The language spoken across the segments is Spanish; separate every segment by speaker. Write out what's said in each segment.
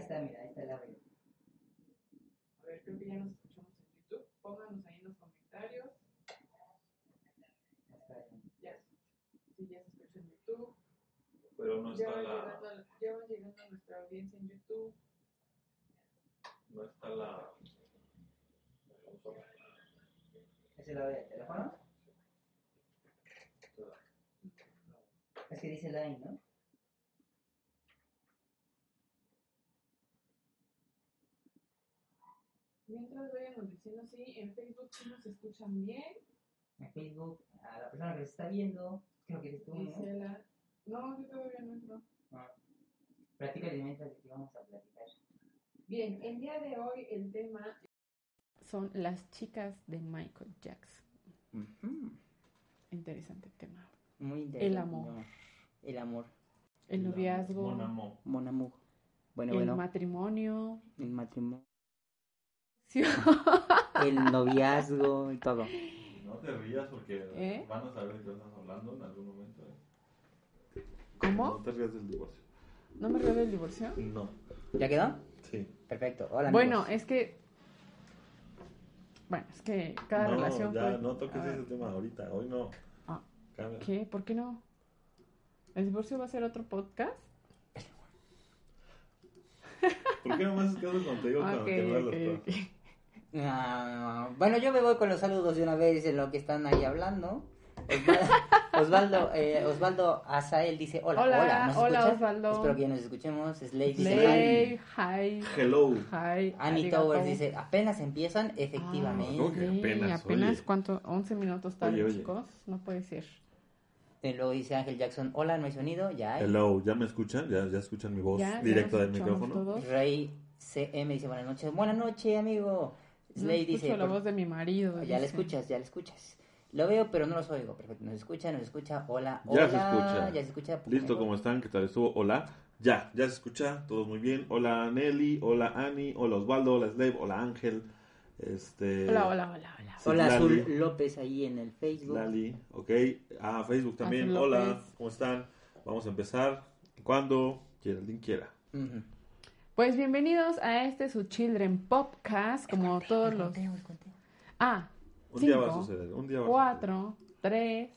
Speaker 1: está, mira, ahí está el audio.
Speaker 2: A ver, creo que ya nos escuchamos en YouTube. Pónganos ahí en los comentarios.
Speaker 1: Está ahí.
Speaker 2: Ya, sí, ya se escucha en YouTube.
Speaker 3: Pero no
Speaker 2: Ya
Speaker 3: está
Speaker 2: va,
Speaker 3: la.
Speaker 2: llegando, a- ya va llegando a nuestra audiencia en YouTube.
Speaker 3: No está la.
Speaker 1: ¿Es el audio del teléfono? Es que dice line, ¿no?
Speaker 2: Mientras vayan diciendo, sí, en Facebook sí nos escuchan bien.
Speaker 1: En Facebook, a la persona que se está viendo, creo que eres tú, ¿no?
Speaker 2: Gisela. No, yo todavía no entro.
Speaker 1: Platícale mientras de que vamos a platicar.
Speaker 2: Bien, el día de hoy el tema son las chicas de Michael Jackson. Interesante tema.
Speaker 1: Muy interesante.
Speaker 2: El amor.
Speaker 1: El amor.
Speaker 2: El noviazgo,
Speaker 3: Mon amour.
Speaker 1: Mon amour. Bueno,
Speaker 2: el
Speaker 1: bueno,
Speaker 2: matrimonio.
Speaker 1: el matrimonio,
Speaker 2: Sí.
Speaker 1: el noviazgo y todo.
Speaker 3: No te rías porque
Speaker 2: ¿Eh?
Speaker 3: van a saber de qué estás hablando en algún momento. ¿eh?
Speaker 2: ¿Cómo?
Speaker 3: No te rías del divorcio.
Speaker 2: ¿No me río del divorcio?
Speaker 3: No.
Speaker 1: ¿Ya quedó?
Speaker 3: Sí.
Speaker 1: Perfecto. Hola,
Speaker 2: Bueno,
Speaker 1: amigos.
Speaker 2: es que. Bueno, es que cada
Speaker 3: no,
Speaker 2: relación.
Speaker 3: ya
Speaker 2: puede-
Speaker 3: no toques
Speaker 2: a ver,
Speaker 3: ese tema ahorita. Hoy no.
Speaker 2: Ah. ¿Qué? ¿Por qué no? ¿El divorcio va a ser otro podcast?
Speaker 3: ¿Por qué no me haces caso cuando te digo
Speaker 2: Ok,
Speaker 3: cuando te hablas
Speaker 2: ok,
Speaker 3: todo?
Speaker 2: ok.
Speaker 1: Ah, bueno, yo me voy con los saludos de una vez en lo que están ahí hablando. Osvaldo, Osvaldo, eh, Osvaldo Azael dice: Hola,
Speaker 2: Hola,
Speaker 1: hola, ¿nos
Speaker 2: hola,
Speaker 1: escuchas?
Speaker 2: Osvaldo.
Speaker 1: Espero que ya nos escuchemos. Slade dice:
Speaker 2: Slay, hi.
Speaker 3: Hello.
Speaker 2: Hi.
Speaker 1: Annie
Speaker 2: arigato.
Speaker 1: Towers dice: Apenas empiezan, efectivamente.
Speaker 2: Ah,
Speaker 3: ¿cómo que
Speaker 2: sí,
Speaker 3: apenas?
Speaker 2: apenas
Speaker 3: Oye.
Speaker 2: ¿cuánto? 11 minutos tarde, chicos. No puede ser.
Speaker 1: Y luego dice Ángel Jackson: Hola, no hay sonido. Ya hay.
Speaker 3: Hello. ¿Ya me escuchan? ¿Ya, ya escuchan mi voz directa del micrófono?
Speaker 2: todos.
Speaker 1: Rey CM dice: Buenas noches. Buenas noches, amigo.
Speaker 2: No
Speaker 1: Slade
Speaker 2: escucho
Speaker 1: dice:
Speaker 2: la
Speaker 1: "Por-
Speaker 2: voz de mi marido.
Speaker 1: Ya
Speaker 2: dice.
Speaker 1: la escuchas, ya la escuchas. Lo veo, pero no los oigo. Perfecto. Nos escucha, nos escucha. Hola,
Speaker 3: Ya
Speaker 1: hola.
Speaker 3: se escucha.
Speaker 1: Ya se escucha.
Speaker 3: Listo, ¿cómo están? ¿Qué tal estuvo? Hola. Ya, ya se escucha, todo muy bien. Hola Nelly, hola Ani, hola Osvaldo, hola Slave, hola Ángel. Este.
Speaker 2: Hola, hola, hola, hola.
Speaker 3: Sí,
Speaker 1: Hola,
Speaker 3: Lali.
Speaker 1: Azul López ahí en el Facebook.
Speaker 3: Lali, ok. Ah, Facebook también.
Speaker 2: Azul
Speaker 3: Hola,
Speaker 2: López.
Speaker 3: ¿cómo están? Vamos a empezar cuando Geraldine quiera.
Speaker 2: Pues bienvenidos a este su Children Podcast, como todos los.
Speaker 1: conteo, el conteo.
Speaker 2: Ah,
Speaker 3: Un día va a
Speaker 2: Cinco,
Speaker 3: suceder, un día va a
Speaker 2: cuatro, tres,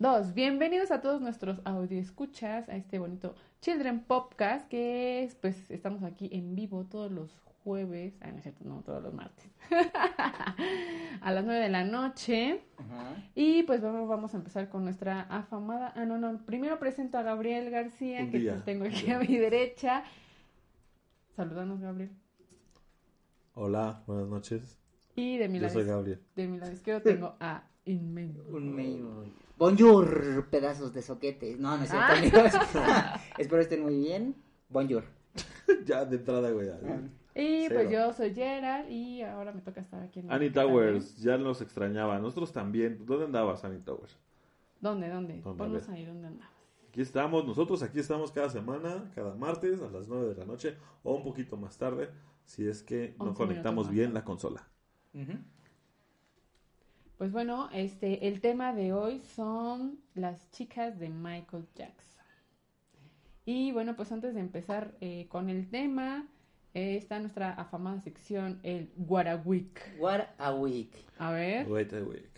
Speaker 2: dos. Bienvenidos a todos nuestros escuchas a este bonito Children Podcast que es, pues estamos aquí en vivo todos los jueves, ah, no es cierto, no, todos los martes, a las nueve de la noche.
Speaker 1: Ajá.
Speaker 2: Y pues vamos, vamos a empezar con nuestra afamada. Ah, no, no. Primero presento a Gabriel García,
Speaker 3: Un
Speaker 2: que
Speaker 3: día.
Speaker 2: tengo aquí a mi derecha. Saludanos, Gabriel.
Speaker 3: Hola, buenas noches.
Speaker 2: Y de mi,
Speaker 3: Yo
Speaker 2: lado,
Speaker 3: soy Gabriel.
Speaker 2: de mi lado izquierdo tengo a Inmen.
Speaker 1: Un mail. Bonjour, pedazos de soquete. No, no es cierto,
Speaker 2: Ah.
Speaker 1: amigos. Espero estén muy bien. Bonjour.
Speaker 3: ya de entrada, güey.
Speaker 2: Y
Speaker 3: Cero.
Speaker 2: pues yo soy Gerald y ahora me toca estar aquí en
Speaker 3: Annie Towers, ya nos extrañaba. Nosotros también. ¿Dónde andabas, Annie Towers?
Speaker 2: ¿Dónde, dónde?
Speaker 3: ¿Dónde?
Speaker 2: Ponnos ahí, ¿dónde andabas?
Speaker 3: Aquí estamos, nosotros aquí estamos cada semana, cada martes a las 9 de la noche o un poquito más tarde, si es que no
Speaker 2: 11
Speaker 3: conectamos bien la consola.
Speaker 2: Pues bueno, este, el tema de hoy son las chicas de Michael Jackson. Y bueno, pues antes de empezar eh, con el tema, eh, está nuestra afamada sección, el Guarawick.
Speaker 1: What a week.
Speaker 2: A ver,
Speaker 3: Wait a week.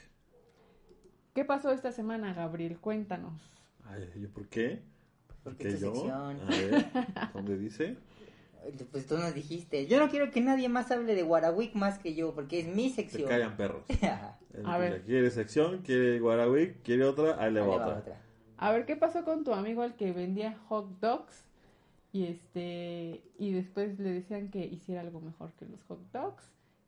Speaker 2: ¿qué pasó esta semana, Gabriel? Cuéntanos.
Speaker 3: Ay, ¿yo por qué?
Speaker 1: Porque
Speaker 3: ¿Por qué yo?
Speaker 1: sección.
Speaker 3: A ver, ¿dónde dice?
Speaker 1: Pues tú nos dijiste. Yo no quiero que nadie más hable de week más que yo, porque es mi
Speaker 3: Se
Speaker 1: sección.
Speaker 3: callan perros. El
Speaker 2: A ver.
Speaker 3: Quiere sección, quiere Guarawick, quiere otra, ahí le va otra.
Speaker 1: otra.
Speaker 2: A ver, ¿qué pasó con tu amigo el que vendía hot dogs? Y este y después le decían que hiciera algo mejor que los hot dogs,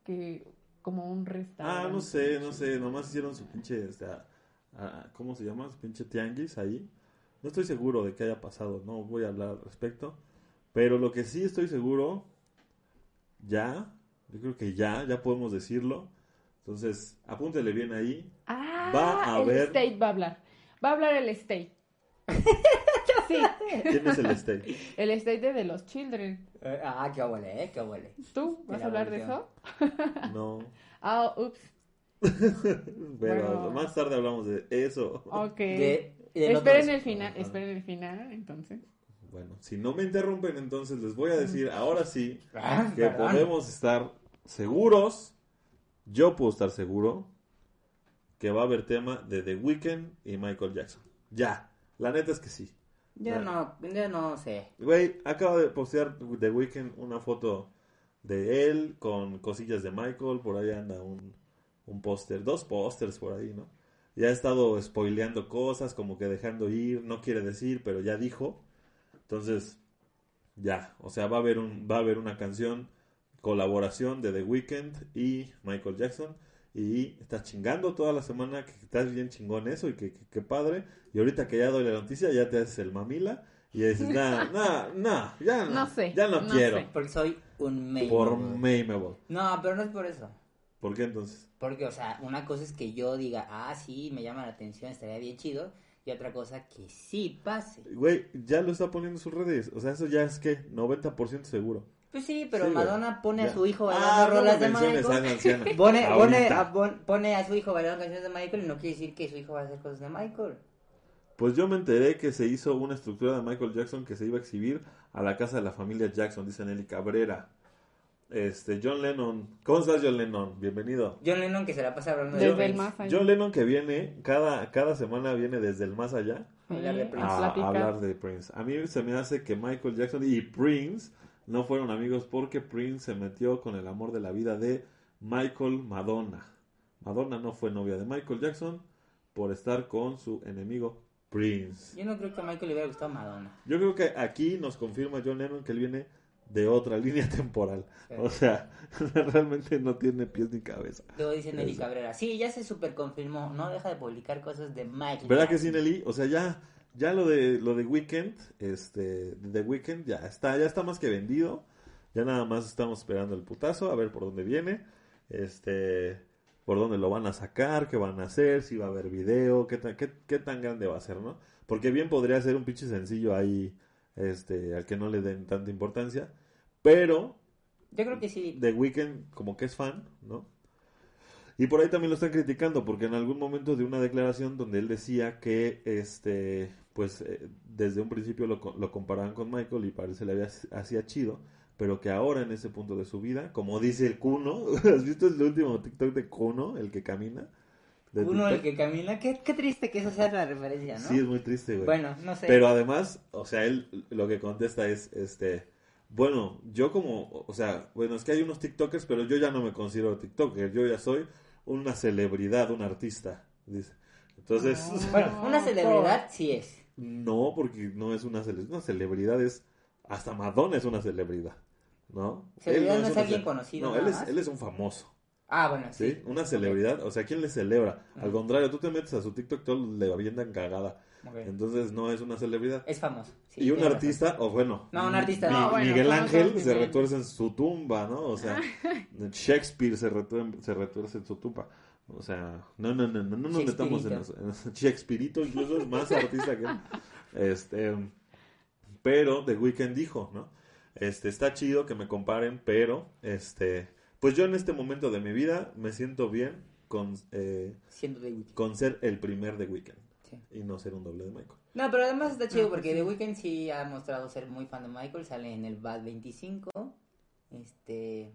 Speaker 2: que como un restaurante.
Speaker 3: Ah, no sé, no sé, nomás hicieron su pinche, este, ah, ¿cómo se llama? Pinche tianguis ahí. No estoy seguro de qué haya pasado, no voy a hablar al respecto. Pero lo que sí estoy seguro, ya, yo creo que ya, ya podemos decirlo. Entonces, apúntele bien ahí.
Speaker 2: Ah,
Speaker 3: Va a
Speaker 2: el
Speaker 3: haber-
Speaker 2: state va a hablar. Va a hablar el state. Sí,
Speaker 3: ¿Quién es el state?
Speaker 2: el state de, de los children.
Speaker 1: Eh, Ah, qué huele, eh, qué huele.
Speaker 2: ¿Tú vas a
Speaker 1: la
Speaker 2: hablar de eso?
Speaker 3: No.
Speaker 2: Ah, ups.
Speaker 3: Pero
Speaker 2: Bueno.
Speaker 3: más tarde hablamos de eso.
Speaker 2: Ok.
Speaker 1: De, otro
Speaker 2: esperen el final,
Speaker 3: Ajá.
Speaker 2: esperen el final, entonces.
Speaker 3: Bueno, si no me interrumpen, entonces les voy a decir ahora sí
Speaker 1: Ah,
Speaker 3: que podemos estar seguros, yo puedo estar seguro, que va a haber tema de The Weeknd y Michael Jackson. Ya, la neta es que sí.
Speaker 1: Yo no, yo no sé.
Speaker 3: Güey, acaba de postear The Weeknd una foto de él con cosillas de Michael, por ahí anda un, un póster, dos pósters por ahí, ¿no? Y ha estado spoileando cosas, como que dejando ir, no quiere decir, pero ya dijo. Entonces, ya, o sea, va a haber un, va a haber una canción, colaboración de The Weeknd y Michael Jackson. Y estás chingando toda la semana, que estás bien chingón eso y que, que, que padre. Y ahorita que ya doy la noticia, ya te haces el mamila. Y dices, nah, nah, nah, ya no,
Speaker 2: No sé,
Speaker 3: ya no,
Speaker 2: no
Speaker 3: quiero.
Speaker 2: sé.
Speaker 1: Porque soy un.
Speaker 3: Por Mameable.
Speaker 1: No, pero no es por eso.
Speaker 3: ¿Por qué entonces?
Speaker 1: Porque, o sea, una cosa es que yo diga, ah, sí, me llama la atención, estaría bien chido. Y otra cosa que sí pase.
Speaker 3: Güey, ya lo está poniendo en sus redes. O sea, eso ya es que 90% seguro.
Speaker 1: Pues sí, pero
Speaker 3: Sí, güey.
Speaker 1: Madonna pone
Speaker 3: Ya.
Speaker 1: a su hijo bailando
Speaker 3: Ah, no
Speaker 1: rolas de Michael. Pone, pone, a, pon- pone a su hijo bailando canciones de Michael y no quiere decir que su hijo va a hacer cosas de Michael.
Speaker 3: Pues yo me enteré que se hizo una estructura de Michael Jackson que se iba a exhibir a la casa de la familia Jackson, dice Nelly Cabrera. Este, John Lennon. ¿Cómo estás, John Lennon? Bienvenido.
Speaker 1: John Lennon que se la pasa hablando de
Speaker 2: el más allá.
Speaker 3: John Lennon que viene, cada, cada semana viene desde el más allá
Speaker 1: Hablar de
Speaker 2: Sí,
Speaker 1: Prince.
Speaker 2: a
Speaker 3: a hablar de Prince. A mí se me hace que Michael Jackson y Prince no fueron amigos porque Prince se metió con el amor de la vida de Michael Madonna. Madonna no fue novia de Michael Jackson por estar con su enemigo Prince.
Speaker 1: Yo no creo que a Michael le hubiera gustado Madonna.
Speaker 3: Yo creo que aquí nos confirma John Lennon que él viene de otra línea temporal. O sea, realmente no tiene pies ni cabeza.
Speaker 1: Luego dice Nelly
Speaker 3: Eso.
Speaker 1: Cabrera, sí, ya se super confirmó, no deja de publicar cosas de Michael.
Speaker 3: ¿Verdad que
Speaker 1: Jackson".
Speaker 3: sí, Nelly? O sea, ya, ya lo de lo de Weekend, este, de Weekend ya está, ya está más que vendido. Ya nada más estamos esperando el putazo, a ver por dónde viene, este, por dónde lo van a sacar, qué van a hacer, si va a haber video, qué tan, qué, qué tan grande va a ser, ¿no? Porque bien podría ser un pinche sencillo ahí, este, al que no le den tanta importancia, pero
Speaker 1: Yo creo que sí.
Speaker 3: The Weeknd como que es fan, ¿no? Y por ahí también lo están criticando porque en algún momento de una declaración donde él decía que este pues eh, desde un principio lo, lo comparaban con Michael y parece le había hacía chido, pero que ahora en ese punto de su vida, como dice el Kuno, ¿has visto el último TikTok de Kuno, el que camina? De
Speaker 1: Uno el que camina, qué, qué triste que eso sea la referencia, ¿no?
Speaker 3: Sí, es muy triste, güey.
Speaker 1: Bueno, no sé.
Speaker 3: Pero además, o sea, él lo que contesta es, este, bueno, yo como, o sea, bueno, es que hay unos TikTokers, pero yo ya no me considero TikToker, yo ya soy una celebridad, un artista, dice. Entonces,
Speaker 1: Bueno, una celebridad sí es.
Speaker 3: no, porque no es una celebridad, una celebridad es, hasta Madonna es una celebridad, ¿no?
Speaker 1: Celebridad
Speaker 3: Él
Speaker 1: no es alguien
Speaker 3: ce-
Speaker 1: conocido
Speaker 3: No, él es, él es un famoso.
Speaker 1: Ah, bueno,
Speaker 3: ¿Sí?
Speaker 1: sí.
Speaker 3: Una celebridad, o sea, ¿quién le celebra? Al contrario, tú te metes a su TikTok, todos le avientan cagada.
Speaker 1: Ok.
Speaker 3: Entonces no es una celebridad.
Speaker 1: Es famoso. sí,
Speaker 3: y un artista, o bueno,
Speaker 1: No, un artista no.
Speaker 2: No, bueno,
Speaker 3: Miguel Ángel se retuerce en su tumba, ¿no? O sea, Shakespeare se, retuer- se retuerce en su tumba. O sea, no, no, no, no, no nos metamos. En eso. Shakespeareito incluso es más artista que él. Este, pero The Weeknd dijo, ¿no? Este, está chido que me comparen, pero, este, pues yo en este momento de mi vida me siento bien con, eh,
Speaker 1: razón. Siendo The Weeknd.
Speaker 3: con ser el primer The Weeknd
Speaker 1: Sí.
Speaker 3: y no ser un doble de Michael.
Speaker 1: No, pero además está chido porque. The Weeknd sí ha mostrado ser muy fan de Michael, sale en el Bad 25. Este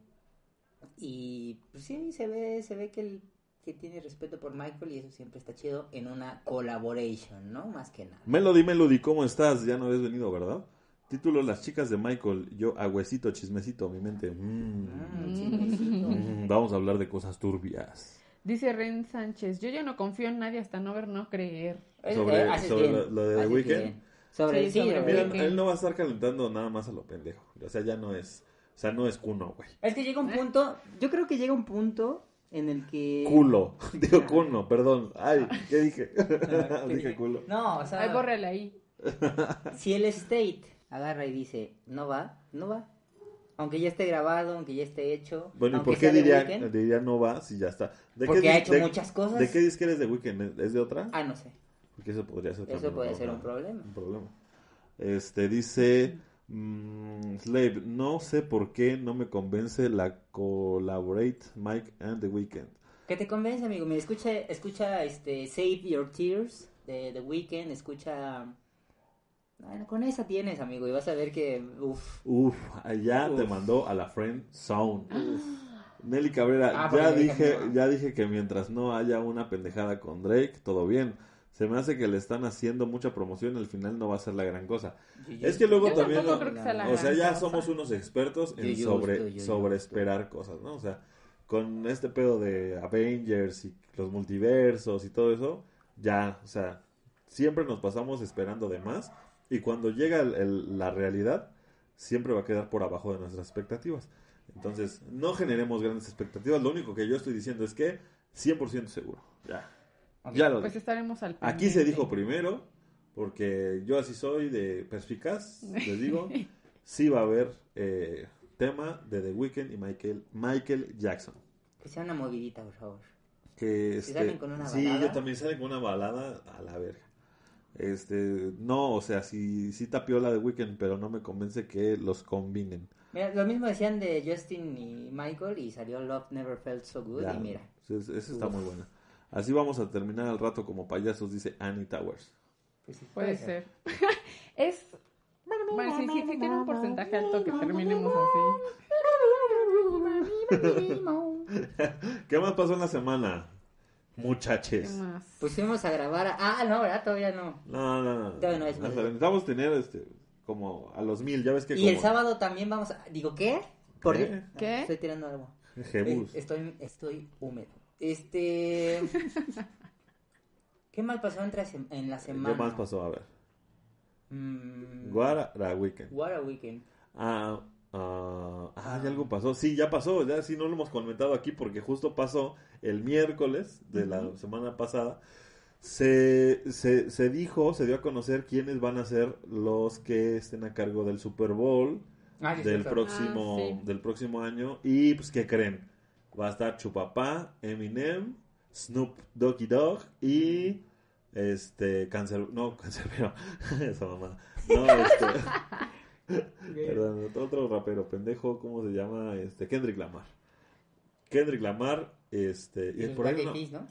Speaker 1: y pues sí se ve se ve que el que tiene respeto por Michael y eso siempre está chido en una collaboration, ¿no? Más que nada.
Speaker 3: Melody, Melody, ¿cómo estás? Ya no habías venido, ¿verdad? Título Las chicas de Michael. Yo, agüecito, chismecito, mi mente. Mm.
Speaker 1: Mm, chismecito.
Speaker 3: Mm, Vamos a hablar de cosas turbias.
Speaker 2: Dice Ren Sánchez, yo ya no confío en nadie hasta no ver, no creer.
Speaker 1: Eh,
Speaker 3: Sobre-
Speaker 1: eh,
Speaker 3: sobre lo- lo de The Weeknd.
Speaker 1: Sobre
Speaker 2: Sí, sobre Weeknd.
Speaker 3: él no va a estar calentando nada más a lo pendejo. O sea, ya no es. O sea, no es cuno, güey.
Speaker 1: Es que llega un punto, yo creo que llega un punto en el que
Speaker 3: Culo. Digo cuno, perdón. Ay, ¿qué dije?
Speaker 1: ¿Qué
Speaker 3: dije
Speaker 1: dije?
Speaker 3: culo.
Speaker 1: No, o sea,
Speaker 2: Ay, bórrele ahí.
Speaker 1: si el state agarra y dice, no va, no va. Aunque ya esté grabado, aunque ya esté hecho.
Speaker 3: Bueno, ¿y por qué diría, diría no va si ya está? ¿De
Speaker 1: Porque
Speaker 3: qué
Speaker 1: ha hecho
Speaker 3: de-
Speaker 1: muchas cosas.
Speaker 3: ¿De qué disque eres de Weekend? ¿Es de otra?
Speaker 1: Ah, no sé.
Speaker 3: Porque eso podría ser
Speaker 1: Eso puede ser un problema.
Speaker 3: un problema. Este dice mm, Slave, no sé por qué no me convence la collaborate Mike and The Weeknd.
Speaker 1: ¿Qué te convence, amigo? Mira, escucha, escucha este Save Your Tears de The Weeknd, escucha Bueno, con esa tienes, amigo, y vas a ver que, uff,
Speaker 3: Uf, allá te
Speaker 1: Uf.
Speaker 3: mandó a la friend zone. Nelly Cabrera,
Speaker 1: Ah,
Speaker 3: ya dije, ya dije que mientras no haya una pendejada con Drake, todo bien. Se me hace que le están haciendo mucha promoción, al final no va a ser la gran cosa. Es que luego también, lo-
Speaker 2: que sea
Speaker 3: o sea, ya
Speaker 2: cosa.
Speaker 3: somos unos expertos en
Speaker 1: Yo,
Speaker 3: sobre, sobre esperar cosas, ¿no? O sea, con este pedo de Avengers y los multiversos y todo eso, ya, o sea, siempre nos pasamos esperando de más y cuando llega el- el- la realidad, siempre va a quedar por abajo de nuestras expectativas. Entonces, no generemos grandes expectativas, lo único que yo estoy diciendo es que 100% seguro, ya. Ya lo
Speaker 2: Pues estaremos al
Speaker 3: Aquí se dijo primero, porque yo así soy de perspicaz, les digo, sí va a haber eh, tema de The Weeknd y Michael, Michael Jackson.
Speaker 1: Que sea una movidita, por favor.
Speaker 3: Que
Speaker 1: Si
Speaker 3: este,
Speaker 1: salen con una
Speaker 3: sí,
Speaker 1: balada.
Speaker 3: yo también salen con una balada a la verga. Este, no, o sea, sí, sí tapió la de Weeknd, pero no me convence que los combinen.
Speaker 1: Mira, lo mismo decían de Justin y Michael y salió Love Never Felt So Good
Speaker 3: Ya,
Speaker 1: y mira.
Speaker 3: es- esa está
Speaker 1: Uf.
Speaker 3: muy buena. Así vamos a terminar al rato como payasos, dice Annie Towers.
Speaker 1: Pues sí,
Speaker 2: Puede ser. es. Bueno, sí, sí, sí tiene un porcentaje alto que terminemos así.
Speaker 3: ¿Qué más pasó en la semana?
Speaker 2: ¿Qué
Speaker 3: Muchaches.
Speaker 2: más?
Speaker 1: Pues fuimos a grabar a... Ah, no, ¿verdad? Todavía no.
Speaker 3: No, no, no.
Speaker 1: Todavía no es
Speaker 3: necesitamos tener este, como a los mil, ya ves que
Speaker 1: Y el sábado también vamos a... Digo, ¿qué? ¿Por
Speaker 3: ¿Qué?
Speaker 1: qué?
Speaker 2: ¿Qué?
Speaker 1: Estoy tirando algo.
Speaker 3: Jebus.
Speaker 1: Eh, Estoy, estoy húmedo. Este... ¿Qué mal pasó entre en la semana?
Speaker 3: ¿Qué más pasó? A ver.
Speaker 1: Mm,
Speaker 3: Guara Weekend.
Speaker 1: What a weekend.
Speaker 3: Ah, ah, ah, ya algo pasó. Sí, ya pasó. Ya sí no lo hemos comentado aquí porque justo pasó el miércoles de la semana pasada. Se, se, se dijo, se dio a conocer quiénes van a ser los que estén a cargo del Super Bowl
Speaker 1: Ah,
Speaker 3: del
Speaker 1: cierto.
Speaker 3: próximo
Speaker 2: Ah, sí.
Speaker 3: del próximo año y pues qué creen va a estar Chupapá Eminem Snoop Doggy Dogg y este cáncer no cancerbero esa mamá no este perdón otro rapero pendejo cómo se llama este Kendrick Lamar Kendrick Lamar este y
Speaker 1: Y los
Speaker 3: por ahí
Speaker 1: Black
Speaker 3: no-
Speaker 1: Eyed Peas, ¿no?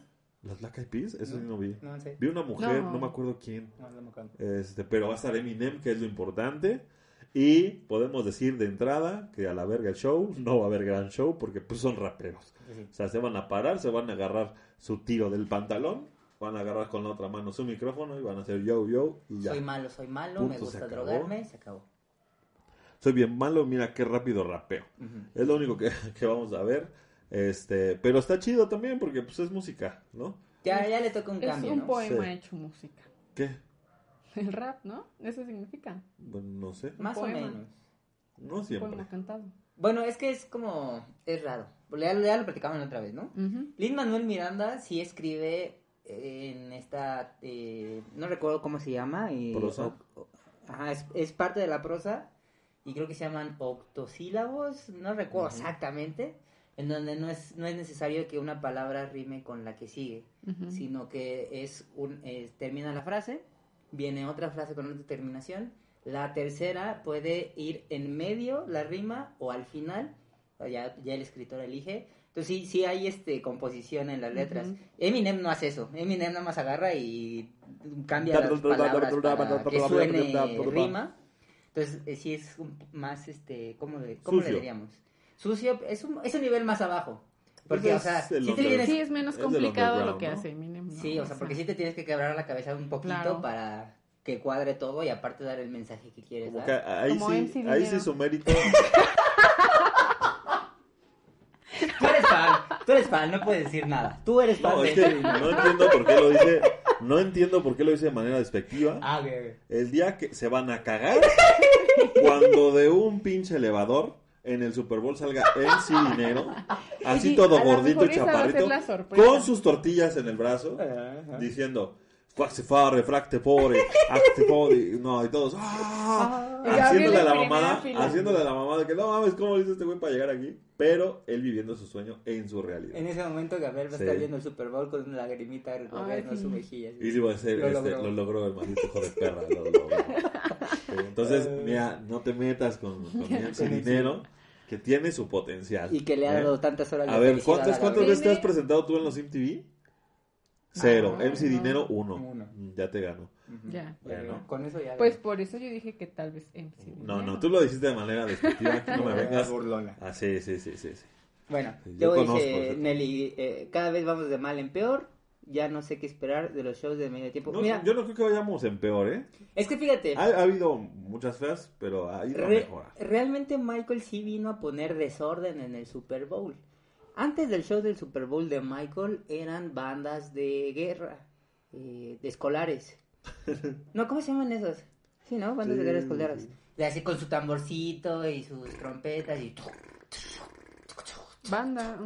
Speaker 3: las Black Eyed Peas eso sí
Speaker 1: No.
Speaker 3: no vi
Speaker 1: No sé.
Speaker 3: vi una mujer
Speaker 2: No.
Speaker 3: no me acuerdo quién
Speaker 1: No, no me acuerdo.
Speaker 3: este, pero va a estar Eminem, que es lo importante. Y podemos decir de entrada que a la verga el show, no va a haber gran show porque pues son raperos.
Speaker 1: Sí.
Speaker 3: O sea, se van a parar, se van a agarrar su tiro del pantalón, van a agarrar con la otra mano su micrófono y van a hacer yo, yo y ya.
Speaker 1: Soy malo, soy malo,
Speaker 3: Punto,
Speaker 1: me gusta drogarme, se acabó.
Speaker 3: Soy bien malo, mira qué rápido rapeo. Es lo único que, que vamos a ver. Este, pero está chido también porque pues es música, ¿no?
Speaker 1: Ya, ya le toca un
Speaker 2: Es
Speaker 1: cambio,
Speaker 2: un
Speaker 1: ¿no?
Speaker 2: poema
Speaker 3: Sí.
Speaker 2: hecho música.
Speaker 3: ¿Qué?
Speaker 2: El rap, ¿no? Eso significa.
Speaker 3: Bueno, no sé.
Speaker 1: Más o
Speaker 2: poema.
Speaker 1: menos.
Speaker 3: No
Speaker 2: Un
Speaker 3: siempre.
Speaker 2: poema cantado.
Speaker 1: Bueno, es que es como... Es raro. Ya, ya lo platicamos la otra vez, ¿no?
Speaker 2: Ujú.
Speaker 1: Lin Manuel Miranda sí escribe en esta... eh, no recuerdo cómo se llama. eh,
Speaker 3: ¿Prosa?
Speaker 1: o- o- ajá, es, es parte de la prosa. Y creo que se llaman octosílabos. No recuerdo
Speaker 3: Ujú.
Speaker 1: exactamente. En donde no es, no es necesario que una palabra rime con la que sigue.
Speaker 2: Ujú.
Speaker 1: sino que es un es- termina la frase, viene otra frase con otra terminación, la tercera puede ir en medio la rima o al final, ya, ya el escritor elige. Entonces sí, sí hay este composición en las letras.
Speaker 2: Ujú.
Speaker 1: Eminem no hace eso. Eminem nada más agarra y cambia las palabras para que suene rima. Entonces eh, sí es un- más este, ¿cómo le, cómo le diríamos? Sucio es un, es un nivel más abajo. Porque,
Speaker 3: Pues
Speaker 1: o sea, si te vienes,
Speaker 2: Sí, es menos
Speaker 3: Es
Speaker 2: complicado lo que
Speaker 3: ¿no?
Speaker 2: hace Eminem. ¿no?
Speaker 1: Sí, o sea, porque sí te tienes que quebrar la cabeza un poquito
Speaker 2: Claro.
Speaker 1: para que cuadre todo y aparte dar el mensaje que quieres
Speaker 3: Como
Speaker 1: dar.
Speaker 3: que ahí
Speaker 2: Como
Speaker 3: sí,
Speaker 2: MC
Speaker 3: ahí sí su mérito.
Speaker 1: Tú eres fan, tú eres fan, no puedes decir nada. Tú eres fan
Speaker 3: No,
Speaker 1: de
Speaker 3: es que no entiendo por qué lo dice, no entiendo por qué lo dice de manera despectiva.
Speaker 1: Ah, ok, ok.
Speaker 3: El día que se van a cagar cuando de un pinche elevador en el Super Bowl salga MC Dinero, así todo gordito y chaparrito, con sus tortillas en el brazo, diciendo Faxe fare, fracte pore, acte pori", no, y todos, ¡ah!
Speaker 2: Ah,
Speaker 3: haciéndole a la mamada, haciéndole a la mamada que no mames, ¿cómo le hizo este güey para llegar aquí? Pero él viviendo su sueño en su realidad.
Speaker 1: En ese momento Gabriel va a
Speaker 3: Sí.
Speaker 1: estar viendo el Super Bowl con una lagrimita recorriendo
Speaker 2: sí.
Speaker 1: su mejilla. así.
Speaker 3: Y le iba a decir,
Speaker 1: Lo
Speaker 3: este,
Speaker 1: logró.
Speaker 3: lo logró el maldito hijo de perra, lo logró. Sí, Entonces,
Speaker 1: Eh.
Speaker 3: mira, no te metas con, con
Speaker 1: Con ese.
Speaker 3: Dinero, que tiene su potencial.
Speaker 1: Y que le ha
Speaker 3: ¿eh?
Speaker 1: dado tantas horas de
Speaker 3: A ver, ¿cuántas,
Speaker 1: a
Speaker 3: cuántas veces te has presentado tú en los MTV? Cero.
Speaker 2: Ah,
Speaker 3: MC
Speaker 2: no.
Speaker 3: Dinero, uno.
Speaker 1: Uno.
Speaker 3: Mm, Ya te ganó.
Speaker 1: Ujú.
Speaker 2: Ya.
Speaker 3: Bueno.
Speaker 1: Con eso ya.
Speaker 2: Pues por eso yo dije que tal vez MC
Speaker 3: No,
Speaker 2: Dinero.
Speaker 3: no, tú lo dijiste de manera despectiva. No me vengas.
Speaker 1: burlona.
Speaker 3: Ah, sí, sí, sí, sí. sí.
Speaker 1: Bueno,
Speaker 3: Sí,
Speaker 1: yo,
Speaker 3: yo
Speaker 1: dice Nelly, eh, cada vez vamos de mal en peor. Ya no sé qué esperar de los shows de medio tiempo.
Speaker 3: No,
Speaker 1: Mira,
Speaker 3: yo no creo que vayamos en peor, ¿eh?
Speaker 1: es que fíjate,
Speaker 3: Ha, ha habido muchas feas, pero ha ido a
Speaker 1: re-
Speaker 3: mejorar.
Speaker 1: realmente Michael sí vino a poner desorden en el Super Bowl. Antes del show del Super Bowl de Michael eran bandas de guerra, eh, de escolares. No, ¿cómo se llaman esos? Sí, ¿no? Bandas de guerra escolares.
Speaker 3: sí.
Speaker 1: De así con su tamborcito y sus trompetas y...
Speaker 2: Banda.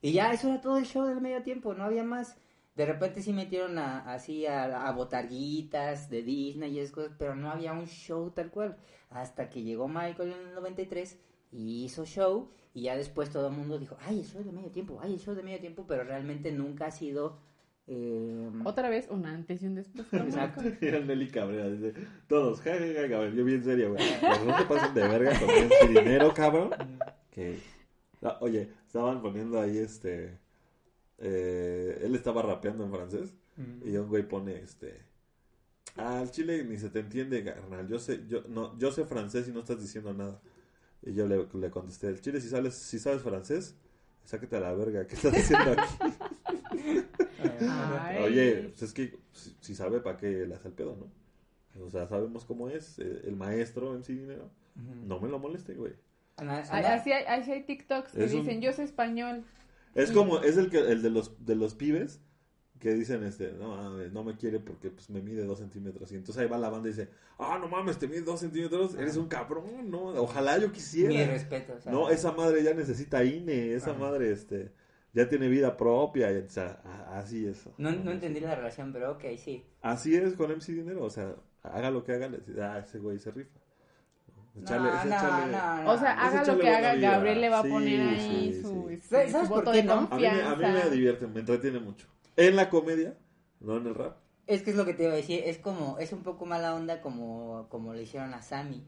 Speaker 1: Y ya, eso era todo el show del medio tiempo, no había más. De repente sí metieron a, así a, a botarguitas de Disney y esas cosas, pero no había un show tal cual. Hasta que llegó Michael en el 93 y hizo show, y ya después todo el mundo dijo, ay, el show de medio tiempo, ay, el show de medio tiempo, pero realmente nunca ha sido... eh,
Speaker 2: Otra vez un antes y un después.
Speaker 1: Exacto.
Speaker 3: Mira Nelly Cabrera, dice, todos, ja, ja, ja, cabrón, yo bien serio, güey. No se pasen de verga con ese dinero, cabrón. Que, Ah, oye, estaban poniendo ahí este, eh, él estaba rapeando en francés y un güey pone este, ah, al chile ni se te entiende, carnal, yo sé, yo, no, yo sé francés y no estás diciendo nada. Y yo le, le contesté, el chile si sales, si sabes francés, sáquete a la verga, ¿qué estás haciendo aquí?
Speaker 2: Ay.
Speaker 3: Oye, pues es que si, si sabe para qué le hace el pedo, ¿no? O sea, sabemos cómo es eh, el maestro en sí dinero. No me lo moleste, güey.
Speaker 2: Así hay, así hay TikToks que
Speaker 3: Es un-
Speaker 2: dicen, yo sé español.
Speaker 3: Es como, es el que el de los de los pibes que dicen este, no, mames, no me quiere porque pues me mide dos centímetros. Y entonces ahí va la banda y dice, ah, no mames, te mide dos centímetros, eres un cabrón, no, ojalá yo
Speaker 1: mi
Speaker 3: quisiera.
Speaker 1: respeto. o sea,
Speaker 3: No, esa madre ya necesita INE, esa
Speaker 1: Ajá.
Speaker 3: madre este ya tiene vida propia, y, o sea, así es.
Speaker 1: No, no entendí la relación, pero ok, sí.
Speaker 3: Así es con MC Dinero, o sea, haga lo que haga, le dice, ah, ese güey se rifa.
Speaker 1: No,
Speaker 3: Echarle-
Speaker 1: no,
Speaker 3: ese echarle-
Speaker 1: no, no.
Speaker 2: O sea, haga lo que haga. Gabriel le va a
Speaker 3: Sí,
Speaker 2: poner ahí
Speaker 3: sí,
Speaker 2: su,
Speaker 3: sí.
Speaker 1: ¿Sabes
Speaker 2: su
Speaker 1: por
Speaker 2: voto
Speaker 1: qué
Speaker 2: de
Speaker 1: no?
Speaker 3: A mí, me, a mí
Speaker 2: confianza.
Speaker 3: me divierte, me entretiene mucho. En la comedia, no en el rap.
Speaker 1: Es que es lo que te iba a decir, es como, es un poco mala onda como, como le hicieron a Sammy.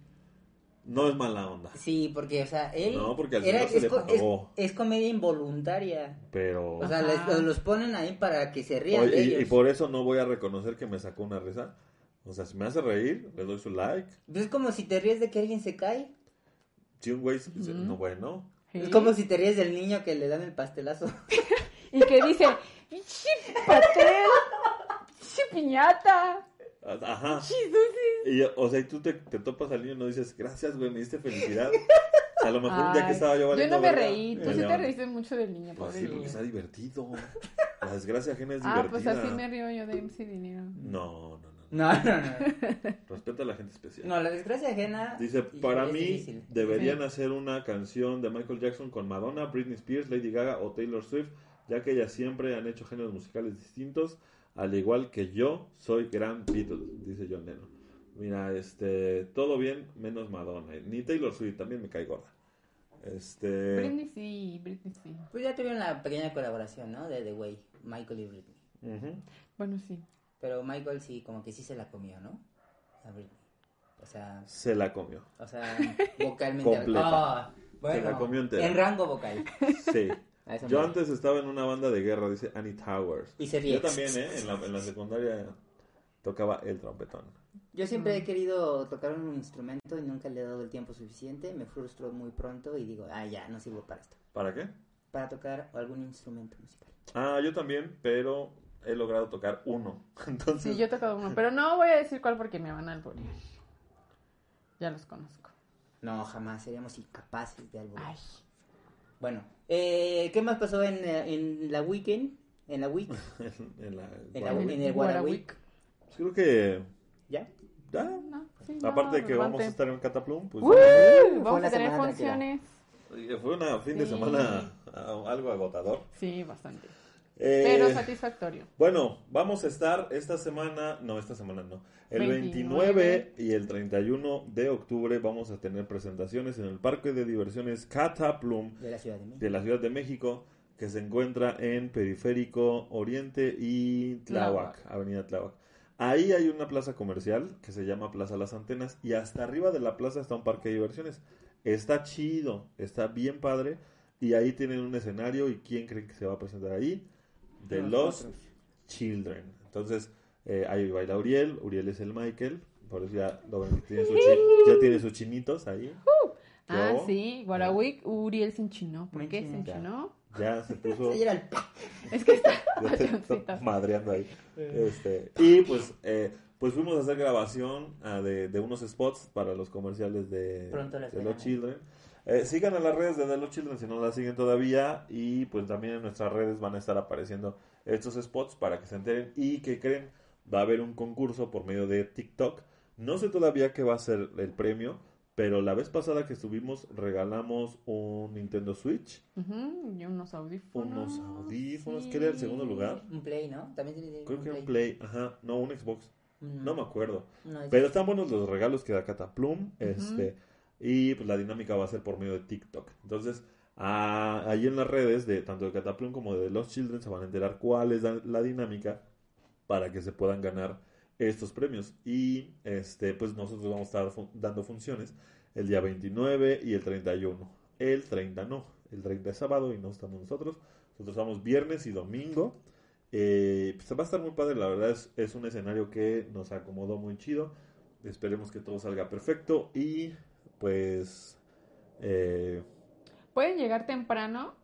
Speaker 3: No es mala onda.
Speaker 1: Sí, porque, o sea, él...
Speaker 3: No, porque al
Speaker 1: era-
Speaker 3: se
Speaker 1: es,
Speaker 3: le
Speaker 1: co- es-
Speaker 3: pagó.
Speaker 1: es comedia involuntaria.
Speaker 3: Pero.
Speaker 1: O sea, les- los, los ponen ahí para que se rían
Speaker 3: Oye,
Speaker 1: de
Speaker 3: y,
Speaker 1: ellos.
Speaker 3: y por eso no voy a reconocer que me sacó una risa. O sea, si me hace reír, le doy su like.
Speaker 1: Pues es como si te ríes de que alguien se cae.
Speaker 3: Si un güey se dice, no, bueno.
Speaker 2: Sí.
Speaker 1: Es como si te ríes del niño que le dan el pastelazo.
Speaker 2: Y que dice, ¡Pinche pastel! ¡Pinche piñata!
Speaker 3: Ajá. Y, o sea, y tú te, te topas al niño y no dices, gracias, güey, me diste felicidad. O sea, a lo mejor un día que estaba yo
Speaker 2: Yo
Speaker 3: valiendo
Speaker 2: no me
Speaker 3: verga,
Speaker 2: reí, tú
Speaker 3: me
Speaker 2: sí te
Speaker 3: levanto.
Speaker 2: reíste mucho del niño,
Speaker 3: Pues sí, porque está divertido. La desgracia ajena es
Speaker 2: Ah, pues
Speaker 3: divertida.
Speaker 2: así me río yo de MC Dinero.
Speaker 3: No, no, no.
Speaker 1: No, no, no.
Speaker 3: Respeta a la gente especial.
Speaker 1: No, la desgracia ajena...
Speaker 3: Dice, para mí
Speaker 1: difícil.
Speaker 3: deberían
Speaker 2: Sí.
Speaker 3: hacer una canción de Michael Jackson con Madonna, Britney Spears, Lady Gaga o Taylor Swift, ya que ellas siempre han hecho géneros musicales distintos, al igual que yo soy gran Beatle, dice John Lennon. Mira, este, todo bien menos Madonna, ni Taylor Swift, también me cae gorda. Este,
Speaker 2: Britney sí, Britney sí.
Speaker 1: Pues ya tuvieron la pequeña colaboración, ¿no? De The Way, Michael y Britney.
Speaker 3: ujú.
Speaker 2: Bueno, sí.
Speaker 1: Pero Michael sí, como que sí se la comió, ¿no? A Britney. O sea,
Speaker 3: se la comió.
Speaker 1: o sea, vocalmente.
Speaker 3: Completa.
Speaker 1: Ah, bueno,
Speaker 3: Se la comió entera.
Speaker 1: En rango vocal.
Speaker 3: Sí.
Speaker 1: A eso
Speaker 3: Yo
Speaker 1: me-
Speaker 3: antes estaba en una banda de guerra, dice Annie Towers.
Speaker 1: Y se ríe.
Speaker 3: Yo también, ¿eh? En la, en la secundaria tocaba el trompetón.
Speaker 1: Yo siempre he querido tocar un instrumento y nunca le he dado el tiempo suficiente. Me frustro muy pronto y digo, ah, ya, no sirvo para esto.
Speaker 3: ¿Para qué?
Speaker 1: Para tocar algún instrumento musical.
Speaker 3: Ah, yo también, pero he logrado tocar uno. Entonces,
Speaker 2: Sí, yo he tocado uno, pero no voy a decir cuál porque me van a alborear. Ya los conozco.
Speaker 1: No, jamás seríamos incapaces de algo.
Speaker 2: Ay,
Speaker 1: Bueno, eh, ¿qué más pasó en, en la weekend? En la week.
Speaker 3: en la,
Speaker 1: En, la, en el Guara Week.
Speaker 3: pues creo que
Speaker 1: ¿Ya?
Speaker 3: ya,
Speaker 2: no, sí, no,
Speaker 3: aparte de que vamos a estar en Cataplum, pues
Speaker 2: ¡Uh! Vamos a tener
Speaker 1: tranquila.
Speaker 2: funciones.
Speaker 3: oye, fue un fin de
Speaker 2: Sí.
Speaker 3: semana ah, algo agotador.
Speaker 2: Sí, bastante.
Speaker 3: Eh,
Speaker 2: Pero satisfactorio.
Speaker 3: Bueno, vamos a estar esta semana, no, esta semana no, el
Speaker 2: 29.
Speaker 3: 29 y el 31 de octubre vamos a tener presentaciones en el Parque de Diversiones Cataplum
Speaker 1: De la Ciudad de México.
Speaker 3: de la Ciudad de México, que se encuentra en Periférico Oriente y Tláhuac,
Speaker 2: Tláhuac.
Speaker 3: Avenida Tláhuac. Ahí hay una plaza comercial que se llama Plaza Las Antenas y hasta arriba de la plaza está un parque de diversiones. Está chido, está bien padre y ahí tienen un escenario y ¿quién creen que se va a presentar ahí? De los. Children. Entonces, eh, ahí baila Uriel, Uriel es el Michael, por eso ya lo ven tiene su chi- ya tiene sus chinitos ahí.
Speaker 2: Ah,
Speaker 3: Yo-
Speaker 2: sí, Guarawick, Uriel se enchinó. ¿Por
Speaker 1: Me
Speaker 2: qué se
Speaker 1: enchinó.
Speaker 2: enchinó?
Speaker 3: Ya se puso,
Speaker 1: el-
Speaker 2: Es que está
Speaker 3: ya se
Speaker 2: pachoncito.
Speaker 3: está madreando ahí. Este, y pues, eh, pues fuimos a hacer grabación ah, de, de unos spots para los comerciales de,
Speaker 1: Pronto
Speaker 3: los. Children. Eh, sigan a las redes de The Los Children si no las siguen todavía y pues también en nuestras redes van a estar apareciendo estos spots para que se enteren y que creen va a haber un concurso por medio de TikTok. No sé todavía qué va a ser el premio, pero la vez pasada que estuvimos regalamos un Nintendo Switch,
Speaker 2: y unos audífonos.
Speaker 3: unos audífonos, ¿qué era el segundo lugar?
Speaker 1: Un Play, ¿no? También tiene
Speaker 3: Creo que era un Play, ajá, no, un Xbox,
Speaker 1: Mm,
Speaker 3: no me acuerdo.
Speaker 1: no, es-
Speaker 3: Pero están buenos los regalos que da Cataplum. Este, y pues la dinámica va a ser por medio de TikTok. Entonces, ah, ahí en las redes de tanto de Cataplum como de Los Children se van a enterar cuál es la, dinámica para que se puedan ganar estos premios. Y este, pues nosotros vamos a estar dando funciones el día 29 y el 31. El 30 no. El 30 es sábado y no estamos nosotros. Nosotros estamos viernes y domingo. Eh, pues va a estar muy padre, la verdad es, es un escenario que nos acomodó muy chido. Esperemos que todo salga perfecto y pues... eh,
Speaker 2: Pueden llegar temprano,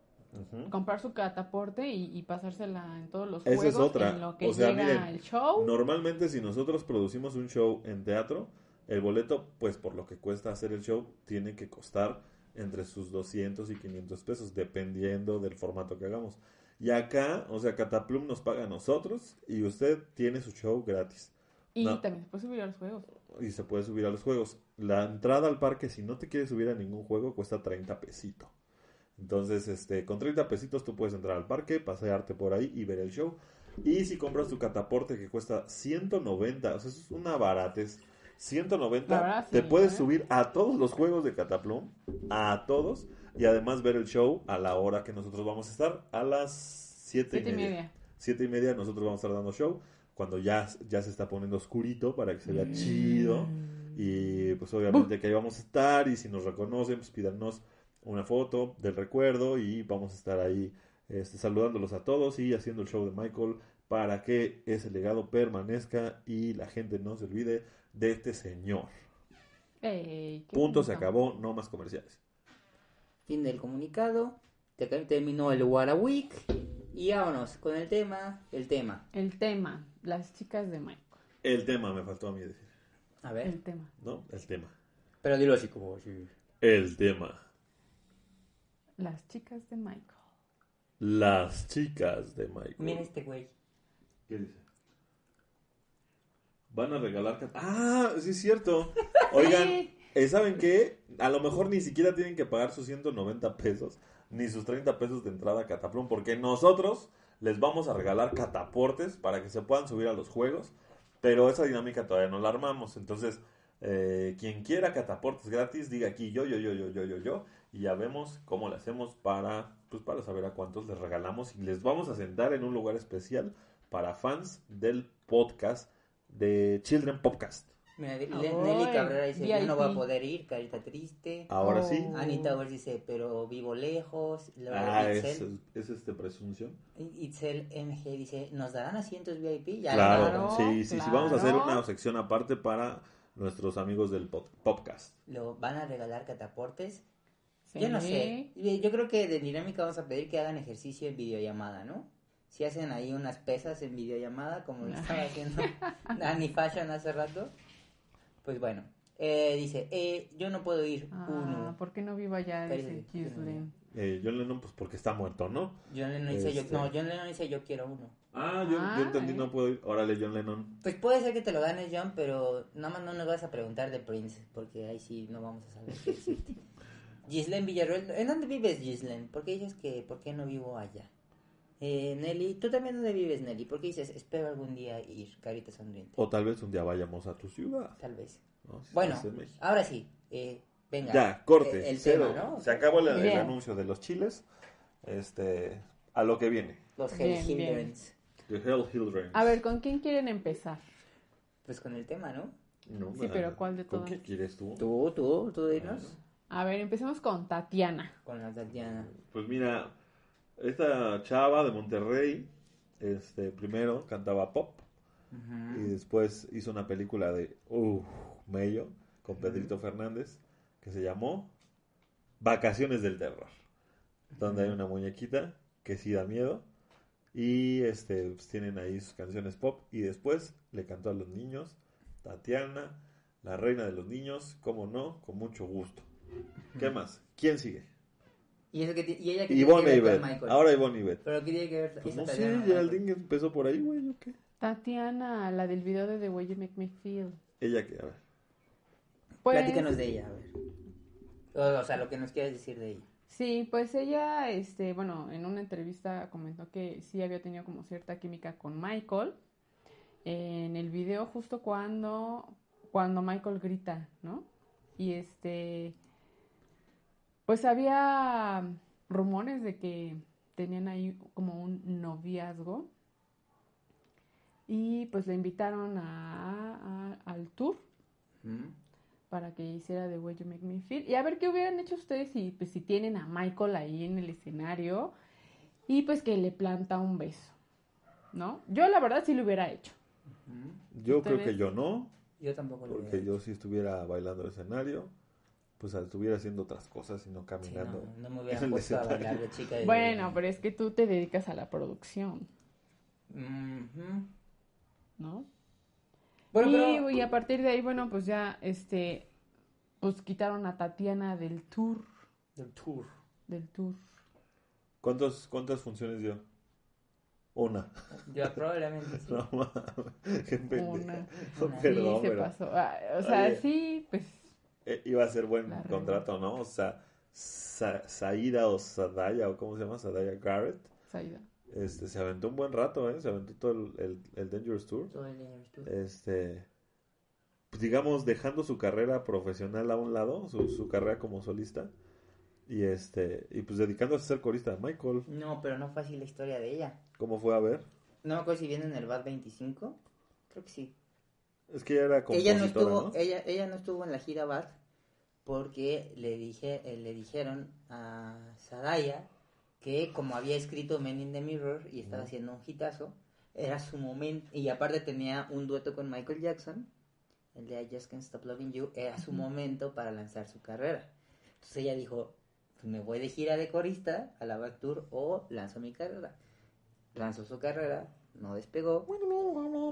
Speaker 2: comprar su cataporte y, y pasársela en todos los
Speaker 3: Esa es
Speaker 2: juegos.
Speaker 3: otra.
Speaker 2: En lo que
Speaker 3: O sea,
Speaker 2: llega
Speaker 3: miren,
Speaker 2: el show.
Speaker 3: Normalmente si nosotros producimos un show en teatro, el boleto, pues por lo que cuesta hacer el show, tiene que costar entre sus 200 y 500 pesos, dependiendo del formato que hagamos. Y acá, o sea, Cataplum nos paga a nosotros y usted tiene su show gratis.
Speaker 2: y
Speaker 3: no.
Speaker 2: también se puede subir a los juegos.
Speaker 3: y se puede subir a los juegos. La entrada al parque, si no te quieres subir a ningún juego, cuesta 30 pesitos. Entonces, este, con 30 pesitos tú puedes entrar al parque, pasearte por ahí y ver el show. Y si compras tu cataporte que cuesta 190, o sea, eso es una baratez. 190,
Speaker 2: La verdad,
Speaker 3: te puedes
Speaker 2: ¿eh?
Speaker 3: subir a todos los juegos de Cataplum, a todos, y además ver el show a la hora que nosotros vamos a estar, a las 7
Speaker 2: Siete y media.
Speaker 3: Siete y media nosotros vamos a estar dando show cuando ya, ya se está poniendo oscurito para que se
Speaker 2: Mm.
Speaker 3: vea chido y pues obviamente que ahí vamos a estar y si nos reconocen pues pídanos una foto del recuerdo y vamos a estar ahí este, saludándolos a todos y haciendo el show de Michael para que ese legado permanezca y la gente no se olvide de este señor. Punto, se acabó, no más comerciales.
Speaker 1: Fin del comunicado. Te- Terminó el What a Week. Y vámonos con el tema. El tema.
Speaker 2: El tema, las chicas de Michael.
Speaker 3: El tema me faltó a mí decir,
Speaker 1: A ver.
Speaker 2: El tema.
Speaker 3: ¿no? El tema.
Speaker 1: Pero dilo así como. así.
Speaker 3: El tema.
Speaker 2: Las chicas de Michael.
Speaker 3: Las chicas de Michael.
Speaker 1: Mira este güey.
Speaker 3: ¿Qué dice? Van a regalar... Ah, sí es cierto. Oigan, eh, ¿saben qué? A lo mejor ni siquiera tienen que pagar sus 190 pesos, ni sus 30 pesos de entrada a Cataplum, porque nosotros les vamos a regalar cataportes para que se puedan subir a los juegos, pero esa dinámica todavía no la armamos. Entonces, eh, quien quiera cataportes gratis, diga aquí yo, yo, yo, yo, yo, yo, yo, y ya vemos cómo le hacemos para, pues, para saber a cuántos les regalamos y les vamos a sentar en un lugar especial para fans del podcast de Children Podcast.
Speaker 1: Mira, Nelly Cabrera dice: Yo no voy a poder ir, carita triste.
Speaker 3: Ahora
Speaker 2: Oh.
Speaker 3: sí.
Speaker 1: Anita Wells dice: Pero vivo lejos.
Speaker 3: Ah, es,
Speaker 1: Itzel,
Speaker 3: es este presunción.
Speaker 1: Itzel MG dice: ¿Nos darán asientos VIP? Ya
Speaker 3: Claro,
Speaker 1: ganaron.
Speaker 3: sí, sí, sí. Vamos a hacer
Speaker 2: claro.
Speaker 3: una sección aparte para nuestros amigos del pod- podcast.
Speaker 1: Lo van a regalar cataportes.
Speaker 2: Sí.
Speaker 1: Yo no sé. Yo creo que de dinámica vamos a pedir que hagan ejercicio en videollamada, ¿no? Si hacen ahí unas pesas en videollamada, como lo estaba haciendo Danny Fashion hace rato. Pues bueno. Eh, dice, eh, yo no puedo ir.
Speaker 2: Ah,
Speaker 1: Uno.
Speaker 2: ¿por qué no vivo allá? Dice Gislin.
Speaker 3: Eh, John Lennon, pues porque está muerto, ¿no?
Speaker 1: John Lennon dice,
Speaker 3: Este.
Speaker 1: yo, no, John Lennon dice, yo quiero uno.
Speaker 3: Ah, yo,
Speaker 2: Ah,
Speaker 3: yo entendí,
Speaker 2: eh.
Speaker 3: no puedo ir. Órale, John Lennon.
Speaker 1: Pues puede ser que te lo ganes, John, pero nada más no nos vas a preguntar de Prince, porque ahí sí no vamos a saber qué decirte. Gislen Villarroel, ¿en dónde vives, Gislen? ¿Por qué dices que por qué no vivo allá? Eh, Nelly, ¿tú también dónde vives, Nelly? ¿Por qué dices, espero algún día ir, carita sonriente?
Speaker 3: O tal vez un día vayamos a tu ciudad.
Speaker 1: Tal vez.
Speaker 3: ¿no? Si
Speaker 1: Bueno, ahora sí, eh, venga.
Speaker 3: Ya, corte.
Speaker 1: Eh, El
Speaker 3: cero.
Speaker 1: tema, ¿no?
Speaker 3: Se acabó el, anuncio de los chiles. Este, a lo que viene.
Speaker 1: Los Hell. Hildrens.
Speaker 3: The Hell Hildrens.
Speaker 2: A ver, ¿con quién quieren empezar?
Speaker 1: Pues con el tema, ¿no?
Speaker 3: No,
Speaker 2: Sí, pero ¿cuál de
Speaker 3: ¿Con
Speaker 2: todas?
Speaker 3: qué quieres tú?
Speaker 1: Tú, tú, tú dinos.
Speaker 2: A ver, empecemos con Tatiana.
Speaker 1: Con la Tatiana.
Speaker 3: Pues mira, esta chava de Monterrey este, primero cantaba pop y después hizo una película de uh, Mello con Pedrito Fernández que se llamó Vacaciones del Terror, donde hay una muñequita que sí da miedo y este pues, tienen ahí sus canciones pop y después le cantó a los niños Tatiana, la reina de los niños, como no, con mucho gusto. ¿Qué más? ¿Quién sigue?
Speaker 1: ¿Y, eso que y ella que
Speaker 3: Ivonne
Speaker 1: tiene que ver Michael?
Speaker 3: Ahora Ivonne Ivet.
Speaker 1: ¿Pero qué tiene que ver
Speaker 3: Pues
Speaker 1: esa
Speaker 3: no sé,
Speaker 1: Tatiana con
Speaker 3: Geraldine
Speaker 1: Michael?
Speaker 3: empezó por ahí, güey, ¿o qué?
Speaker 2: Tatiana, la del video de The Way You Make Me Feel.
Speaker 3: Ella que, a ver.
Speaker 2: Pues,
Speaker 1: Platícanos de ella, a ver. O, o sea, lo que nos quieres decir de ella.
Speaker 2: Sí, pues ella, este, bueno, en una entrevista comentó que sí había tenido como cierta química con Michael. En el video justo cuando, cuando Michael grita, ¿no? Y este, pues había rumores de que tenían ahí como un noviazgo. Y pues le invitaron a, a- al tour
Speaker 1: ¿Mm?
Speaker 2: para que hiciera The Way You Make Me Feel. Y a ver qué hubieran hecho ustedes si, pues, si tienen a Michael ahí en el escenario y pues que le planta un beso, ¿no? Yo la verdad sí lo hubiera hecho.
Speaker 3: Yo creo que yo no,
Speaker 1: Yo tampoco lo
Speaker 3: porque
Speaker 1: veo.
Speaker 3: yo si estuviera bailando el escenario, pues estuviera haciendo otras cosas y no
Speaker 1: Sí,
Speaker 3: caminando.
Speaker 1: no, no me hubiera puesto a bailar de chica. de-
Speaker 2: Bueno, pero es que tú te dedicas a la producción. ¿no?
Speaker 1: Bueno,
Speaker 2: y,
Speaker 1: pero...
Speaker 2: y a partir de ahí, bueno, pues ya, este, pues quitaron a Tatiana del tour,
Speaker 1: Del tour.
Speaker 2: del tour.
Speaker 3: ¿Cuántos, ¿Cuántas funciones dio? Una.
Speaker 1: Yo probablemente sí.
Speaker 3: No mames, qué pendeja.
Speaker 2: Una.
Speaker 1: Una.
Speaker 3: Perdón,
Speaker 2: sí, se
Speaker 3: pero
Speaker 2: pasó. Ah, o sea,
Speaker 3: Oye.
Speaker 2: sí, pues,
Speaker 3: iba a ser buen
Speaker 2: La
Speaker 3: contrato, ¿no? O sea, Sa- Saida o Sadaya, o cómo se llama, Sadaya Garrett,
Speaker 2: Saida.
Speaker 3: este, se aventó un buen rato, ¿eh? Se aventó todo el, el, el Dangerous Tour.
Speaker 1: Todo el Dangerous Tour.
Speaker 3: Este, pues digamos, dejando su carrera profesional a un lado, su, su carrera como solista, y este, y pues dedicándose a ser corista de Michael.
Speaker 1: No, pero no fue así la historia de ella.
Speaker 3: ¿Cómo fue a ver?
Speaker 1: No me acuerdo si viene en el BAT 25. Creo que sí.
Speaker 3: Es que ella era
Speaker 1: Ella
Speaker 3: compositora,
Speaker 1: no estuvo,
Speaker 3: ¿no?
Speaker 1: ella, ella no estuvo en la gira BAT porque le dije, eh, le dijeron a Sadaya que como había escrito Men in the Mirror y estaba haciendo un hitazo, era su momento, y aparte tenía un dueto con Michael Jackson, el de I Just Can't Stop Loving You, era su momento para lanzar su carrera. Entonces ella dijo, pues me voy de gira de corista a la Back Tour o lanzo mi carrera. Lanzó su carrera, no despegó,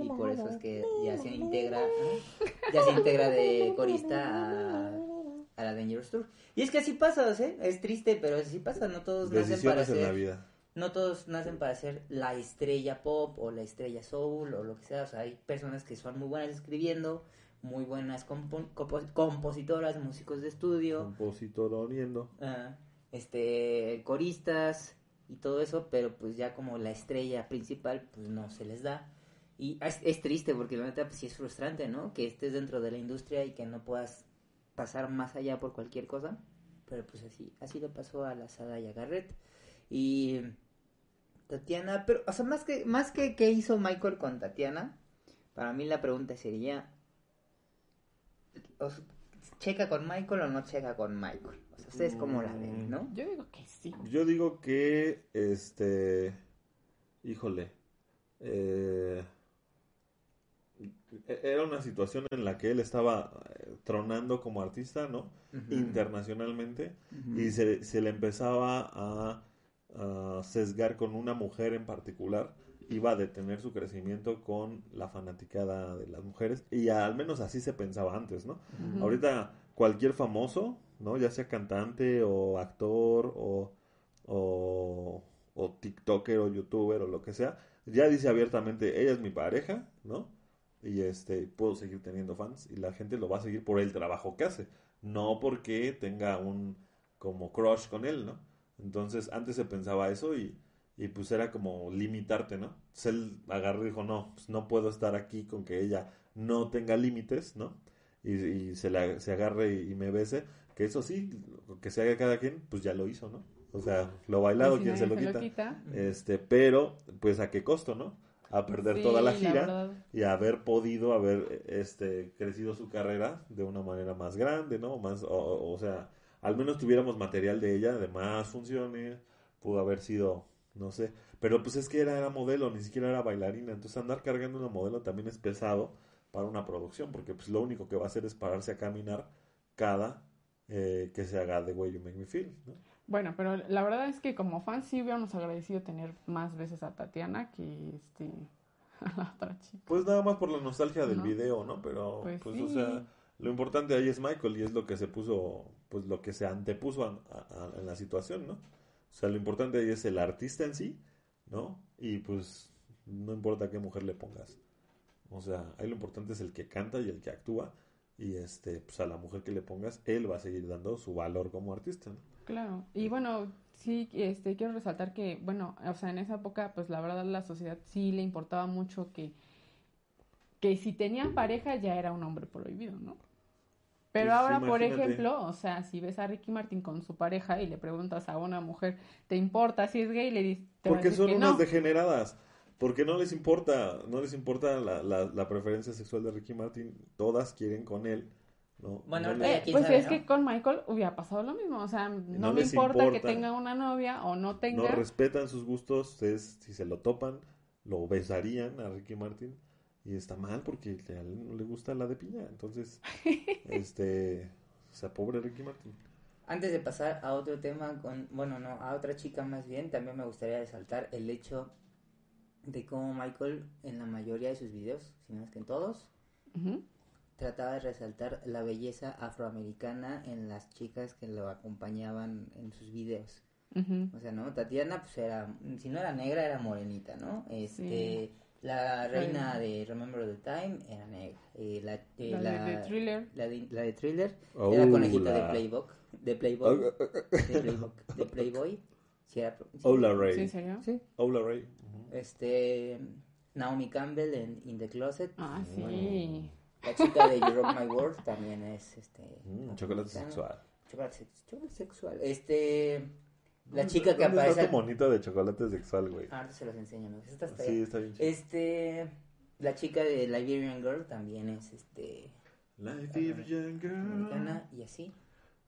Speaker 1: y por eso es que ya se integra, ¿eh? ya se integra de corista a, a la Dangerous Tour. Y es que así pasa, ¿eh? Es triste, pero así pasa, no todos nacen para
Speaker 3: en la
Speaker 1: ser
Speaker 3: vida.
Speaker 1: no todos nacen para ser la estrella pop o la estrella soul o lo que sea. O sea, hay personas que son muy buenas escribiendo, muy buenas compo- compo- compositoras, músicos de estudio,
Speaker 3: Compositor oriendo.
Speaker 1: ah, este, coristas y todo eso, pero pues ya como la estrella principal, pues no se les da. Y es, es triste porque la neta pues sí es frustrante, ¿no? Que estés dentro de la industria y que no puedas pasar más allá por cualquier cosa. Pero pues así, así le pasó a la Sadaya Garrett. Y Tatiana, pero, o sea, más que, más que qué hizo Michael con Tatiana, para mí la pregunta sería, ¿checa con Michael o no checa con Michael? O sea, ustedes cómo la ven, ¿no?
Speaker 2: Yo digo que sí.
Speaker 3: Yo digo que, este, híjole, eh, era una situación en la que él estaba eh, tronando como artista, ¿no? Internacionalmente y se, se le empezaba a, a sesgar con una mujer en particular, iba a detener su crecimiento con la fanaticada de las mujeres y al menos así se pensaba antes, ¿no? Ahorita cualquier famoso, ¿no? Ya sea cantante o actor o, o, o TikToker o YouTuber o lo que sea, ya dice abiertamente, ella es mi pareja, ¿no? Y este, puedo seguir teniendo fans y la gente lo va a seguir por el trabajo que hace, no porque tenga un como crush con él, ¿no? Entonces antes se pensaba eso y, y pues era como limitarte, ¿no? Entonces él agarró y dijo, no, pues no puedo estar aquí con que ella no tenga límites, ¿no? y, y se, la, se agarre y, y me bese, que eso sí, que se haga cada quien, pues ya lo hizo, ¿no? O sea, lo bailado,
Speaker 2: si
Speaker 3: quien se lo
Speaker 2: nadie
Speaker 3: quita. Este, pero, pues a qué costo, ¿no? A perder
Speaker 2: Sí,
Speaker 3: toda la gira y haber podido haber este crecido su carrera de una manera más grande, ¿no? Más, o sea, al menos tuviéramos material de ella, de más funciones, pudo haber sido no sé. Pero pues es que era, era modelo, ni siquiera era bailarina. Entonces andar cargando una modelo también es pesado para una producción, porque pues lo único que va a hacer es pararse a caminar cada eh, que se haga de Way You Make Me Feel, ¿no?
Speaker 2: Bueno, pero la verdad es que como fans sí hubiéramos agradecido tener más veces a Tatiana que este a la otra chica.
Speaker 3: Pues nada más por la nostalgia del
Speaker 2: ¿No?
Speaker 3: video, ¿no? Pero, pues,
Speaker 2: Pues
Speaker 3: o sea, lo importante ahí es Michael y es lo que se puso, pues lo que se antepuso a- a- a- en la situación, ¿no? O sea, lo importante ahí es el artista en sí, ¿no? Y pues no importa qué mujer le pongas. O sea, ahí lo importante es el que canta y el que actúa. Y este, pues a la mujer que le pongas, él va a seguir dando su valor como artista, ¿no?
Speaker 2: Claro. Y bueno, sí, este, quiero resaltar que, bueno, o sea, en esa época, pues la verdad la sociedad sí le importaba mucho que, que si tenían pareja ya era un hombre prohibido, ¿no? Pero
Speaker 3: Pues,
Speaker 2: ahora, por ejemplo, o sea, si ves a Ricky Martin con su pareja y le preguntas a una mujer, ¿te importa si es gay? Le dices,
Speaker 3: Porque son
Speaker 2: que
Speaker 3: unas
Speaker 2: no.
Speaker 3: degeneradas. Porque no les importa, no les importa la, la, la preferencia sexual de Ricky Martin. Todas quieren con él, ¿no?
Speaker 1: Bueno,
Speaker 3: No
Speaker 1: ya
Speaker 2: Eh, pues
Speaker 1: sabe,
Speaker 2: es
Speaker 1: ¿no?
Speaker 2: que con Michael hubiera pasado lo mismo, o sea, no,
Speaker 3: No
Speaker 2: me importa, que tenga una novia o no
Speaker 3: no
Speaker 2: tenga.
Speaker 3: respetan sus gustos, es, si se lo topan, lo besarían a Ricky Martin. Y está mal porque a él no le gusta la de piña. Entonces, este, o sea, pobre Ricky Martin.
Speaker 1: Antes de pasar a otro tema con, bueno, no, a otra chica más bien, también me gustaría resaltar el hecho de cómo Michael en la mayoría de sus videos, si no es que en todos,
Speaker 2: Ujú.
Speaker 1: Trataba de resaltar la belleza afroamericana en las chicas que lo acompañaban en sus videos. O sea, ¿no? Tatiana, pues era, si no era negra, era morenita, ¿no? Este, la reina de Remember the Time era negra. Eh, la, eh,
Speaker 2: La de- de Thriller.
Speaker 1: La de, la de Thriller
Speaker 3: Oh,
Speaker 1: era conejita
Speaker 3: la-
Speaker 1: de Playboy. De Playboy. de Playboy. De Playboy. Sí, era, sí.
Speaker 3: Hola
Speaker 2: ¿Sí,
Speaker 3: Ray.
Speaker 2: en serio?
Speaker 1: Sí.
Speaker 3: Hola Ray.
Speaker 1: Este, Naomi Campbell en In the Closet.
Speaker 2: Ah, sí.
Speaker 1: La chica de You Rock My World también es, este...
Speaker 3: Mm, chocolate sexual.
Speaker 1: Chocolate, sex- chocolate sexual. Este... La chica que
Speaker 3: ¿Dónde
Speaker 1: aparece...
Speaker 3: Está tu monita de chocolate sexual, güey.
Speaker 1: Ah, ahorita se los enseño, ¿no? Esta está
Speaker 3: Sí,
Speaker 1: ahí.
Speaker 3: está bien chido.
Speaker 1: Este... La chica de Liberian Girl también es, este...
Speaker 3: Liberian Girl.
Speaker 1: Americana y así.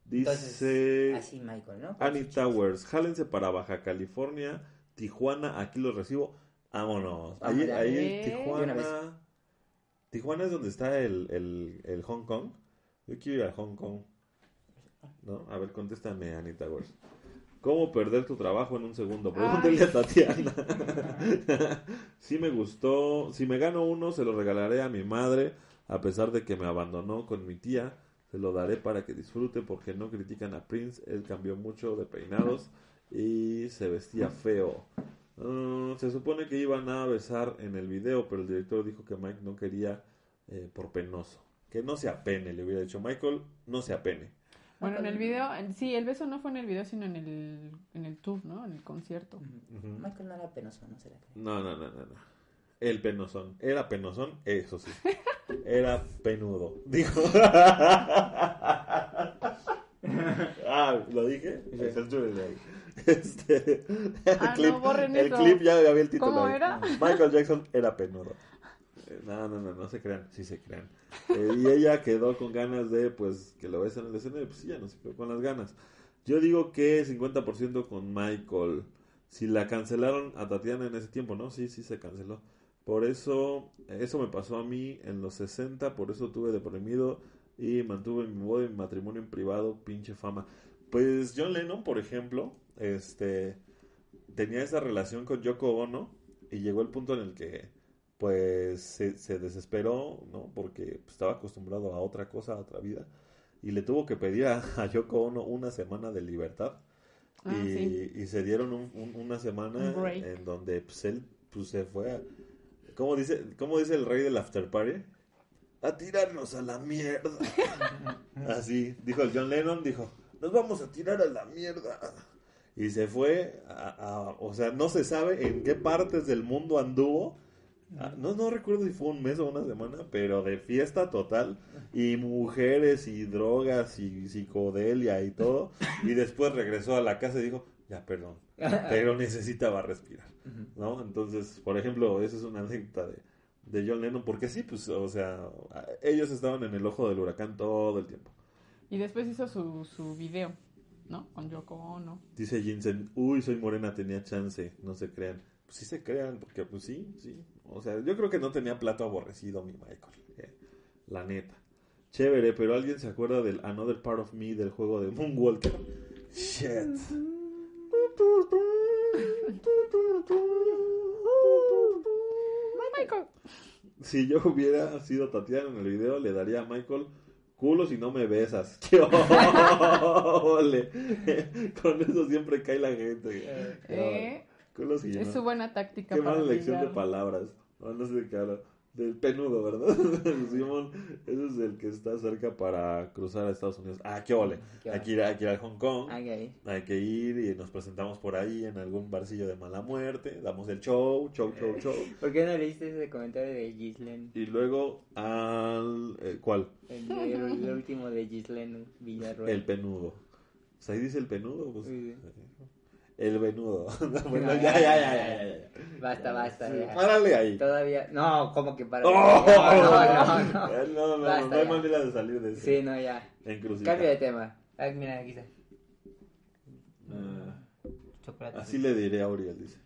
Speaker 3: Dice
Speaker 1: Entonces, así Michael, ¿no?
Speaker 3: Annie. Towers, jálense para Baja California, Tijuana, aquí los recibo. Vámonos. Ahí,
Speaker 1: Vámonos.
Speaker 3: ahí
Speaker 2: Eh.
Speaker 3: en
Speaker 1: De una vez.
Speaker 3: Tijuana. Tijuana es donde está el, el, el Hong Kong. Yo quiero ir a Hong Kong. ¿No? A ver, contéstame, Annie Towers. ¿Cómo perder tu trabajo en un segundo? Pregúntale a Tatiana. sí me gustó. Si me gano uno, se lo regalaré a mi madre, a pesar de que me abandonó con mi tía. Se lo daré para que disfrute porque no critican a Prince. Él cambió mucho de peinados y se vestía feo. Ah, se supone que iban a besar en el video, pero el director dijo que Mike no quería eh, por penoso. Que no se apene, le hubiera dicho Michael, no se apene.
Speaker 2: Bueno, en el video, en- sí, el beso no fue en el video, sino en el, en el tour, ¿no? En el concierto.
Speaker 1: Ujú. Michael no era penoso, no se la cree.
Speaker 3: No, no, no, no, no. El penosón. Era penosón, eso sí. Era penudo. Dijo. ah, ¿lo dije? Ahí. Este, el
Speaker 2: Ah,
Speaker 3: clip,
Speaker 2: no, borren
Speaker 3: el
Speaker 2: eso.
Speaker 3: clip ya había el título.
Speaker 2: ¿Cómo
Speaker 3: ahí.
Speaker 2: era?
Speaker 3: Michael Jackson era penudo. Eh, No, no, no, no se crean, sí se crean. Eh, y ella quedó con ganas de, pues, que lo besen en el escenario. Pues sí, ya no se quedó con las ganas. Yo digo que 50% con Michael. Si la cancelaron a Tatiana en ese tiempo, ¿no? Sí, sí se canceló. Por eso, eso me pasó a mí en los 60, por eso tuve deprimido y mantuve mi boda y mi matrimonio en privado, pinche fama. Pues John Lennon, por ejemplo, este tenía esa relación con Yoko Ono y llegó el punto en el que pues se, se desesperó, ¿no? Porque pues, estaba acostumbrado a otra cosa, a otra vida y le tuvo que pedir a, a Yoko Ono una semana de libertad
Speaker 2: Ah,
Speaker 3: y,
Speaker 2: sí.
Speaker 3: y se dieron un- un- una semana
Speaker 2: Un
Speaker 3: en donde pues, él pues, se fue a... ¿Cómo dice, ¿Cómo dice el rey del after party? A tirarnos a la mierda. Así, dijo el John Lennon, dijo, nos vamos a tirar a la mierda. Y se fue, a, a- o sea, no se sabe en qué partes del mundo anduvo. Ah, No, no recuerdo si fue un mes o una semana, pero de fiesta total. Y mujeres y drogas y psicodelia y todo. Y después regresó a la casa y dijo, ya, perdón, pero necesitaba respirar. ¿No? Entonces, por ejemplo, esa es una anécdota de, de John Lennon, porque sí, pues, o sea, ellos estaban en el ojo del huracán todo el tiempo.
Speaker 2: Y después hizo su, su video. ¿No? Con Yoko Ono.
Speaker 3: Dice Jensen, uy, soy morena, tenía chance, no se crean. Pues sí se crean, porque pues sí, sí. O sea, yo creo que no tenía plato aborrecido mi Michael. eh, la neta. Chévere, pero ¿alguien se acuerda del Another Part of Me del juego de Moonwalker? Shit.
Speaker 2: Michael.
Speaker 3: Si yo hubiera sido Tatiana en el video, le daría a Michael culo si no me besas. ¡Qué ole! Con eso siempre cae la gente.
Speaker 2: Eh,
Speaker 3: Culo si
Speaker 2: es
Speaker 3: no.
Speaker 2: su buena táctica
Speaker 3: Qué
Speaker 2: para
Speaker 3: mala elección de palabras. No, no sé qué. Del penudo, ¿verdad? Simón, ese es el que está cerca para cruzar a Estados Unidos. Ah, qué ole.
Speaker 1: Qué
Speaker 3: Hay que ir, hay que ir a Hong Kong.
Speaker 1: Ah.
Speaker 3: Hay que ir y nos presentamos por ahí en algún barcillo de mala muerte. Damos el show, show, show, show.
Speaker 1: ¿Por qué no leíste ese comentario de Gislen?
Speaker 3: Y luego al... eh, ¿Cuál?
Speaker 1: El, el- el último de Gislen Villarroel.
Speaker 3: El penudo. Ahí dice el penudo. Pues,
Speaker 1: Sí,
Speaker 3: El venudo. bueno,
Speaker 1: No,
Speaker 3: ya, ya, ya, ya, ya, ya.
Speaker 1: Basta, basta.
Speaker 3: Sí,
Speaker 1: ya.
Speaker 3: Párale ahí.
Speaker 1: Todavía. No, como que para.
Speaker 3: ¡Oh!
Speaker 1: No, no, no.
Speaker 3: No, no,
Speaker 1: Basta
Speaker 3: no hay manera de salir de eso.
Speaker 1: Sí, no, ya. Cambio de tema. Ah, mira, aquí está.
Speaker 3: Ah,
Speaker 1: Chocolate.
Speaker 3: así le diré a Uriel, dice.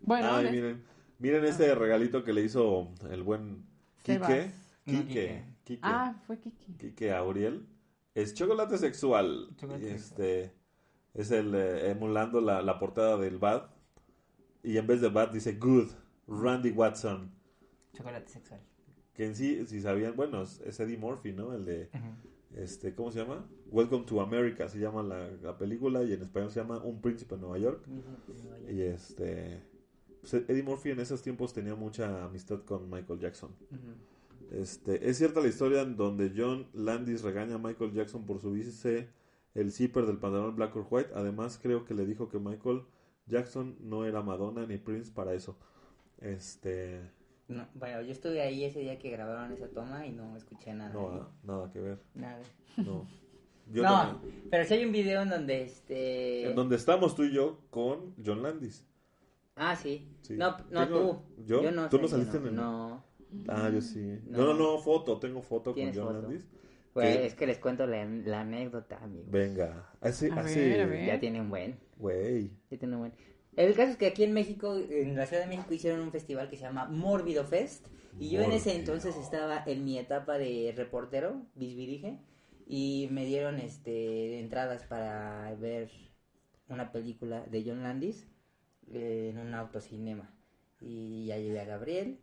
Speaker 2: Bueno,
Speaker 3: Ay, miren. Miren este regalito que le hizo el buen. Quique.
Speaker 1: No,
Speaker 3: Quique.
Speaker 1: Quique.
Speaker 3: Quique.
Speaker 2: Ah, fue Kiki.
Speaker 3: Quique a Uriel. Es chocolate sexual.
Speaker 1: Chocolate
Speaker 3: este es el eh, emulando la, la portada del Bad. Y en vez de Bad dice Good. Randy Watson.
Speaker 1: Chocolate sexual.
Speaker 3: Que en sí, si sabían, bueno, es, Eddie Murphy, ¿no? El de, este, ¿cómo se llama? Welcome to America se llama la, la película y en español se llama Un Príncipe en Nueva York. Y este, pues, Eddie Murphy en esos tiempos tenía mucha amistad con Michael Jackson. Este, es cierta la historia en donde John Landis regaña a Michael Jackson por subirse el zipper del pantalón black or white. Además, creo que le dijo que Michael Jackson no era Madonna ni Prince para eso. Este,
Speaker 1: No, bueno, yo estuve ahí ese día que grabaron esa toma y no escuché nada.
Speaker 3: no, ah, nada que ver.
Speaker 1: Nada.
Speaker 3: No. Yo
Speaker 1: no,
Speaker 3: también.
Speaker 1: pero sí hay un video en donde este.
Speaker 3: En donde estamos tú y yo con John Landis.
Speaker 1: Ah, sí.
Speaker 3: Sí.
Speaker 1: No, no
Speaker 3: Tengo-
Speaker 1: tú.
Speaker 3: ¿yo?
Speaker 1: no
Speaker 3: ¿Tú
Speaker 1: sé,
Speaker 3: no saliste
Speaker 1: no,
Speaker 3: en el-
Speaker 1: No.
Speaker 3: Ah, yo sí.
Speaker 1: No.
Speaker 3: No, no, foto. Tengo foto con
Speaker 1: ¿Tienes
Speaker 3: John
Speaker 1: foto?
Speaker 3: Landis.
Speaker 1: Pues
Speaker 3: ¿Qué?
Speaker 1: es que les cuento la, la anécdota, amigo.
Speaker 3: Venga. Hace,
Speaker 2: A
Speaker 3: hace,
Speaker 2: ver, a ver.
Speaker 1: Ya tiene un buen.
Speaker 3: Güey.
Speaker 1: Ya tiene un buen. El caso es que aquí en México, en la Ciudad de México, hicieron un festival que se llama Mórbido Fest. Y yo en ese entonces estaba en mi etapa de reportero, bisbirige, y me dieron este entradas para ver una película de John Landis eh, en un autocinema. Y ya llevé a Gabriel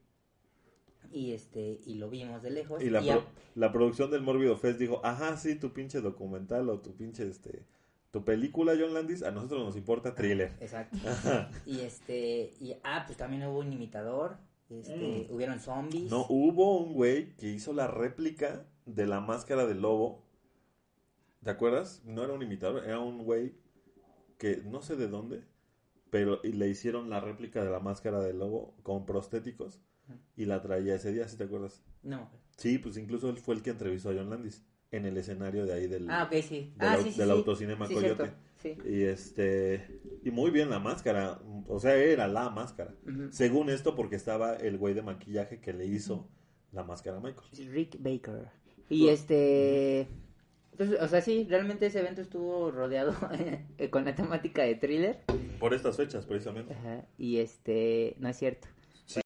Speaker 1: y este y lo vimos de lejos.
Speaker 3: Y la,
Speaker 1: y a-
Speaker 3: pro- la producción del Mórbido Fest dijo, ajá, sí, tu pinche documental o tu pinche, este, tu película, John Landis, a nosotros nos importa thriller.
Speaker 1: Exacto. y este, y ah, pues también hubo un imitador, este, hubieron zombies.
Speaker 3: Mm. No, hubo un güey que hizo la réplica de la máscara del lobo. ¿Te acuerdas? No era un imitador, era un güey que no sé de dónde, pero y le hicieron la réplica de la máscara del lobo con prostéticos y la traía ese día, ¿sí te acuerdas?
Speaker 1: No.
Speaker 3: Sí, pues incluso él fue el que entrevistó a John Landis en el escenario de ahí del,
Speaker 1: Ah, ok, sí.
Speaker 3: del,
Speaker 1: ah, sí, sí,
Speaker 3: del
Speaker 1: sí.
Speaker 3: autocinema
Speaker 1: Sí,
Speaker 3: Coyote. Y este y muy bien la máscara, o sea, era la máscara. Según esto porque estaba el güey de maquillaje que le hizo la máscara a Michael.
Speaker 1: Rick Baker. Y este... Entonces, o sea, sí, realmente ese evento estuvo rodeado con la temática de thriller.
Speaker 3: Por estas fechas, precisamente.
Speaker 1: Ajá. Y este, no es cierto.
Speaker 3: Sí.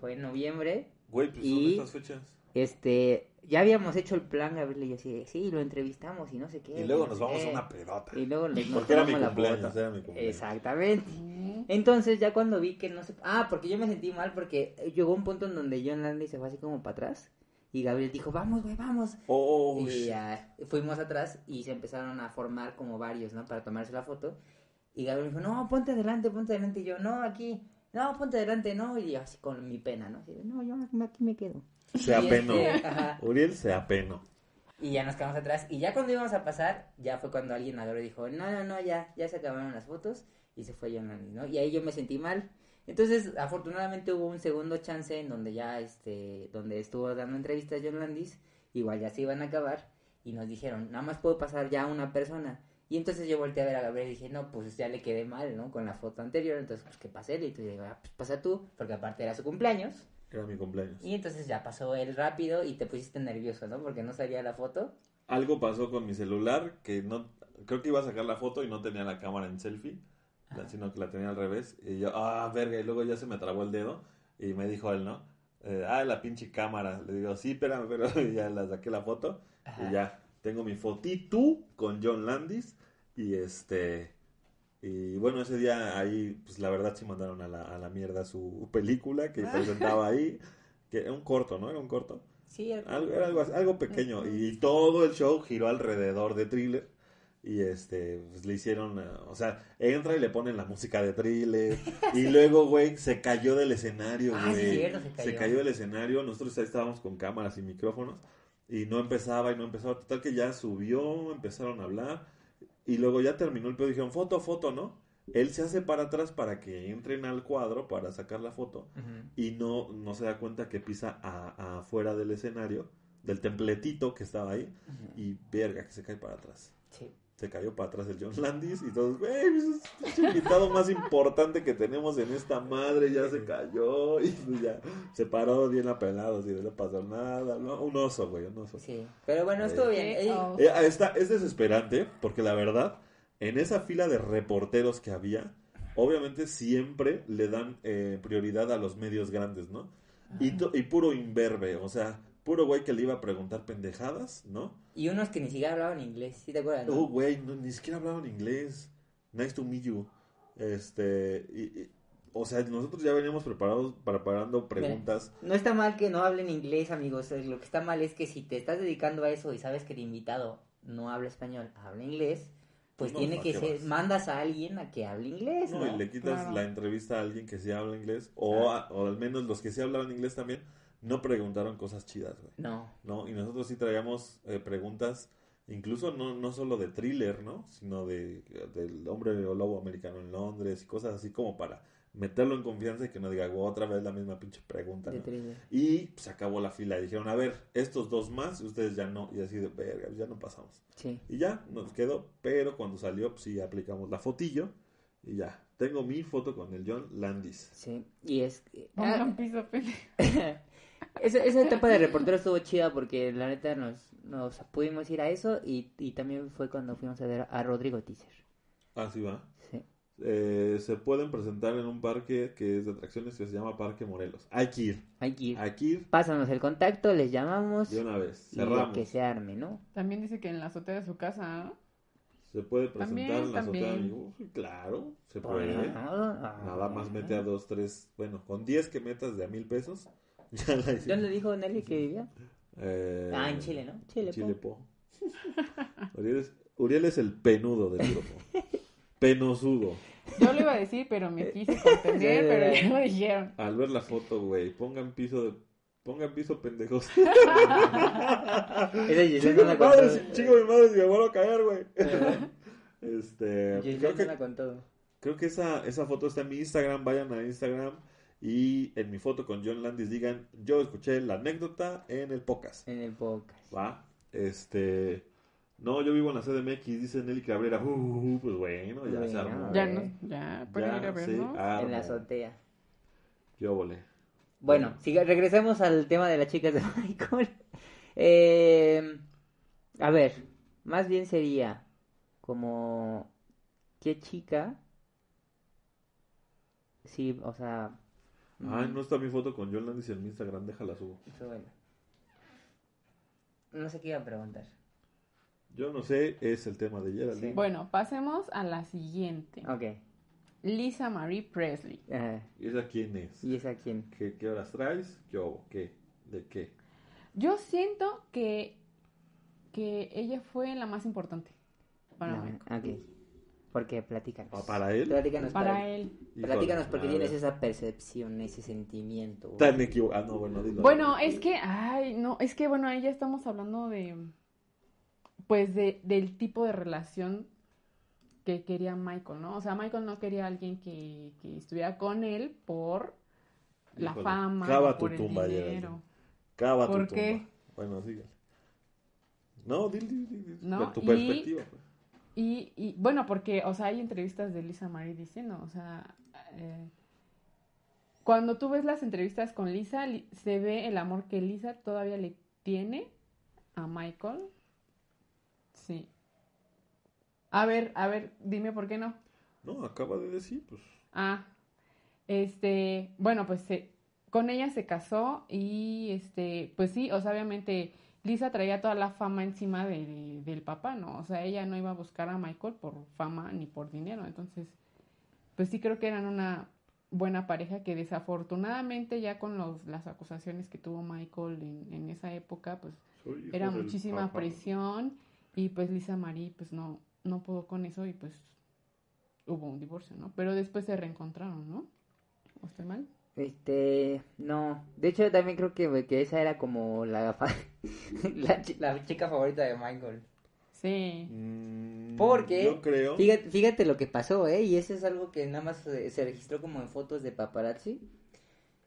Speaker 1: Fue en noviembre.
Speaker 3: Güey, pues
Speaker 1: Y-
Speaker 3: son estas fechas.
Speaker 1: Este, ya habíamos hecho el plan, Gabriel y yo así, sí, lo entrevistamos y no sé qué.
Speaker 3: Y luego
Speaker 1: no
Speaker 3: nos vamos a
Speaker 1: qué".
Speaker 3: una pedota.
Speaker 1: Y luego nos
Speaker 3: Porque era mi
Speaker 1: la
Speaker 3: cumpleaños,
Speaker 1: foto.
Speaker 3: era mi cumpleaños.
Speaker 1: Exactamente. Entonces ya cuando vi que no se... Ah, porque yo me sentí mal porque llegó un punto en donde John Landis se fue así como para atrás. Y Gabriel dijo, vamos, güey, vamos.
Speaker 3: Oh,
Speaker 1: y ya fuimos atrás y se empezaron a formar como varios, ¿no? Para tomarse la foto. Y Gabriel dijo, no, ponte adelante, ponte adelante. Y yo, no, aquí. No, ponte adelante, no. Y yo así con mi pena, ¿no? De, no, yo aquí me quedo.
Speaker 3: se apenó.
Speaker 1: este, ajá.
Speaker 3: Uriel se apenó.
Speaker 1: Y ya nos quedamos atrás. Y ya cuando íbamos a pasar, ya fue cuando alguien agarró y dijo, no, no, no, ya, ya se acabaron las fotos. Y se fue John Landis, ¿no? Y ahí yo me sentí mal. Entonces, afortunadamente hubo un segundo chance en donde ya, este, donde estuvo dando entrevistas John Landis. Igual ya se iban a acabar. Y nos dijeron, nada más puedo pasar ya una persona. Y entonces yo volteé a ver a Gabriel y dije, no, pues ya le quedé mal, ¿no? Con la foto anterior. Entonces, pues que pase él. Y tú digo, ah, pues pasa tú. Porque aparte era su cumpleaños.
Speaker 3: Era mi cumpleaños.
Speaker 1: Y entonces ya pasó él rápido y te pusiste nervioso, ¿no? Porque no salía la foto.
Speaker 3: algo pasó con mi celular que no, creo que iba a sacar la foto y no tenía la cámara en selfie, la- sino que la tenía al revés. Y yo, ah, verga, y luego ya se me trabó el dedo y me dijo él, ¿no? Eh, ah, la pinche cámara. Le digo, sí, espérame, pero ya la saqué la foto
Speaker 1: Ajá.
Speaker 3: y ya tengo mi fotito con John Landis y este... Y bueno, ese día ahí, pues la verdad sí mandaron a la, a la mierda su película que presentaba ahí, que era un corto, ¿no? Era un corto.
Speaker 1: Sí, era-
Speaker 3: Algo, era algo, algo pequeño. Y todo el show giró alrededor de Thriller. Y este, pues le hicieron, eh, o sea, entra y le ponen la música de Thriller. y luego, güey, se cayó del escenario,
Speaker 1: Ah, sí,
Speaker 3: güey.
Speaker 1: cierto, se cayó.
Speaker 3: del escenario. Nosotros ahí estábamos con cámaras y micrófonos. Y no empezaba y no empezaba. Total que ya subió, empezaron a hablar. Y luego ya terminó el pedo. Dijeron, foto, foto, ¿no? Él se hace para atrás para que entren al cuadro para sacar la foto y no, no se da cuenta que pisa afuera del escenario, del templetito que estaba ahí, y verga, que se cae para atrás.
Speaker 1: Sí.
Speaker 3: Se cayó para atrás el John Landis y todos, güey, pues, es el invitado más importante que tenemos en esta madre, ya se cayó y pues ya se paró bien apelado, sin no pasó nada, ¿no? Un oso, güey, un oso.
Speaker 1: Sí. Pero bueno, estuvo bien. Eh.
Speaker 3: Eh, está, es desesperante porque la verdad, en esa fila de reporteros que había, obviamente siempre le dan eh, prioridad a los medios grandes, ¿no? Y, y puro imberbe, o sea, puro güey que le iba a preguntar pendejadas, ¿no?
Speaker 1: Y unos que ni siquiera hablaban inglés, ¿sí te acuerdas? no?
Speaker 3: Oh, güey, no, ni siquiera hablaban inglés. Nice to meet you. Este, y- y- o sea, nosotros ya veníamos preparados, preparando preguntas.
Speaker 1: No está mal que no hablen inglés, amigos. Lo que está mal es que si te estás dedicando a eso y sabes que el invitado no habla español, habla inglés, pues
Speaker 3: No,
Speaker 1: tiene
Speaker 3: ¿a
Speaker 1: que ser,
Speaker 3: vas?
Speaker 1: mandas a alguien a que hable inglés, ¿no?
Speaker 3: No, y le quitas
Speaker 2: Claro.
Speaker 3: la entrevista a alguien que sí habla inglés, o, a- o al menos los que sí hablaban inglés también, no preguntaron cosas chidas, güey.
Speaker 1: No.
Speaker 3: ¿no? Y nosotros sí traíamos eh, preguntas, incluso no, no solo de thriller, ¿no? Sino de, del hombre lobo americano en Londres y cosas así como para meterlo en confianza y que no diga "Güey, otra vez la misma pinche pregunta,
Speaker 1: de
Speaker 3: ¿no?
Speaker 1: thriller.
Speaker 3: Y se acabó la fila y dijeron, a ver, estos dos más, y ustedes ya no, y así de verga, ya no pasamos.
Speaker 1: Sí.
Speaker 3: Y ya, nos quedó, pero cuando salió, pues sí, aplicamos la fotillo y ya. Tengo mi foto con el John Landis.
Speaker 1: Sí. Y es... ah,
Speaker 2: piso.
Speaker 1: esa, esa etapa de reportero estuvo chida porque la neta nos, nos pudimos ir a eso y, y también fue cuando fuimos a ver a Rodrigo Teaser.
Speaker 3: Así va.
Speaker 1: Sí.
Speaker 3: Eh, se pueden presentar en un parque que es de atracciones que se llama Parque Morelos. Hay que ir.
Speaker 1: Hay que ir.
Speaker 3: Hay que ir
Speaker 1: Pásanos el contacto, les llamamos
Speaker 3: de una vez.
Speaker 1: y
Speaker 3: Cerramos.
Speaker 1: que se arme, ¿no?
Speaker 2: También dice que en la azotea de su casa, ¿no?
Speaker 3: Se puede presentar
Speaker 2: También,
Speaker 3: en la azotea.
Speaker 2: también.
Speaker 3: amigo. Uy, claro, se puede.
Speaker 1: nada.
Speaker 3: Nada más mete a dos, tres. Bueno, con 10 que metas de a mil pesos. Ya la hicimos.
Speaker 1: ¿Dónde dijo Nelly que vivía?
Speaker 3: Eh,
Speaker 1: Ah, en Chile, ¿no? Chile,
Speaker 3: Chile
Speaker 1: po.
Speaker 3: Po. Uriel, es, Uriel es el penudo del grupo. Penosudo.
Speaker 2: Yo lo iba a decir, pero me quise contener, pero ya lo dijeron.
Speaker 3: Al ver la foto, güey, pongan piso de. Pongan piso pendejos. Chingo mi
Speaker 1: la
Speaker 3: madre, chingo mi madre si me vuelvo a caer, güey. Este. Creo que,
Speaker 1: la contó.
Speaker 3: creo que esa, esa foto está en mi Instagram. Vayan a Instagram. Y en mi foto con John Landis digan: Yo escuché la anécdota en el podcast.
Speaker 1: En el podcast.
Speaker 3: Va. Este. No, yo vivo en la CDMX, dice Nelly Cabrera. Uh, pues bueno, ya se
Speaker 1: Bueno.
Speaker 3: armó.
Speaker 2: Ya no, ya pueden ir a
Speaker 3: Ya
Speaker 2: ver,
Speaker 3: se
Speaker 2: ¿no?
Speaker 3: armó.
Speaker 1: En la azotea.
Speaker 3: Qué óvole.
Speaker 1: Bueno, siga- regresemos al tema de las chicas de Michael. Eh, a ver, más bien sería como qué chica. Sí, o sea.
Speaker 3: Ay,
Speaker 1: mm,
Speaker 3: no está mi foto con Landis en mi Instagram, déjala subo.
Speaker 1: No sé qué iba a preguntar.
Speaker 3: Yo no sé, es el tema de Geraldine.
Speaker 1: Sí.
Speaker 2: Bueno, pasemos a la siguiente.
Speaker 1: Ok.
Speaker 2: Lisa Marie Presley.
Speaker 1: ajá.
Speaker 3: ¿Y esa quién es?
Speaker 1: ¿Y esa quién?
Speaker 3: ¿Qué, qué horas traes? ¿Qué hubo? ¿Qué? ¿De qué?
Speaker 2: Yo siento que, que ella fue la más importante para
Speaker 1: No, ok. Porque platícanos.
Speaker 3: ¿Ah, ¿Para él?
Speaker 1: Platícanos,
Speaker 2: Para
Speaker 1: para-
Speaker 2: él.
Speaker 3: Híjole,
Speaker 1: Platícanos porque tienes esa percepción, ese sentimiento. güey.
Speaker 3: Tan equivocado. Ah, no, bueno, dilo.
Speaker 2: Bueno, es que, ay, no, es que bueno, ahí ya estamos hablando de, pues, de, del tipo de relación que quería Michael, ¿no? O sea, Michael no quería a alguien que, que estuviera con él por la
Speaker 3: Híjole,
Speaker 2: fama,
Speaker 3: cava
Speaker 2: por
Speaker 3: tu
Speaker 2: el
Speaker 3: tumba,
Speaker 2: dinero.
Speaker 3: Cava tu
Speaker 2: ¿Por
Speaker 3: tumba.
Speaker 2: qué?
Speaker 3: Bueno, síguele. No, dile, dile, dile,
Speaker 2: No,
Speaker 3: tu
Speaker 2: y-
Speaker 3: perspectiva. pues.
Speaker 2: Y, y bueno, porque, o sea, hay entrevistas de Lisa Marie diciendo, o sea, eh, cuando tú ves las entrevistas con Lisa, li- se ve el amor que Lisa todavía le tiene a Michael Sí. A ver, a ver, dime por qué no.
Speaker 3: No, acaba de decir, pues.
Speaker 2: Ah, este, bueno, pues se- con ella se casó y este, pues sí, o sea, obviamente Lisa traía toda la fama encima de, de- del papá, ¿no? O sea, ella no iba a buscar a Michael por fama ni por dinero, entonces, pues sí creo que eran una buena pareja que desafortunadamente ya con los, las acusaciones que tuvo Michael en, en esa época, pues era muchísima
Speaker 3: papá.
Speaker 2: presión y pues Lisa Marie pues no, no pudo con eso y pues hubo un divorcio, ¿no? Pero después se reencontraron, ¿no? ¿O estoy mal?
Speaker 1: Este, no. De hecho, también creo que, que esa era como la, la, la chica favorita de Michael.
Speaker 2: Sí.
Speaker 3: Mm,
Speaker 1: Porque,
Speaker 3: Yo creo.
Speaker 1: Fíjate, fíjate lo que pasó, ¿eh? Y eso es algo que nada más se, se registró como en fotos de paparazzi.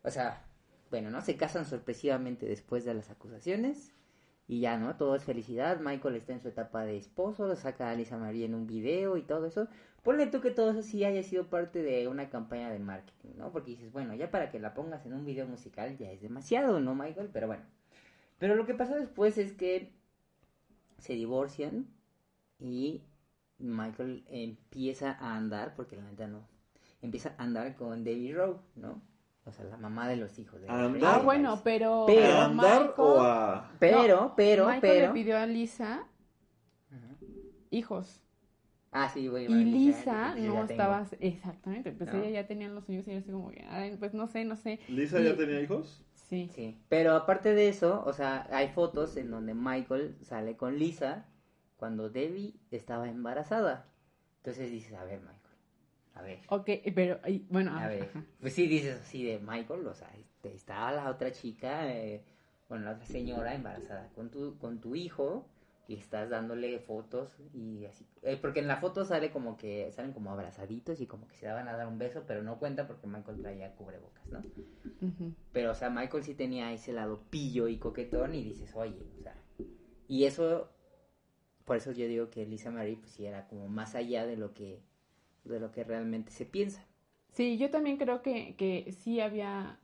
Speaker 1: O sea, bueno, ¿no? Se casan sorpresivamente después de las acusaciones. Y ya, ¿no? Todo es felicidad. Michael está en su etapa de esposo, saca a Lisa Marie en un video y todo eso. Ponle tú que todo eso sí haya sido parte de una campaña de marketing, ¿no? Porque dices, bueno, ya para que la pongas en un video musical ya es demasiado, ¿no, Michael? Pero bueno. Pero lo que pasó después es que se divorcian y Michael empieza a andar, porque la neta no, empieza a andar con Debbie Rowe, ¿no? O sea, la mamá de los hijos de
Speaker 3: A
Speaker 1: los
Speaker 3: andar.
Speaker 2: Ah, bueno, pero...
Speaker 1: Pero-
Speaker 3: ¿A andar
Speaker 2: Michael-
Speaker 3: o a.?
Speaker 1: Pero, pero,
Speaker 2: Michael
Speaker 1: pero...
Speaker 2: le pidió a Lisa
Speaker 1: Ajá.
Speaker 2: hijos.
Speaker 1: Ah, sí, güey.
Speaker 2: Y
Speaker 1: bueno,
Speaker 2: Lisa no estaba... Exactamente, pues
Speaker 1: No.
Speaker 2: ella ya tenía los suyos y yo así como que, ay, pues no sé, no sé.
Speaker 3: ¿Lisa
Speaker 2: Y-
Speaker 3: ya tenía hijos?
Speaker 2: Sí.
Speaker 1: Sí, pero aparte de eso, o sea, hay fotos en donde Michael sale con Lisa cuando Debbie estaba embarazada. Entonces dices, a ver, Michael, a ver.
Speaker 2: Ok, pero, y- bueno,
Speaker 1: A ver,
Speaker 2: ajá.
Speaker 1: pues sí dices así de Michael, o sea, este, estaba la otra chica, eh, bueno, la otra señora embarazada con tu, con tu hijo y estás dándole fotos y así, eh, porque en la foto sale como que, salen como abrazaditos y como que se daban a dar un beso, pero no cuenta porque Michael traía cubrebocas, ¿no? Pero, o sea, Michael sí tenía ese lado pillo y coquetón y dices, oye, o sea, y eso, por eso yo digo que Lisa Marie, pues sí era como más allá de lo que, de lo que realmente se piensa.
Speaker 2: Sí, yo también creo que, que sí había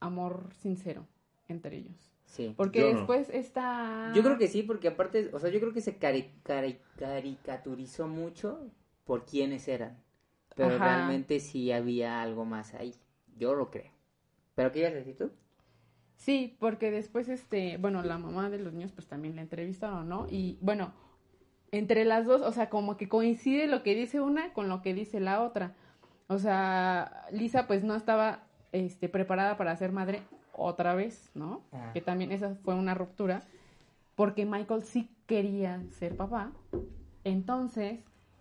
Speaker 2: amor sincero entre ellos.
Speaker 1: Sí.
Speaker 2: Porque
Speaker 3: Yo no.
Speaker 2: después está...
Speaker 1: Yo creo que sí, porque aparte, o sea, yo creo que se cari- cari- caricaturizó mucho por quiénes eran. Pero
Speaker 2: Ajá.
Speaker 1: realmente sí había algo más ahí. Yo lo creo. ¿Pero qué ibas a decir tú?
Speaker 2: Sí, porque después, este, bueno, la mamá de los niños pues también la entrevistaron, ¿no? Y bueno, entre las dos, o sea, como que coincide lo que dice una con lo que dice la otra. O sea, Lisa pues no estaba, este, preparada para ser madre otra vez, ¿no?
Speaker 1: Ah.
Speaker 2: Que también esa fue una ruptura, porque Michael sí quería ser papá. Entonces,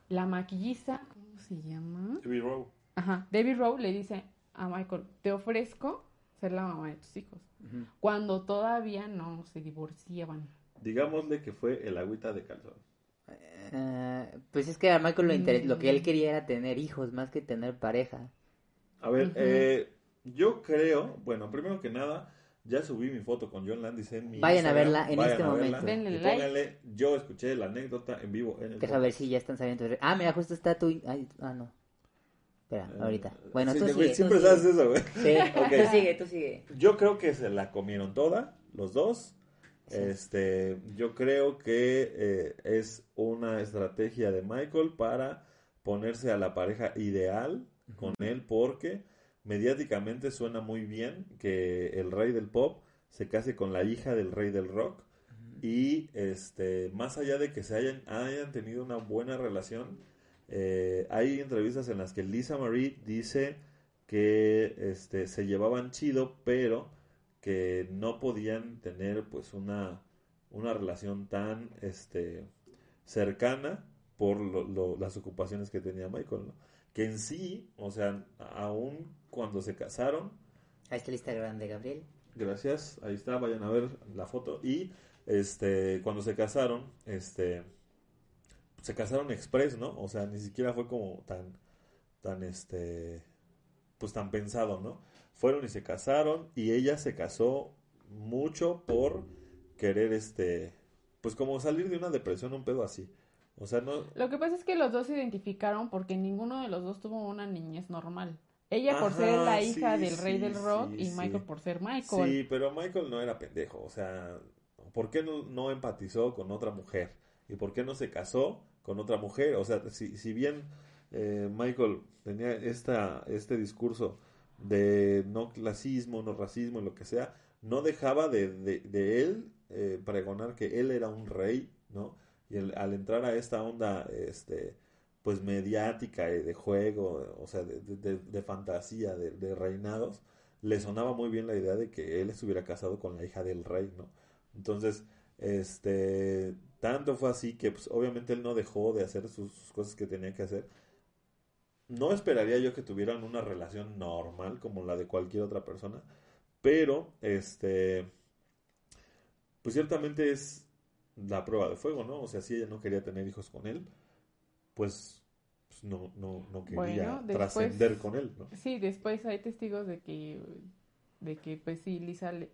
Speaker 2: la maquillista, ¿cómo se llama?
Speaker 3: Debbie Rowe.
Speaker 2: Ajá, Debbie Rowe le dice a Michael, te ofrezco ser la mamá de tus hijos cuando todavía no se divorciaban.
Speaker 3: Digámosle que fue el agüita de calzón.
Speaker 1: Eh, pues es que a Michael lo, interes- lo que él
Speaker 2: Mm.
Speaker 1: quería era tener hijos más que tener pareja.
Speaker 3: A ver, eh, yo creo, bueno, primero que nada, ya subí mi foto con John Landis en mi
Speaker 1: Vayan a verla en
Speaker 3: Vayan
Speaker 1: este
Speaker 3: verla
Speaker 1: momento.
Speaker 3: Y
Speaker 2: like.
Speaker 3: pónganle, yo escuché la anécdota en vivo en el
Speaker 1: Deja ver si ya están saliendo. Ah, mira, justo está tu... ay, ah, no. Espera,
Speaker 3: Eh,
Speaker 1: ahorita. Bueno,
Speaker 3: sí,
Speaker 1: tú sigue, tú
Speaker 3: Siempre
Speaker 1: sigue.
Speaker 3: sabes eso, güey.
Speaker 1: Sí,
Speaker 3: Ok.
Speaker 1: tú sigue, tú sigue.
Speaker 3: Yo creo que se la comieron toda, los dos.
Speaker 1: Sí.
Speaker 3: Este, yo creo que eh, es una estrategia de Michael para ponerse a la pareja ideal con él porque mediáticamente suena muy bien que el rey del pop se case con la hija del rey del rock y este más allá de que se hayan, hayan tenido una buena relación eh, hay entrevistas en las que Lisa Marie dice que este se llevaban chido pero que no podían tener pues una una relación tan este cercana por lo- lo- las ocupaciones que tenía Michael ¿no? que en sí o sea aún cuando se casaron
Speaker 1: Ahí está el Instagram de Gabriel.
Speaker 3: Gracias, ahí está, vayan a ver la foto. Y este, cuando se casaron, este, se casaron express, ¿no? O sea, ni siquiera fue como tan, tan, este, pues tan pensado, ¿no? Fueron y se casaron y ella se casó mucho por querer, este, pues como salir de una depresión, un pedo así. O sea, no,
Speaker 2: Lo que pasa es que los dos se identificaron porque ninguno de los dos tuvo una niñez normal. Ella por
Speaker 3: Ajá,
Speaker 2: ser la
Speaker 3: sí,
Speaker 2: hija del rey
Speaker 3: sí,
Speaker 2: del rock
Speaker 3: sí,
Speaker 2: y. Michael por ser Michael.
Speaker 3: Sí, pero Michael no era pendejo, o sea, ¿por qué no, no empatizó con otra mujer? ¿Y por qué no se casó con otra mujer? O sea, si, si bien eh, Michael tenía esta, este discurso de no clasismo, no racismo, lo que sea, no dejaba de, de, él eh, pregonar que él era un rey, ¿no? Y al entrar a esta onda, este, pues mediática y de juego, o sea, de, de fantasía, de, reinados, le sonaba muy bien la idea de que él estuviera casado con la hija del rey, ¿no? Entonces, este, tanto fue así que pues, obviamente él no dejó de hacer sus, cosas que tenía que hacer. No esperaría yo que tuvieran una relación normal como la de cualquier otra persona, pero este, pues ciertamente es la prueba de fuego, ¿no? O sea, si ella no quería tener hijos con él, pues, pues no, no, no quería trascender con él, ¿no?
Speaker 2: Sí, después hay testigos de que, de que pues sí, Lisa, le,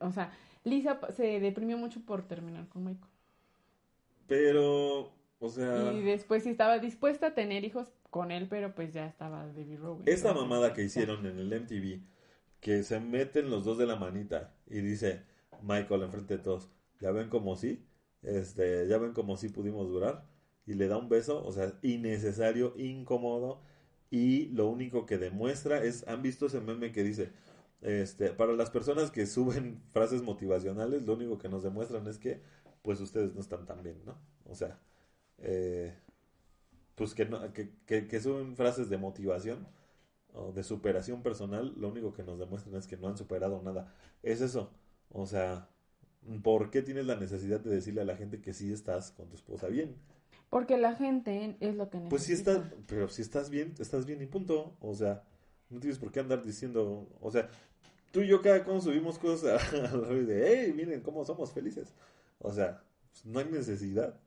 Speaker 2: o sea, Lisa se deprimió mucho por terminar con Michael.
Speaker 3: Pero, o sea...
Speaker 2: Y después sí estaba dispuesta a tener hijos con él, pero pues ya estaba David Rowan.
Speaker 3: Esta mamada que hicieron en el MTV, que se meten los dos de la manita y dice Michael enfrente de todos, ya ven como sí, este, ya ven como sí pudimos durar, y le da un beso, o sea, innecesario, incómodo, y lo único que demuestra es, ¿han visto ese meme que dice, este, para las personas que suben frases motivacionales, lo único que nos demuestran es que, pues ustedes no están tan bien, ¿no? O sea, eh, pues que, no, que, que, suben frases de motivación o de superación personal, lo único que nos demuestran es que no han superado nada. Es eso. O sea, ¿por qué tienes la necesidad de decirle a la gente que sí estás con tu esposa bien?
Speaker 2: Porque la gente es lo que necesita.
Speaker 3: Pues sí estás, pero si estás bien, estás bien y punto. O sea, no tienes por qué andar diciendo, o sea, tú y yo cada cuando subimos cosas a, la de, hey, miren cómo somos felices. O sea, pues, no hay necesidad,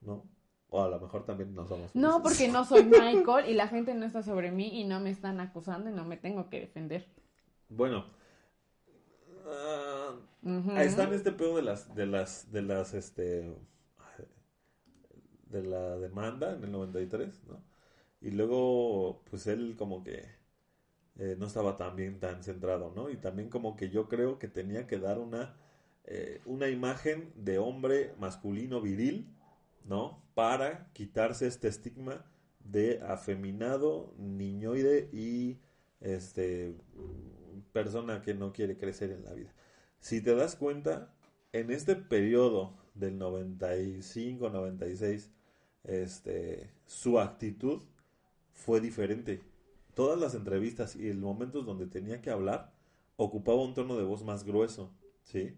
Speaker 3: ¿no? O a lo mejor también no somos
Speaker 2: felices. No, porque no soy Michael y la gente no está sobre mí y no me están acusando y no me tengo que defender.
Speaker 3: Bueno, uh, está en este pedo de las, de las, de las, este, de la demanda en el 93, ¿no? Y luego, pues él como que eh, no estaba tan bien tan centrado, ¿no? Y también como que yo creo que tenía que dar una, eh, una imagen de hombre masculino viril, ¿no? Para quitarse este estigma de afeminado, niñoide y este persona que no quiere crecer en la vida. Si te das cuenta, en este periodo del 95, 96, este, su actitud fue diferente todas las entrevistas y los momentos donde tenía que hablar, ocupaba un tono de voz más grueso, ¿sí?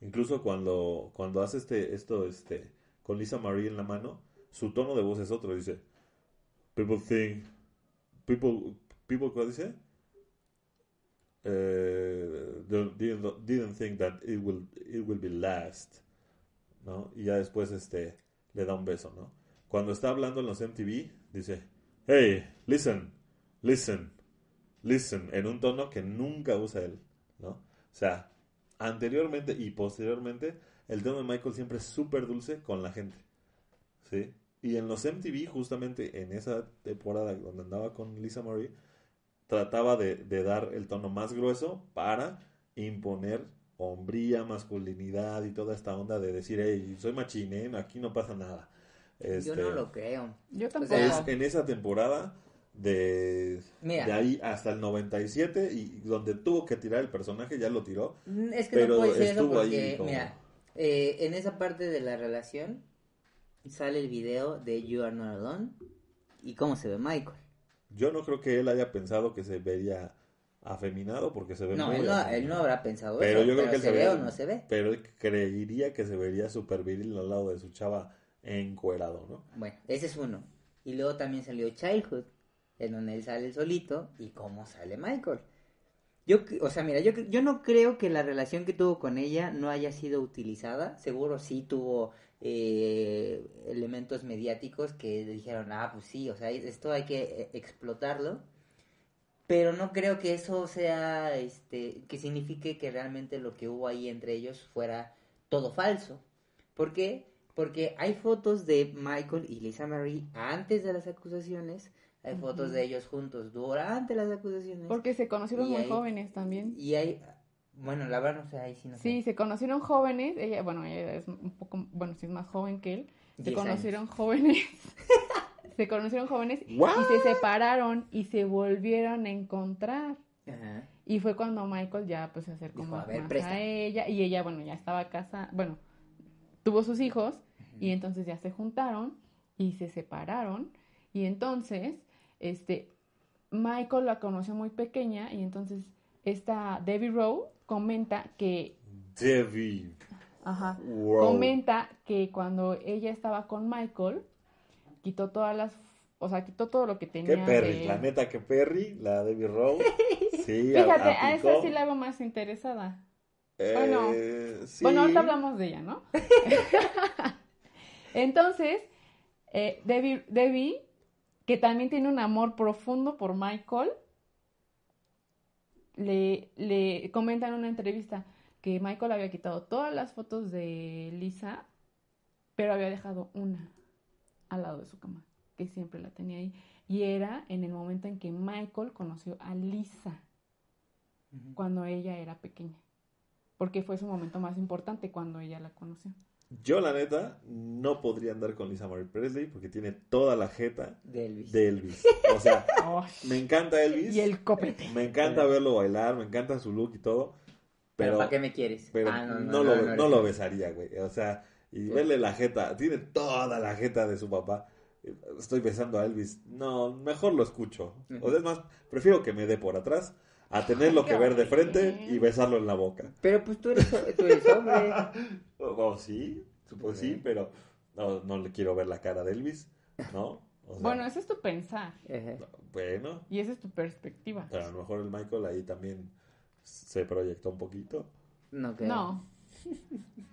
Speaker 3: Incluso cuando, cuando hace este, esto, este, con Lisa Marie en la mano, su tono de voz es otro, dice, people think, people, people, ¿qué dice? Uh, didn't, didn't, think that it will, it will be last, ¿no? Y ya después, este, le da un beso, ¿no? Cuando está hablando en los MTV, dice, hey, listen, listen, listen, en un tono que nunca usa él, ¿no? O sea, anteriormente y posteriormente, el tono de Michael siempre es súper dulce con la gente, ¿sí? Y en los MTV, justamente en esa temporada donde andaba con Lisa Marie, trataba de, dar el tono más grueso para imponer hombría, masculinidad y toda esta onda de decir, hey, soy machine, aquí no pasa nada.
Speaker 1: Yo no este, lo creo.
Speaker 2: Yo tampoco.
Speaker 3: en esa temporada de, de ahí hasta el 97 y donde tuvo que tirar el personaje ya lo tiró.
Speaker 1: Mm, es que pero no puede ser eso porque, mira, eh, en esa parte de la relación sale el video de You Are Not Alone y cómo se ve Michael.
Speaker 3: Yo no creo que él haya pensado que se vería afeminado porque se ve
Speaker 1: no,
Speaker 3: muy
Speaker 1: él no, él no habrá pensado pero yo creo que se, ve o no se ve.
Speaker 3: Pero él creería que se vería súper viril al lado de su chava encuerado, ¿no?
Speaker 1: Bueno, ese es uno. Y luego también salió Childhood en donde él sale solito y cómo sale Michael. Yo, o sea, mira, yo, yo no creo que la relación que tuvo con ella no haya sido utilizada. Seguro sí tuvo eh, elementos mediáticos que dijeron, ah, pues sí, o sea, esto hay que eh, explotarlo. Pero no creo que eso sea, este, que signifique que realmente lo que hubo ahí entre ellos fuera todo falso. ¿Por qué? Porque hay fotos de Michael y Lisa Marie antes de las acusaciones hay fotos de ellos juntos durante las acusaciones.
Speaker 2: Porque se conocieron muy jóvenes también.
Speaker 1: Y hay, Bueno, la verdad no sé, ahí sí no
Speaker 2: Sí,
Speaker 1: sé.
Speaker 2: se conocieron jóvenes, ella, bueno, ella es un poco, bueno, sí es más joven que él, se conocieron jóvenes, se conocieron jóvenes
Speaker 3: ¿What?
Speaker 2: y se separaron y se volvieron a encontrar.
Speaker 1: Ajá.
Speaker 2: Y fue cuando Michael ya pues se acercó
Speaker 1: Dijo,
Speaker 2: más,
Speaker 1: "A ver,
Speaker 2: más
Speaker 1: presta".
Speaker 2: a ella y ella, bueno, ya estaba casada, bueno, tuvo sus hijos y entonces ya se juntaron y se separaron y entonces, este, Michael la conoció muy pequeña y entonces esta Debbie Rowe comenta que,
Speaker 3: Debbie.
Speaker 2: ajá,
Speaker 3: Wow.
Speaker 2: comenta que cuando ella estaba con Michael, quitó todas las, o sea, quitó todo lo que
Speaker 3: Qué
Speaker 2: tenía
Speaker 3: Perry,
Speaker 2: de-
Speaker 3: la neta que Perry, la Debbie Rowe. Sí,
Speaker 2: Fíjate,
Speaker 3: a-
Speaker 2: a esa sí la veo más interesada.
Speaker 3: Eh,
Speaker 2: bueno.
Speaker 3: sí.
Speaker 2: Bueno, ahorita hablamos de ella, ¿no? Entonces, eh, Debbie, Debbie, que también tiene un amor profundo por Michael, le, le comenta en una entrevista que Michael había quitado todas las fotos de Lisa, pero había dejado una al lado de su cama, que siempre la tenía ahí. Y era en el momento en que Michael conoció a Lisa, cuando ella era pequeña. Porque fue su momento más importante cuando ella la conoció.
Speaker 3: Yo, la neta, no podría andar con Lisa Marie Presley porque tiene toda la jeta
Speaker 1: De Elvis.
Speaker 3: de Elvis. O sea, me encanta Elvis.
Speaker 2: Y el copete.
Speaker 3: Me encanta verlo bailar, me encanta su look y todo.
Speaker 1: Pero,
Speaker 3: Pero,
Speaker 1: ¿para qué me quieres?
Speaker 3: pero
Speaker 1: Ah,
Speaker 3: no, lo, no,
Speaker 1: eres
Speaker 3: lo besaría, güey. O sea, y
Speaker 1: Sí.
Speaker 3: verle la jeta, tiene toda la jeta de su papá. Estoy besando a Elvis. No, mejor lo escucho. O sea, es más, prefiero que me dé por atrás a tenerlo que ver de frente y besarlo en la boca.
Speaker 1: Pero pues tú eres, tú eres hombre.
Speaker 3: O sí, pues sí, pero no, no le quiero ver la cara de Elvis, ¿no? O sea,
Speaker 2: Bueno, ese es tu pensar.
Speaker 3: Bueno,
Speaker 2: Y esa es tu perspectiva.
Speaker 3: pero a lo mejor el Michael ahí también se proyectó un poquito.
Speaker 1: No creo.
Speaker 2: No.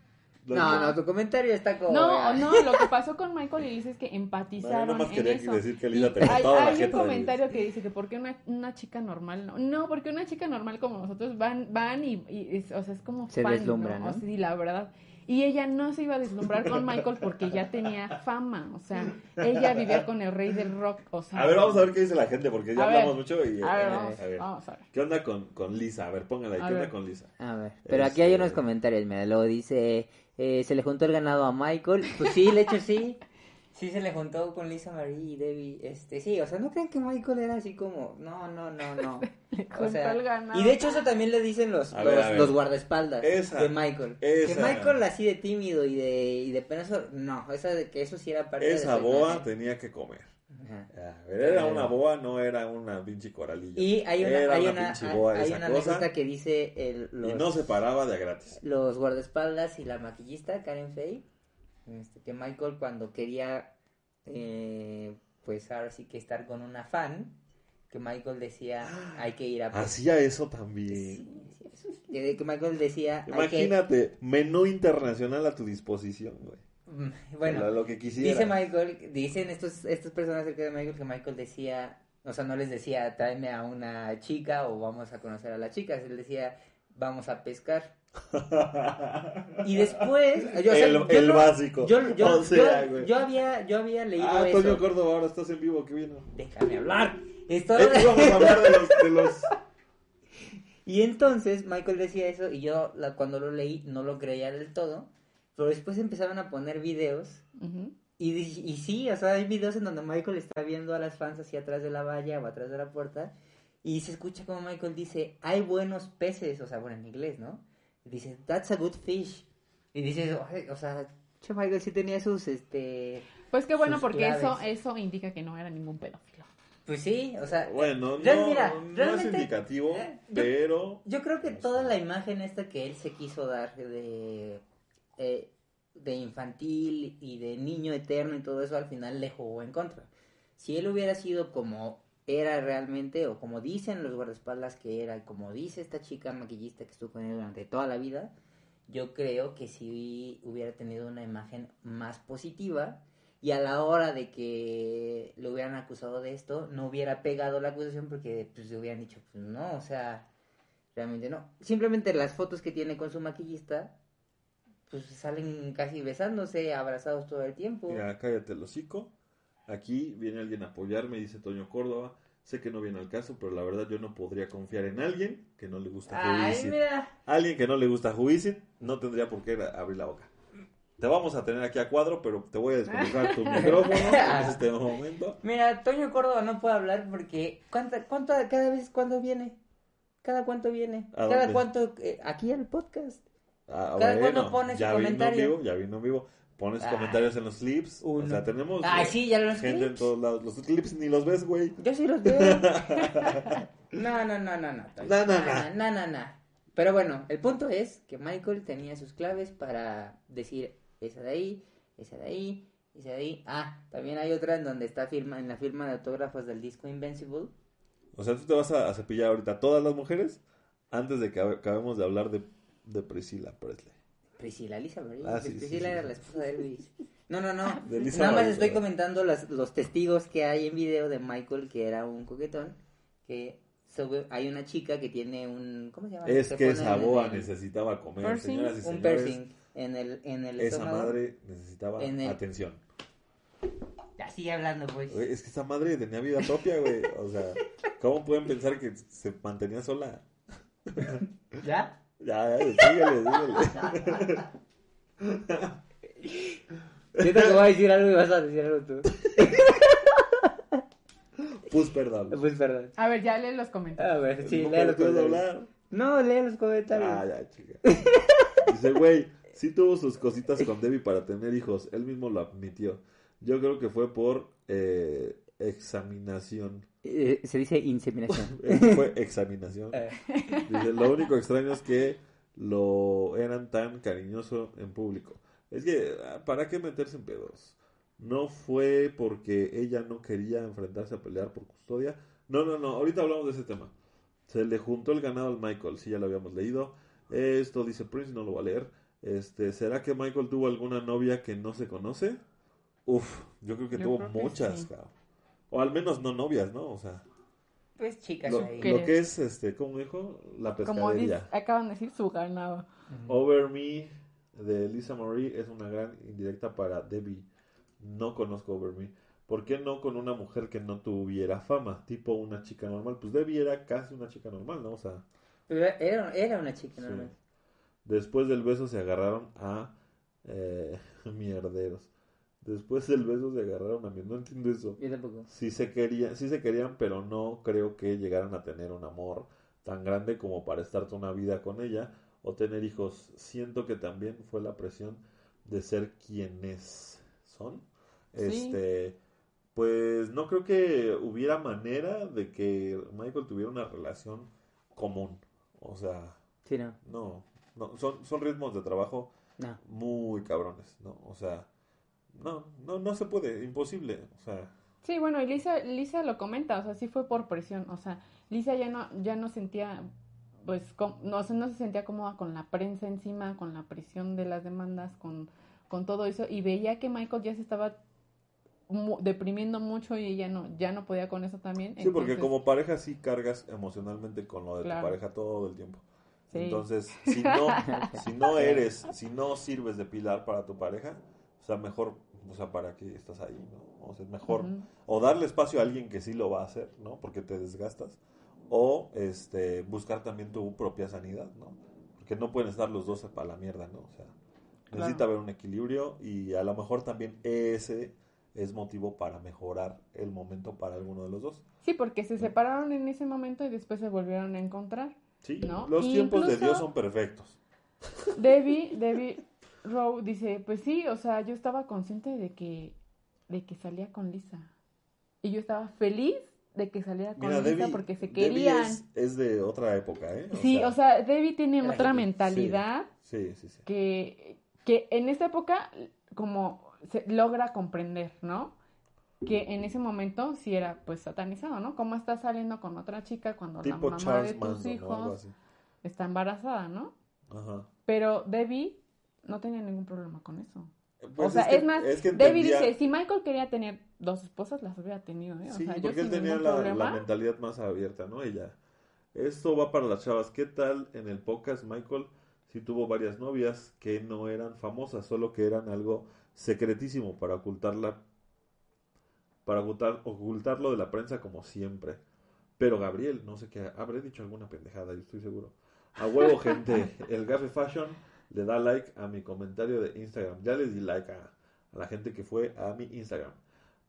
Speaker 1: No, no, tu comentario está como.
Speaker 2: No, no, lo que pasó con Michael y Lisa es que empatizaron
Speaker 3: nada más
Speaker 2: en
Speaker 3: quería
Speaker 2: eso.
Speaker 3: decir que
Speaker 2: Y
Speaker 3: Lisa tenía
Speaker 2: hay, hay un comentario que dice que porque una, una chica normal no, no, porque una chica normal como nosotros van, van y, y es, o sea, es como
Speaker 1: Se
Speaker 2: fan,
Speaker 1: deslumbra, ¿no?
Speaker 2: O sea, sí, la verdad. Y ella no se iba a deslumbrar con Michael porque ya tenía fama, o sea, ella vivía con el rey del rock, o sea.
Speaker 3: A ver, vamos a ver qué dice la gente, porque ya
Speaker 2: A
Speaker 3: hablamos
Speaker 2: ver.
Speaker 3: mucho y...
Speaker 2: A ver,
Speaker 3: eh,
Speaker 2: vamos,
Speaker 3: a ver.
Speaker 2: vamos a ver.
Speaker 3: ¿Qué onda con, con Lisa? A ver, póngala ahí.
Speaker 2: A
Speaker 3: ¿Qué onda con Lisa?
Speaker 1: A ver, pero aquí hay
Speaker 3: Este-
Speaker 1: unos comentarios, mira, luego dice, eh, se le juntó el ganado a Michael, pues sí, de hecho sí, sí se le juntó con Lisa Marie y Debbie, este, sí, o sea, no crean que Michael era así como, no, no, no, no, o
Speaker 2: juntó
Speaker 1: sea,
Speaker 2: el ganado.
Speaker 1: y de hecho eso también le dicen los, los,
Speaker 3: ver,
Speaker 1: los guardaespaldas
Speaker 3: Esa,
Speaker 1: de Michael,
Speaker 3: esa.
Speaker 1: que Michael así de tímido y de, y de penoso, no, esa de que eso sí era parte
Speaker 3: Esa
Speaker 1: de su
Speaker 3: boa tenía que comer.
Speaker 1: Ajá.
Speaker 3: A ver, era una boa, no era una pinche coralilla.
Speaker 1: Y hay una,
Speaker 3: Era
Speaker 1: hay
Speaker 3: una
Speaker 1: una,
Speaker 3: pinche
Speaker 1: hay,
Speaker 3: boa
Speaker 1: hay
Speaker 3: esa
Speaker 1: una
Speaker 3: cosa,
Speaker 1: que dice el, los,
Speaker 3: Y no se paraba de gratis.
Speaker 1: los guardaespaldas y la maquillista Karen Fay este, que Michael cuando quería eh, pues ahora sí que estar con una fan que Michael decía hay que ir a
Speaker 3: Hacía eso también.
Speaker 1: sí, eso que que Michael decía hay que
Speaker 3: Imagínate, menú internacional a tu disposición, güey.
Speaker 1: Mm, bueno
Speaker 3: lo, lo que quisiera.
Speaker 1: dice Michael dicen estos estas personas acerca de Michael que Michael decía o sea no les decía tráeme a una chica o vamos a conocer a la chica él decía vamos a pescar y después yo, o sea,
Speaker 3: El-
Speaker 1: yo
Speaker 3: el
Speaker 1: no-
Speaker 3: básico.
Speaker 1: yo, yo,
Speaker 3: O sea,
Speaker 1: yo-
Speaker 3: güey.
Speaker 1: yo había yo había leído
Speaker 3: Ah,
Speaker 1: eso
Speaker 3: Antonio Córdoba, ahora estás en vivo, qué bien.
Speaker 1: déjame hablar Esto-
Speaker 3: Es que íbamos a hablar de los, de los...
Speaker 1: y entonces Michael decía eso y yo la, cuando lo leí no lo creía del todo pero después empezaron a poner videos
Speaker 2: Ujú.
Speaker 1: y, y sí, o sea, hay videos en donde Michael está viendo a las fans hacia atrás de la valla o atrás de la puerta y se escucha como Michael dice, hay buenos peces, o sea, bueno, en inglés, ¿no? Y dice, that's a good fish. Y dices, "Ay, o sea, che, Michael sí tenía sus, este...
Speaker 2: Pues qué bueno, porque eso,
Speaker 1: claves.
Speaker 2: eso indica que no era ningún pedófilo.
Speaker 1: Pues sí, o sea...
Speaker 3: Bueno,
Speaker 1: Real-
Speaker 3: no,
Speaker 1: mira,
Speaker 3: no es indicativo,
Speaker 1: eh, yo-
Speaker 3: pero...
Speaker 1: Yo creo que toda la imagen esta que él se quiso dar de, eh, de infantil y de niño eterno y todo eso al final le jugó en contra. Si él hubiera sido como era realmente o como dicen los guardaespaldas que era como dice esta chica maquillista que estuvo con él durante toda la vida, yo creo que sí hubiera tenido una imagen más positiva y a la hora de que lo hubieran acusado de esto no hubiera pegado la acusación porque pues le hubieran dicho pues no, o sea, realmente no. Simplemente las fotos que tiene con su maquillista pues salen casi besándose, abrazados todo el tiempo.
Speaker 3: Mira, cállate el hocico. Aquí viene alguien a apoyarme, dice Toño Córdoba. Sé que no viene al caso, pero la verdad yo no podría confiar en alguien que no le gusta
Speaker 1: mira.
Speaker 3: Alguien que no le gusta Juicy no tendría por qué abrir la boca. Te vamos a tener aquí a cuadro, pero te voy a desconectar tu micrófono en este momento.
Speaker 1: Mira, Toño Córdoba no puede hablar porque ¿cuánta, cuánto, cada vez cuándo viene? ¿Cada cuánto viene?
Speaker 3: ¿A
Speaker 1: ¿Cada cuánto? eh, aquí al podcast.
Speaker 3: Ah,
Speaker 1: Cada
Speaker 3: bueno,
Speaker 1: cuando pones
Speaker 3: ya
Speaker 1: su
Speaker 3: vino en
Speaker 1: comentario.
Speaker 3: vivo, ya vino en vivo. Pones
Speaker 1: Ay.
Speaker 3: comentarios en los clips. O sea, tenemos
Speaker 1: Ah, sí, ya los
Speaker 3: gente en
Speaker 1: clips.
Speaker 3: todos lados. Los clips ni los ves, güey.
Speaker 1: Yo sí los veo. no, no, no, no, no.
Speaker 3: No, no,
Speaker 1: no, no, no, no. Pero bueno, el punto es que Michael tenía sus claves para decir esa de ahí, esa de ahí, esa de ahí. Ah, también hay otra en donde está firma, en la firma de autógrafos del disco Invincible.
Speaker 3: O sea, tú te vas a, a cepillar ahorita a todas las mujeres antes de que acabe- acabemos de hablar de, de Priscilla Presley.
Speaker 1: Priscila, Lisa Marie.
Speaker 3: Ah, sí,
Speaker 1: Priscila
Speaker 3: sí, sí,
Speaker 1: era
Speaker 3: sí.
Speaker 1: la esposa de Elvis. No, no, no.
Speaker 3: De Lisa
Speaker 1: Nada más
Speaker 3: Marie,
Speaker 1: estoy
Speaker 3: ¿verdad?
Speaker 1: comentando las- los testigos que hay en video de Michael, que era un coquetón. Que sobre- hay una chica que tiene un. ¿Cómo se llama?
Speaker 3: Es
Speaker 1: Se
Speaker 3: que esa boa
Speaker 1: el-
Speaker 3: necesitaba comer,
Speaker 2: Piercing,
Speaker 3: señoras y
Speaker 1: Un
Speaker 3: señores.
Speaker 1: piercing en el, en el
Speaker 3: Esa
Speaker 1: estómago.
Speaker 3: madre necesitaba
Speaker 1: En el-
Speaker 3: atención.
Speaker 1: Ya sigue hablando, pues.
Speaker 3: Güey, es que esa madre tenía vida propia, güey. O sea, ¿cómo pueden pensar que se mantenía sola?
Speaker 1: ¿Ya?
Speaker 3: Ya, ya, síguele, síguele.
Speaker 1: Siento que voy a decir algo y vas a decir algo tú.
Speaker 3: Pues perdón.
Speaker 1: Pues perdón.
Speaker 2: A ver, ya lee los comentarios.
Speaker 1: A ver, sí,
Speaker 3: no
Speaker 1: lee los
Speaker 3: puedes
Speaker 1: comentarios.
Speaker 3: hablar.
Speaker 1: No, lee los comentarios.
Speaker 3: Ah, ya, chica. Dice, güey, sí tuvo sus cositas con Debbie para tener hijos. Él mismo lo admitió. Yo creo que fue por eh, examinación.
Speaker 1: Eh, se dice inseminación.
Speaker 3: Eso fue examinación.
Speaker 1: Eh,
Speaker 3: Dice, lo único extraño es que lo eran tan cariñoso en público. Es que, ah, ¿para qué meterse en pedos? No fue porque ella no quería enfrentarse a pelear por custodia. No, no, no, ahorita hablamos de ese tema. Se le juntó el ganado al Michael, sí, ya lo habíamos leído. Esto dice Prince, no lo va a leer. Este, ¿será que Michael tuvo alguna novia que no se conoce? Uf, yo creo que
Speaker 2: Yo
Speaker 3: tuvo
Speaker 2: creo que
Speaker 3: muchas,
Speaker 2: sí.
Speaker 3: cabrón. O al menos no novias, ¿no? O sea,
Speaker 1: pues chicas
Speaker 3: lo,
Speaker 1: ahí.
Speaker 3: Lo que es, este, ¿cómo dijo? La
Speaker 2: Como dice-
Speaker 3: pescadería.
Speaker 2: acaban de decir, su ganado.
Speaker 3: Over Me de Lisa Marie es una gran indirecta para Debbie. No conozco Over Me. ¿Por qué no con una mujer que no tuviera fama? Tipo una chica normal. Pues Debbie era casi una chica normal, ¿no? O sea,
Speaker 1: Era, era una chica
Speaker 3: sí.
Speaker 1: normal.
Speaker 3: Después del beso se agarraron a eh, mierderos. Después del beso se agarraron a mí. No entiendo eso.
Speaker 1: Yo tampoco.
Speaker 3: Sí se querían, sí se querían, pero no creo que llegaran a tener un amor tan grande como para estar toda una vida con ella o tener hijos. Siento que también fue la presión de ser quienes son.
Speaker 2: Sí.
Speaker 3: Este, pues no creo que hubiera manera de que Michael tuviera una relación común. O sea,
Speaker 1: Sí, no.
Speaker 3: no, no, son, son ritmos de trabajo
Speaker 1: No.
Speaker 3: muy cabrones, ¿no? O sea, no, no, no se puede, imposible. O sea,
Speaker 2: Sí, bueno, y Lisa, Lisa lo comenta, o sea, sí fue por presión, o sea, Lisa ya no, ya no sentía, pues, com- no, o sea, no se sentía cómoda con la prensa encima, con la presión de las demandas, con, con todo eso, y veía que Michael ya se estaba mu- deprimiendo mucho y ella no, ya no podía con eso también.
Speaker 3: Sí, porque como pareja sí cargas emocionalmente con lo de
Speaker 2: Claro.
Speaker 3: tu pareja todo el tiempo.
Speaker 2: Sí.
Speaker 3: Entonces, si no, si no eres, si no sirves de pilar para tu pareja, o sea, mejor, o sea, ¿para qué estás ahí, no? O sea, es mejor o darle espacio a alguien que sí lo va a hacer, ¿no? Porque te desgastas, o este, buscar también tu propia sanidad, ¿no? Porque no pueden estar los dos para la mierda, ¿no? O sea, necesita haber un equilibrio y a lo mejor también ese es motivo para mejorar el momento para alguno de los dos.
Speaker 2: Sí, porque se separaron en ese momento y después se volvieron a encontrar.
Speaker 3: Sí,
Speaker 2: ¿No?
Speaker 3: los
Speaker 2: Y
Speaker 3: tiempos de Dios son perfectos.
Speaker 2: Debbie, Debbie Rowe dice, pues sí, o sea, yo estaba consciente de que, de que salía con Lisa. Y yo estaba feliz de que saliera con
Speaker 3: Mira,
Speaker 2: Lisa
Speaker 3: Debbie,
Speaker 2: porque se querían.
Speaker 3: es, es de otra época, ¿eh?
Speaker 2: sí, o sea, Debbie tiene otra mentalidad
Speaker 3: Sí, sí, sí.
Speaker 2: que, que en esta época como se logra comprender, ¿no? Que en ese momento sí era pues satanizado, ¿no? ¿Cómo estás saliendo con otra chica cuando
Speaker 3: Tipo
Speaker 2: la mamá
Speaker 3: Charles
Speaker 2: de tus hijos está embarazada, ¿no?
Speaker 3: Ajá.
Speaker 2: Pero Debbie no tenía ningún problema con eso.
Speaker 3: Pues
Speaker 2: o sea,
Speaker 3: que-
Speaker 2: es, más,
Speaker 3: es que entendía-
Speaker 2: dice, si Michael quería tener dos esposas, las hubiera tenido, ¿eh? O
Speaker 3: Sí,
Speaker 2: sea, yo
Speaker 3: porque él
Speaker 2: sin
Speaker 3: tenía la,
Speaker 2: problema.
Speaker 3: la mentalidad más abierta, ¿no? Ella. Esto va para las chavas. ¿Qué tal en el podcast Michael si tuvo varias novias que no eran famosas, solo que eran algo secretísimo para ocultarla, para ocultar, ocultarlo de la prensa como siempre? Pero Gabriel, no sé qué, habré dicho alguna pendejada, yo estoy seguro. A huevo, gente. El Gafe Fashion le da like a mi comentario de Instagram. Ya les di like a, a la gente que fue a mi Instagram.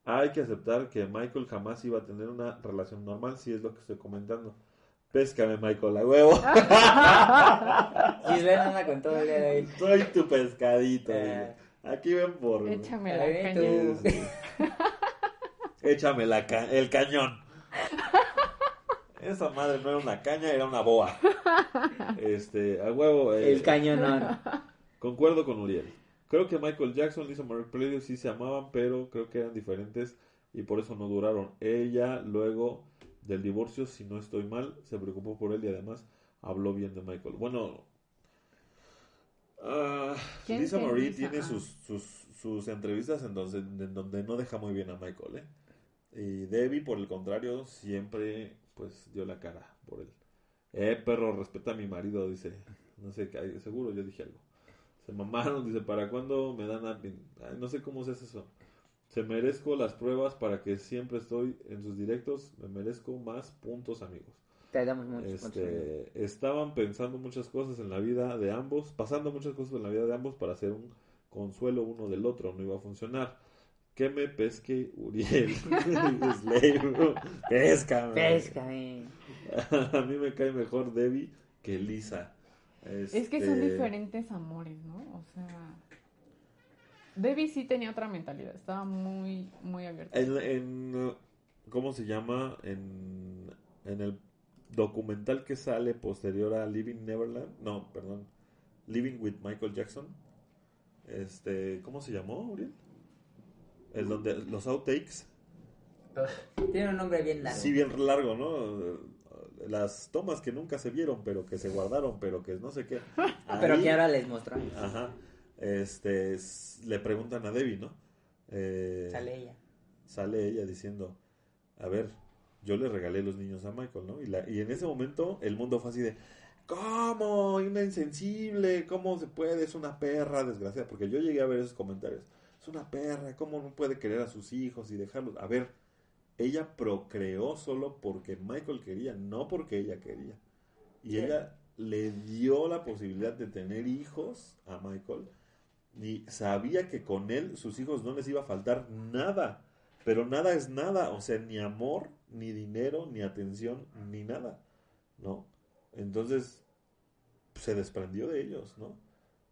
Speaker 3: Hay que aceptar que Michael jamás iba a tener una relación normal, si es lo que estoy comentando. Péscame, Michael, a huevo.
Speaker 1: Gisbert anda con todo el día de hoy.
Speaker 3: Soy tu pescadito.
Speaker 1: Eh.
Speaker 3: Aquí ven por.
Speaker 2: Échame la
Speaker 3: sí. Échame la ca- el cañón. Esa madre no era una caña, era una boa. Este, a huevo. eh,
Speaker 1: El cañonón.
Speaker 3: Concuerdo con Uriel. Creo que Michael Jackson y Lisa Marie Presley sí se amaban, pero creo que eran diferentes y por eso no duraron. Ella, luego del divorcio, si no estoy mal, se preocupó por él y además habló bien de Michael. Bueno, ah,
Speaker 2: ¿Quién
Speaker 3: Lisa Marie
Speaker 2: Lisa?
Speaker 3: tiene sus, sus, sus entrevistas en donde, en donde no deja muy bien a Michael, ¿eh? Y Debbie, por el contrario, siempre pues dio la cara por él. Eh, perro, respeta a mi marido, dice. No sé, qué- seguro yo dije algo. Se mamaron, dice, ¿para cuándo me dan a... Ay, no sé cómo se hace eso. Se merezco las pruebas para que siempre estoy en sus directos. Me merezco más puntos, amigos.
Speaker 1: Te damos muchos puntos.
Speaker 3: Este, estaban pensando muchas cosas en la vida de ambos, pasando muchas cosas en la vida de ambos para hacer un consuelo uno del otro. No iba a funcionar. Que me pesque Uriel. Slave. Pesca.
Speaker 1: Pesca, eh.
Speaker 3: A mí me cae mejor Debbie que Lisa.
Speaker 2: Es que son
Speaker 3: Este,
Speaker 2: diferentes amores, ¿no? O sea, Debbie sí tenía otra mentalidad, estaba muy, muy abierta.
Speaker 3: En, en, ¿Cómo se llama? En, en el documental que sale posterior a Living Neverland. No, perdón. Living with Michael Jackson. Este, ¿Cómo se llamó, Uriel? El donde los outtakes.
Speaker 1: Tiene un nombre bien largo.
Speaker 3: Sí, bien largo, ¿no? Las tomas que nunca se vieron, pero que se guardaron, pero que no sé qué.
Speaker 1: Pero
Speaker 3: Ahí-
Speaker 1: que ahora les mostramos.
Speaker 3: Ajá. Este, s- le preguntan a Debbie, ¿no? Eh,
Speaker 1: Sale ella.
Speaker 3: sale ella diciendo, a ver, yo le regalé los niños a Michael, ¿no? Y, la, y en ese momento el mundo fue así de, ¿cómo? Una insensible, ¿cómo se puede? Es una perra, desgraciada, porque yo llegué a ver esos comentarios. Es una perra, ¿cómo no puede querer a sus hijos y dejarlos? A ver, ella procreó solo porque Michael quería, no porque ella quería. Y
Speaker 1: Sí.
Speaker 3: ella le dio la posibilidad de tener hijos a Michael y sabía que con él sus hijos no les iba a faltar nada. Pero nada es nada, o sea, ni amor, ni dinero, ni atención, ni nada, ¿no? Entonces se desprendió de ellos, ¿no?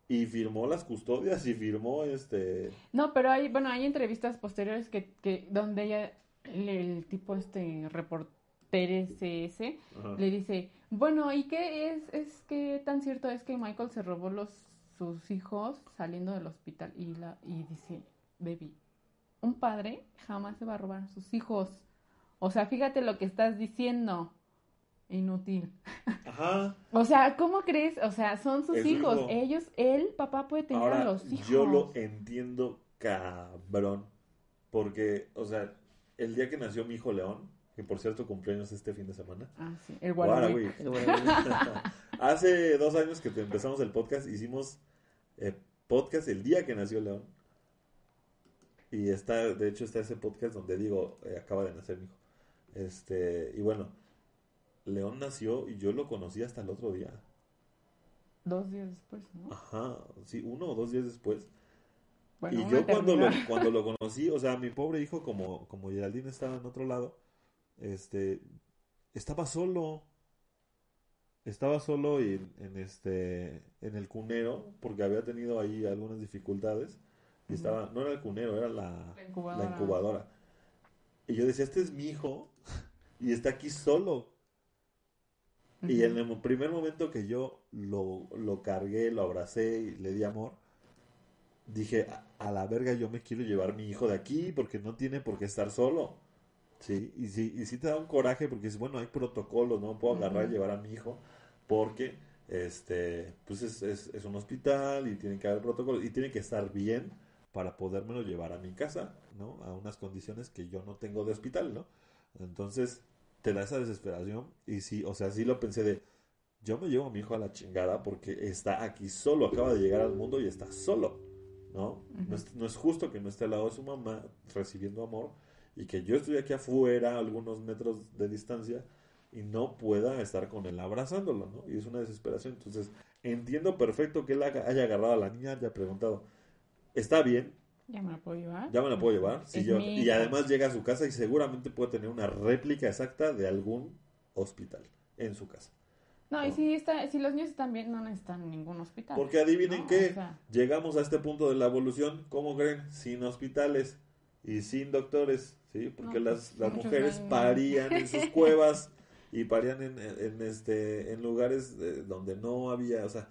Speaker 3: Y firmó las custodias y firmó este...
Speaker 2: No, pero hay, bueno, hay entrevistas posteriores que, que donde ella, el, el tipo este reportero ese, le dice, bueno, ¿y qué es, es que tan cierto es que Michael se robó los sus hijos saliendo del hospital? Y la, y dice, baby, un padre jamás se va a robar a sus hijos. O sea, fíjate lo que estás diciendo. Inútil.
Speaker 3: Ajá.
Speaker 2: O sea, ¿cómo crees? O sea, son sus
Speaker 3: Es
Speaker 2: hijos.
Speaker 3: hijo.
Speaker 2: Ellos, él, papá, puede tener
Speaker 3: Ahora,
Speaker 2: a los hijos.
Speaker 3: yo lo entiendo cabrón. Porque, o sea, el día que nació mi hijo León, que por cierto cumpleaños este fin de semana.
Speaker 2: Ah, sí, el Guarawi.
Speaker 3: Hace dos años que empezamos el podcast, hicimos eh, podcast el día que nació León. Y está, de hecho, está ese podcast donde digo, eh, acaba de nacer mi hijo. Este, y bueno, León nació y yo lo conocí hasta el otro día.
Speaker 2: Dos días después, ¿no?
Speaker 3: Ajá, sí, uno o dos días después.
Speaker 2: Bueno,
Speaker 3: y yo cuando lo, cuando lo conocí, o sea, mi pobre hijo, como, como Geraldine estaba en otro lado, este, estaba solo. Estaba solo en, en este, en el cunero, porque había tenido ahí algunas dificultades. Y estaba, no era el cunero, era la,
Speaker 2: La incubadora.
Speaker 3: la incubadora. Y yo decía, este es mi hijo, y está aquí solo. Y en el primer momento que yo lo, lo cargué, lo abracé y le di amor, dije, a, a la verga yo me quiero llevar mi hijo de aquí porque no tiene por qué estar solo. Sí, y sí, y sí te da un coraje porque es bueno, hay protocolos, no puedo agarrar y
Speaker 2: Ujú.
Speaker 3: llevar a mi hijo porque este pues es, es, es un hospital y tiene que haber protocolos y tiene que estar bien para podérmelo llevar a mi casa, ¿no? A unas condiciones que yo no tengo de hospital, ¿no? Entonces, te da esa desesperación y sí, o sea, sí lo pensé de yo me llevo a mi hijo a la chingada porque está aquí solo, acaba de llegar al mundo y está solo, ¿no? No, es, no es justo que no esté al lado de su mamá recibiendo amor y que yo estoy aquí afuera, a algunos metros de distancia, y no pueda estar con él abrazándolo, ¿no? Y es una desesperación. Entonces, entiendo perfecto que él haya agarrado a la niña, haya preguntado, ¿está bien?
Speaker 2: Ya me la puedo llevar.
Speaker 3: ¿Ya me la puedo llevar? Sí, yo-
Speaker 2: mi
Speaker 3: y además llega a su casa y seguramente puede tener una réplica exacta de algún hospital en su casa.
Speaker 2: No, y si, está, si los niños están bien, no necesitan ningún hospital.
Speaker 3: Porque adivinen
Speaker 2: No,
Speaker 3: qué,
Speaker 2: o sea.
Speaker 3: llegamos a este punto de la evolución, ¿cómo creen? Sin hospitales y sin doctores, ¿sí? Porque
Speaker 2: No,
Speaker 3: las,
Speaker 2: pues,
Speaker 3: las mujeres parían en sus cuevas y parían en, en, este, en lugares eh, donde no había, o sea,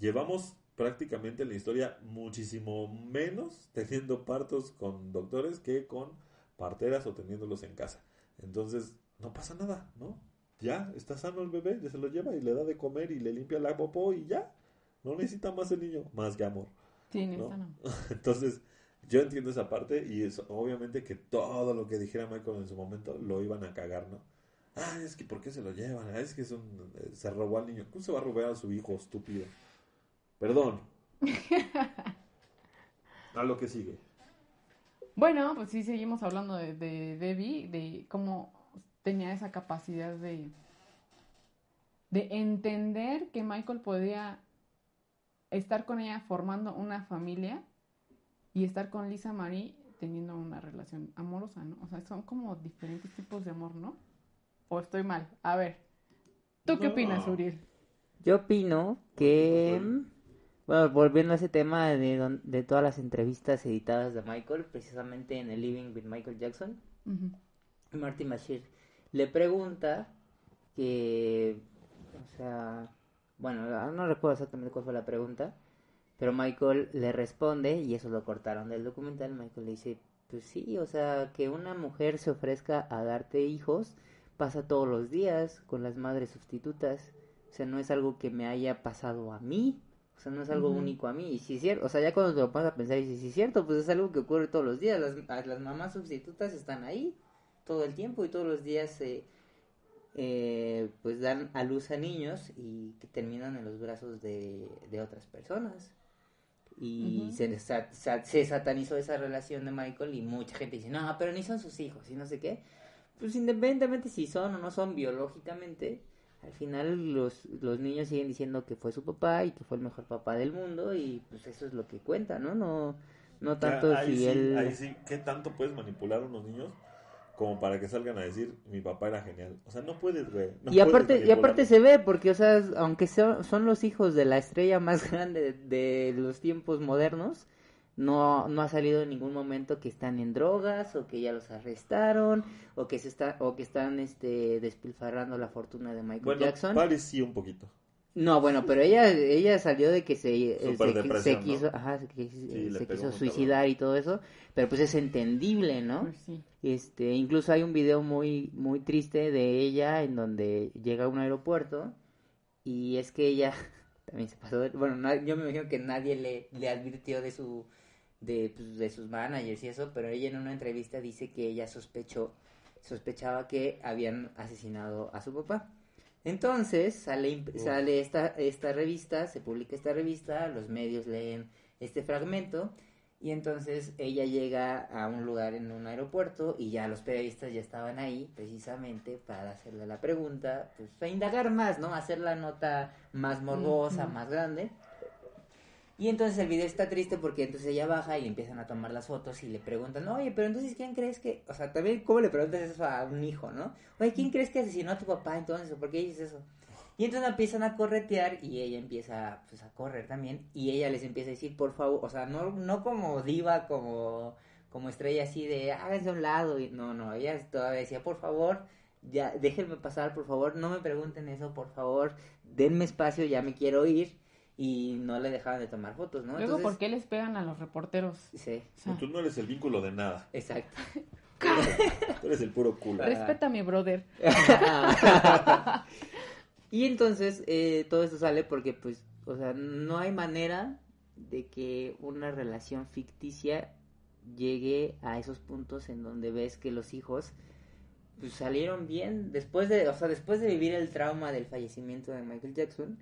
Speaker 3: llevamos prácticamente en la historia muchísimo menos teniendo partos con doctores que con parteras o teniéndolos en casa. Entonces, no pasa nada, ¿no? Ya, está sano el bebé, ya se lo lleva y le da de comer y le limpia la popó y ya. No necesita más el niño, más que amor.
Speaker 2: Sí.
Speaker 3: Entonces, yo entiendo esa parte y es obviamente que todo lo que dijera Michael en su momento lo iban a cagar, ¿no? Ah, es que ¿por qué se lo llevan? Ah, es que es un- eh, se robó al niño. ¿Cómo se va a robar a su hijo, estúpido? Perdón. A lo que sigue.
Speaker 2: Bueno, pues sí, seguimos hablando de, de Debbie, de cómo tenía esa capacidad de, de entender que Michael podía estar con ella formando una familia y estar con Lisa Marie teniendo una relación amorosa, ¿no? O sea, son como diferentes tipos de amor, ¿no? ¿O estoy mal? A ver, ¿tú qué
Speaker 3: No.
Speaker 2: opinas, Uriel?
Speaker 1: Yo opino que, bueno, volviendo a ese tema de, de todas las entrevistas editadas de Michael, precisamente en el Living with Michael Jackson,
Speaker 2: Ujú.
Speaker 1: Martin Bashir le pregunta que, o sea, bueno, no recuerdo exactamente cuál fue la pregunta, pero Michael le responde, y eso lo cortaron del documental, Michael le dice, pues sí, o sea, que una mujer se ofrezca a darte hijos pasa todos los días con las madres sustitutas, o sea, no es algo que me haya pasado a mí, o sea, no es algo único a mí, y si es cierto, o sea, ya cuando te lo pones a pensar, y si es cierto, pues es algo que ocurre todos los días, las, las mamás sustitutas están ahí, todo el tiempo y todos los días eh, eh, pues dan a luz a niños y que terminan en los brazos de, de otras personas. Y se, se satanizó esa relación de Michael y mucha gente dice, no, pero ni son sus hijos y no sé qué. Pues independientemente si son o no son biológicamente, al final los, los niños siguen diciendo que fue su papá y que fue el mejor papá del mundo y pues eso es lo que cuenta, ¿no? No, no tanto
Speaker 3: Ya, ahí
Speaker 1: si
Speaker 3: sí,
Speaker 1: él...
Speaker 3: ahí sí, ¿qué tanto puedes manipular a unos niños como para que salgan a decir mi papá era genial? O sea, no puedes, güey. no
Speaker 1: y aparte
Speaker 3: puedes
Speaker 1: y aparte se ve porque o sea aunque son, son los hijos de la estrella más grande de, de los tiempos modernos no no ha salido en ningún momento que están en drogas o que ya los arrestaron o que se está o que están este despilfarrando la fortuna de Michael
Speaker 3: Bueno,
Speaker 1: Jackson
Speaker 3: Paris sí un poquito.
Speaker 1: no bueno pero ella ella salió de que se eh, se, quiso ajá, se,
Speaker 3: Sí, le
Speaker 1: se quiso suicidar y todo eso pero pues es entendible no
Speaker 2: Pues sí.
Speaker 1: este, incluso hay un video muy, muy triste de ella en donde llega a un aeropuerto y es que ella también se pasó, de- bueno, yo me imagino que nadie le, le advirtió de su, de, pues, de sus managers y eso, pero ella en una entrevista dice que ella sospechó, sospechaba que habían asesinado a su papá. Entonces sale,
Speaker 3: Uf.
Speaker 1: sale esta, esta revista, se publica esta revista, los medios leen este fragmento y entonces ella llega a un lugar en un aeropuerto y ya los periodistas ya estaban ahí precisamente para hacerle la pregunta, pues a indagar más, ¿no? Hacer la nota más morbosa, más grande. Y entonces el video está triste porque entonces ella baja y le empiezan a tomar las fotos y le preguntan, oye, pero entonces ¿quién crees que...? O sea, también cómo le preguntas eso a un hijo, ¿no? Oye, ¿quién crees que asesinó a tu papá entonces? ¿O por qué dices eso? Y entonces empiezan a corretear y ella empieza pues, a correr también y ella les empieza a decir, por favor, o sea, no, no como diva, como, como estrella así de háganse a un lado. Y, no, no, ella todavía decía, por favor, ya déjenme pasar, por favor, no me pregunten eso, por favor, denme espacio, ya me quiero ir. Y no le dejaban de tomar fotos, ¿no?
Speaker 2: Luego,
Speaker 1: Entonces,
Speaker 2: ¿por qué les pegan a los reporteros?
Speaker 1: Sí,
Speaker 2: O sea,
Speaker 3: Tú no eres el vínculo de nada.
Speaker 1: exacto.
Speaker 3: Tú eres el puro culo.
Speaker 2: respeta a mi brother.
Speaker 1: y entonces eh, todo esto sale porque pues, o sea, no hay manera de que una relación ficticia llegue a esos puntos en donde ves que los hijos pues salieron bien después de, o sea, después de vivir el trauma del fallecimiento de Michael Jackson,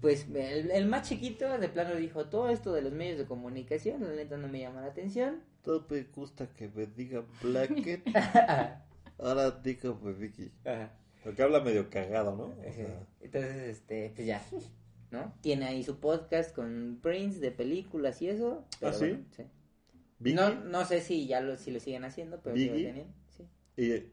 Speaker 1: pues el, el más chiquito de plano dijo todo esto de los medios de comunicación, la neta no me llama la atención.
Speaker 4: No me gusta que me digan Blackett. Ahora dígame, Vicky.
Speaker 1: Ajá.
Speaker 3: Porque habla medio cagado, ¿no? O sea,
Speaker 1: Entonces, este, pues ya, ¿no? Tiene ahí su podcast con Prince de películas y eso. pero
Speaker 3: ¿Ah, sí?
Speaker 1: bueno, sí. No, no sé si ya lo, si lo siguen haciendo, pero sí lo tenían, sí.
Speaker 3: y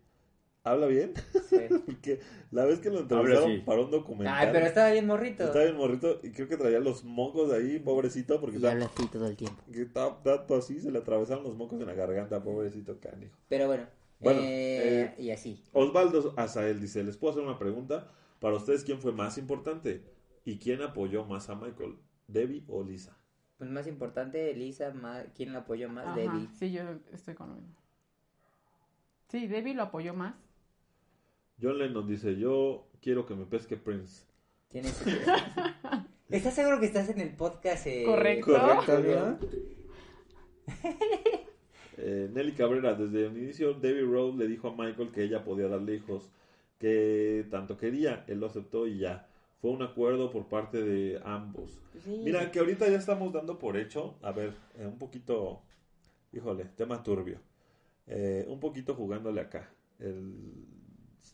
Speaker 3: habla bien,
Speaker 1: Pero-
Speaker 3: porque la vez que lo entrevistaron
Speaker 4: sí.
Speaker 3: para un documental,
Speaker 1: Ay, pero estaba bien morrito.
Speaker 3: estaba bien morrito y creo que traía los mocos ahí, pobrecito, porque
Speaker 1: Y
Speaker 3: estaba,
Speaker 1: habla así todo el tiempo.
Speaker 3: que estaba tanto así, se le atravesaron los mocos en la garganta, pobrecito canijo.
Speaker 1: Pero bueno,
Speaker 3: Bueno,
Speaker 1: eh,
Speaker 3: eh,
Speaker 1: y así.
Speaker 3: Osvaldo Azael dice, les puedo hacer una pregunta, para ustedes, ¿quién fue más importante? ¿Y quién apoyó más a Michael? ¿Debbie o Lisa?
Speaker 1: Pues más importante, Elisa, ma- ¿quién la apoyó más?
Speaker 2: Ajá,
Speaker 1: Debbie.
Speaker 2: Sí, yo estoy con lo mismo. Sí, Debbie lo apoyó más.
Speaker 3: John Lennon dice, yo quiero que me pesque Prince.
Speaker 1: ¿Tienes... ¿Estás seguro que estás en el podcast? eh,
Speaker 2: Correcto.
Speaker 3: Eh, Nelly Cabrera, desde el inicio, Debbie Rose le dijo a Michael que ella podía darle hijos, que tanto quería, él lo aceptó y ya. Fue un acuerdo por parte de ambos.
Speaker 1: Sí.
Speaker 3: Mira, que ahorita ya estamos dando por hecho, a ver, eh, un poquito, híjole, tema turbio, Eh, un poquito jugándole acá. El-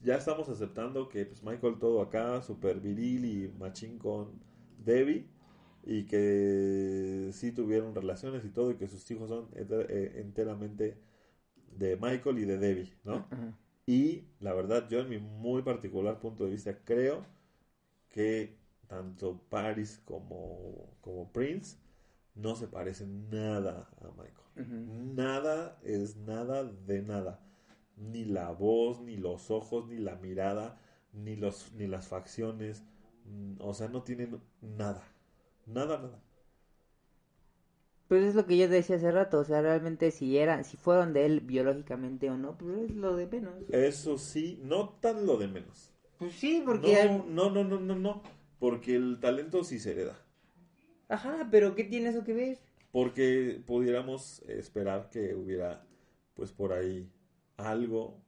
Speaker 3: ya estamos aceptando que pues, Michael todo acá, super viril y machín con Debbie, y que sí tuvieron relaciones y todo, y que sus hijos son eh, enteramente de Michael y de Debbie, ¿no? Y la verdad, yo en mi muy particular punto de vista creo que tanto Paris como, como Prince no se parecen nada a Michael. Nada es nada de nada. Ni la voz, ni los ojos, ni la mirada, ni, los, ni las facciones. Mm, O sea, no tienen nada. Nada, nada.
Speaker 1: Pues es lo que yo decía hace rato, o sea, realmente si eran, si fueron de él biológicamente o no, pues es lo de menos.
Speaker 3: Eso sí, no tan lo de menos.
Speaker 1: Pues sí, porque...
Speaker 3: No, no, no, no, no, no. Porque el talento sí se hereda.
Speaker 1: Ajá, pero ¿qué tiene eso que ver?
Speaker 3: Porque pudiéramos esperar que hubiera, pues por ahí, algo,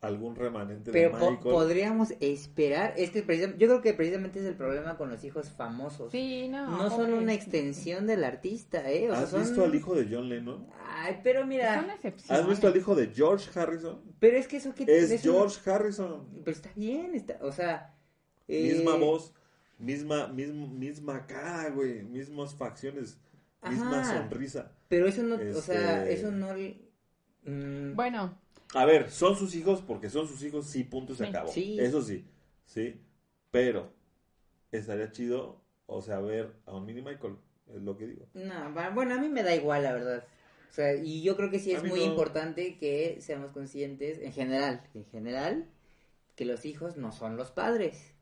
Speaker 3: algún remanente
Speaker 1: Pero
Speaker 3: de
Speaker 1: po-
Speaker 3: Michael.
Speaker 1: podríamos esperar, es que precisam- yo creo que precisamente es el problema con los hijos famosos.
Speaker 2: Sí, no.
Speaker 1: no son una extensión del artista, ¿eh? O sea,
Speaker 3: ¿Has
Speaker 1: son...
Speaker 3: visto al hijo de John Lennon?
Speaker 1: Ay, pero
Speaker 2: Son
Speaker 1: mira,
Speaker 2: excepciones.
Speaker 3: ¿Has visto al hijo de George Harrison?
Speaker 1: pero es que eso que...
Speaker 3: Es
Speaker 1: eso-
Speaker 3: George Harrison.
Speaker 1: Pero está bien, está, o sea... eh,
Speaker 3: Misma voz, misma, misma, misma cara, güey. Mismas facciones, misma sonrisa.
Speaker 1: Pero eso no, o sea,
Speaker 3: Este-
Speaker 1: eso no... mm,
Speaker 2: Bueno,
Speaker 3: A ver, son sus hijos porque son sus hijos, sí, punto, se
Speaker 2: Sí.
Speaker 3: acabó.
Speaker 1: Sí.
Speaker 3: Eso sí, sí. Pero estaría chido, o sea, ver a un mini Michael, es lo que digo.
Speaker 1: No, va- bueno, a mí me da igual, la verdad. O sea, y yo creo que sí es muy
Speaker 3: no.
Speaker 1: importante que seamos conscientes, en general, en general, que los hijos no son los padres.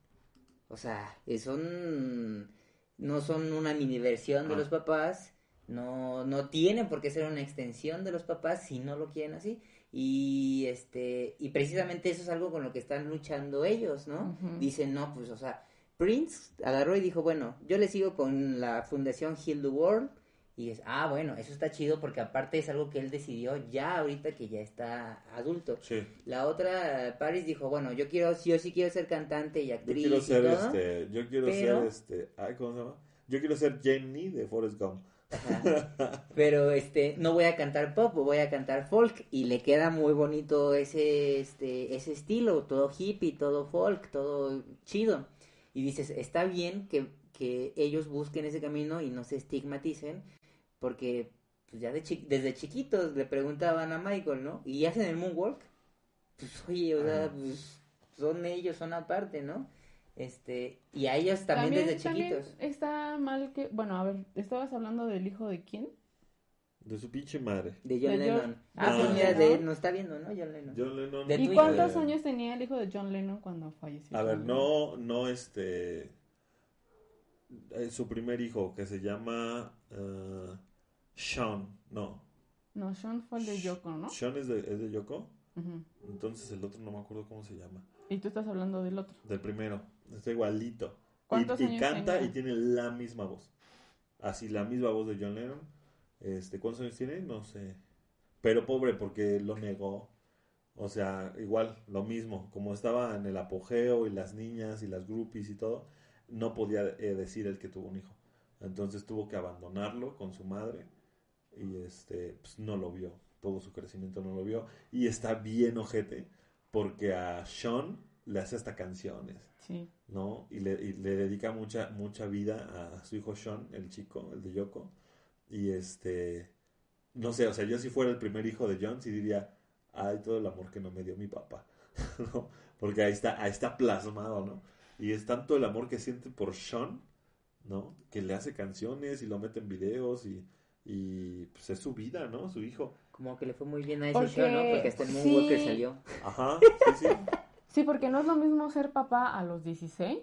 Speaker 1: O sea, son, no son una mini versión de
Speaker 3: Ah.
Speaker 1: los papás, no, no tienen por qué ser una extensión de los papás si no lo quieren así. Y este, y precisamente eso es algo con lo que están luchando ellos, ¿no? Dicen, no, pues, o sea, Prince agarró y dijo, bueno, yo le sigo con la fundación Heal the World. Y es, ah, bueno, eso está chido porque aparte es algo que él decidió ya ahorita que ya está adulto.
Speaker 3: Sí.
Speaker 1: La otra, Paris dijo, bueno, yo quiero, yo sí quiero ser cantante y
Speaker 3: Yo
Speaker 1: actriz
Speaker 3: quiero
Speaker 1: y
Speaker 3: ser
Speaker 1: todo.
Speaker 3: este, yo quiero
Speaker 1: pero-
Speaker 3: ser este, ay, ¿cómo se llama? Yo quiero ser Jenny de Forrest Gump.
Speaker 1: Ajá. Pero este, no voy a cantar pop, voy a cantar folk y le queda muy bonito ese este ese estilo, todo hippie, todo folk, todo chido. Y dices, está bien que, que ellos busquen ese camino y no se estigmaticen, porque pues ya de chi- desde chiquitos le preguntaban a Michael, ¿no? ¿Y hacen el moonwalk? Pues oye, o sea, pues son ellos, son aparte, ¿no? Este, y a ellos también, desde
Speaker 2: también
Speaker 1: chiquitos.
Speaker 2: está mal que, bueno, a ver, estabas hablando del hijo de quién?
Speaker 3: De su pinche madre.
Speaker 1: De John
Speaker 2: De John-
Speaker 1: Lennon.
Speaker 2: Ah,
Speaker 1: Ah, mira, de, nos está viendo, ¿no? John Lennon.
Speaker 3: John Lennon.
Speaker 1: De
Speaker 2: ¿Y
Speaker 1: Twitter.
Speaker 2: cuántos años tenía el hijo de John Lennon cuando falleció?
Speaker 3: A ver, no, no este, eh, su primer hijo que se llama eh, Sean, no.
Speaker 2: No, Sean fue el de Yoko, ¿no?
Speaker 3: Sean es de, es de Yoko, entonces el otro no me acuerdo cómo se llama.
Speaker 2: Y tú estás hablando del otro.
Speaker 3: Del primero, está igualito.
Speaker 2: ¿Cuántos
Speaker 3: y, canta
Speaker 2: tenía?
Speaker 3: y tiene la misma voz. Así, la misma voz de John Lennon. Este, ¿Cuántos años tiene? No sé. Pero pobre porque lo negó. O sea, igual, lo mismo. Como estaba en el apogeo y las niñas y las groupies y todo, no podía eh, decir el que tuvo un hijo. Entonces tuvo que abandonarlo con su madre y este, pues no lo vio. Todo su crecimiento no lo vio. Y está bien ojete porque a Sean le hace hasta canciones,
Speaker 2: Sí.
Speaker 3: ¿no? Y le, y le dedica mucha, mucha vida a su hijo Sean, el chico, el de Yoko. Y este, no sé, o sea, yo si fuera el primer hijo de John, sí diría, ay, todo el amor que no me dio mi papá, ¿no? Porque ahí está, ahí está plasmado, ¿no? Y es tanto el amor que siente por Sean, ¿no? Que le hace canciones y lo mete en videos y, y pues es su vida, ¿no? Su hijo.
Speaker 1: Como que le fue muy bien a ese
Speaker 2: Porque-
Speaker 1: show, ¿no? Porque hasta en
Speaker 2: sí.
Speaker 1: Moonwalker salió.
Speaker 3: Ajá, sí, sí.
Speaker 2: Sí, porque no es lo mismo ser papá a los 16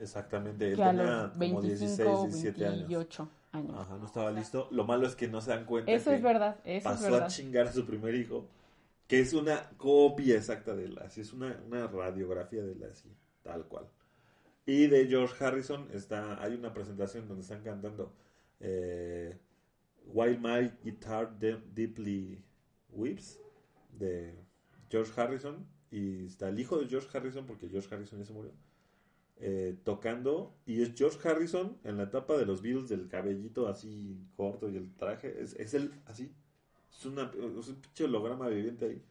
Speaker 3: Exactamente, él
Speaker 2: que a
Speaker 3: tenía
Speaker 2: los
Speaker 3: como
Speaker 2: 25
Speaker 3: 16,
Speaker 2: o
Speaker 3: 17 años.
Speaker 2: 28 años.
Speaker 3: Ajá, no estaba listo. Lo malo es que no se dan cuenta
Speaker 2: Eso
Speaker 3: que
Speaker 2: es verdad, eso es
Speaker 3: pasó a
Speaker 2: verdad.
Speaker 3: chingar a su primer hijo, que es una copia exacta de Lassie, es una, una radiografía de Lassie, tal cual. Y de George Harrison está, hay una presentación donde están cantando eh, While My Guitar De- Deeply Weeps de George Harrison y está el hijo de George Harrison porque George Harrison ya se murió eh, tocando y es George Harrison en la etapa de los Beatles del cabellito así corto y el traje es, es él así es, una, es un pinche holograma viviente ahí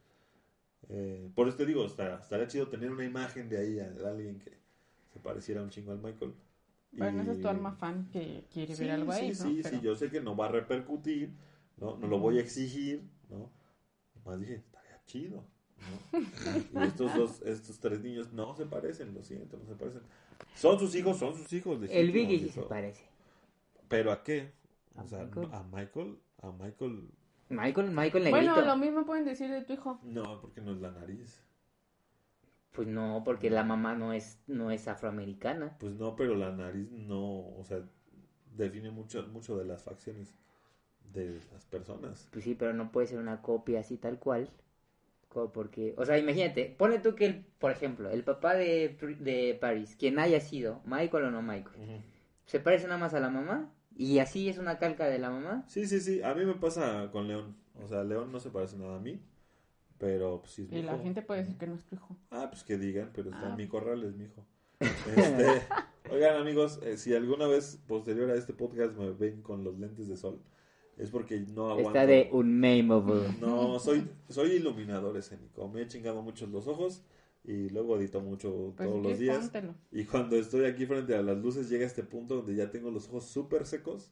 Speaker 3: Eh, por eso te digo está, estaría chido tener una imagen de ahí de alguien que se pareciera un chingo al Michael
Speaker 2: Bueno, esa es tu alma fan que quiere
Speaker 3: Sí,
Speaker 2: ver algo
Speaker 3: sí,
Speaker 2: ahí, ¿no?
Speaker 3: sí,
Speaker 2: Pero-
Speaker 3: sí, yo sé que no va a repercutir, ¿no? No lo voy a exigir, ¿no? Más dije, estaría chido, ¿no? Y estos dos, estos tres niños no se parecen, lo siento, no se parecen. Son sus hijos, son sus hijos.
Speaker 1: El Biggie
Speaker 3: y
Speaker 1: sí se parece.
Speaker 3: ¿Pero a qué?
Speaker 1: A
Speaker 3: O sea,
Speaker 1: Michael.
Speaker 3: a Michael, a Michael,
Speaker 1: Michael, Michael Negrito.
Speaker 2: Bueno, lo mismo pueden decir de tu hijo.
Speaker 3: no, porque no es la nariz.
Speaker 1: Pues no, porque la mamá no es, no es afroamericana.
Speaker 3: Pues no, pero la nariz no, o sea, define mucho, mucho de las facciones de las personas.
Speaker 1: Pues sí, pero no puede ser una copia así tal cual. Porque, o sea, imagínate, ponle tú que, el, por ejemplo, el papá de, de Paris, quien haya sido, Michael o no Michael, se parece nada más a la mamá y así es una calca de la mamá.
Speaker 3: Sí, sí, sí. A mí me pasa con León. O sea, León no se parece nada a mí. Pero pues sí es mi
Speaker 2: Y la
Speaker 3: hijo.
Speaker 2: gente puede decir que no es tu hijo.
Speaker 3: Ah, pues que digan, pero está
Speaker 2: Ah.
Speaker 3: en mi corral, es mi hijo. Este, oigan, amigos, eh, si alguna vez posterior a este podcast me ven con los lentes de sol, es porque no aguanto.
Speaker 1: Está de unnameable.
Speaker 3: No, soy, soy iluminador escénico. Me he chingado mucho los ojos y luego edito mucho
Speaker 2: Pues
Speaker 3: todos los días.
Speaker 2: póntelo.
Speaker 3: Y cuando estoy aquí frente a las luces llega este punto donde ya tengo los ojos súper secos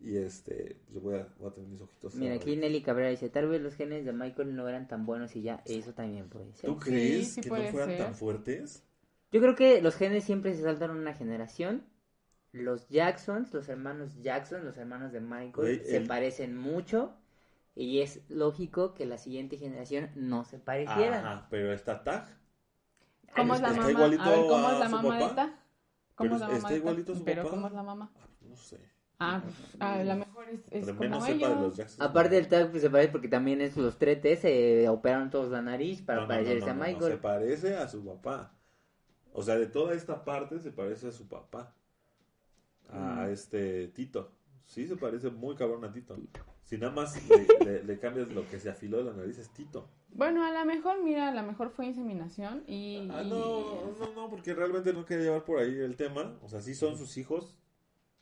Speaker 3: y este, pues voy a, voy a tener mis ojitos.
Speaker 1: Mira, aquí. Nelly Cabrera dice, tal vez los genes de Michael no eran tan buenos y ya, eso también puede ser.
Speaker 3: ¿Tú crees
Speaker 2: sí
Speaker 3: que no fueran
Speaker 2: ser.
Speaker 3: tan fuertes?
Speaker 1: Yo creo que los genes siempre se saltaron una generación. Los Jacksons, los hermanos Jackson, los hermanos de Michael, se
Speaker 3: el-
Speaker 1: parecen mucho. Y es lógico que la siguiente generación no se parecieran.
Speaker 3: Ajá, pero está Tag.
Speaker 2: ¿Cómo es la
Speaker 3: ¿Está
Speaker 2: mamá?
Speaker 3: igualito
Speaker 2: A ver, ¿cómo es la mamá de esta? ¿Cómo es la mamá
Speaker 3: está
Speaker 2: de esta?
Speaker 3: igualito a su
Speaker 2: Pero
Speaker 3: papá.
Speaker 2: ¿cómo es la mamá?
Speaker 3: Ah, no sé.
Speaker 2: Ah, pues, a lo mejor es, es como
Speaker 3: de los
Speaker 2: ellos.
Speaker 3: Jackson.
Speaker 1: Aparte del tag, pues se parece porque también es los tretes, se operaron todos la nariz para
Speaker 3: No, no, no,
Speaker 1: parecerse
Speaker 3: no,
Speaker 1: a
Speaker 3: no,
Speaker 1: Michael.
Speaker 3: se parece a su papá. O sea, de toda esta parte se parece a su papá. A
Speaker 1: Mm.
Speaker 3: este Tito. Sí, se parece muy cabrón a Tito. Si nada más le, le- le cambias lo que se afiló de la nariz, es Tito.
Speaker 2: Bueno, a lo mejor, mira, a lo mejor fue inseminación y...
Speaker 3: Ah, no, no, no, porque realmente no quería llevar por ahí el tema. O sea, sí son sus hijos.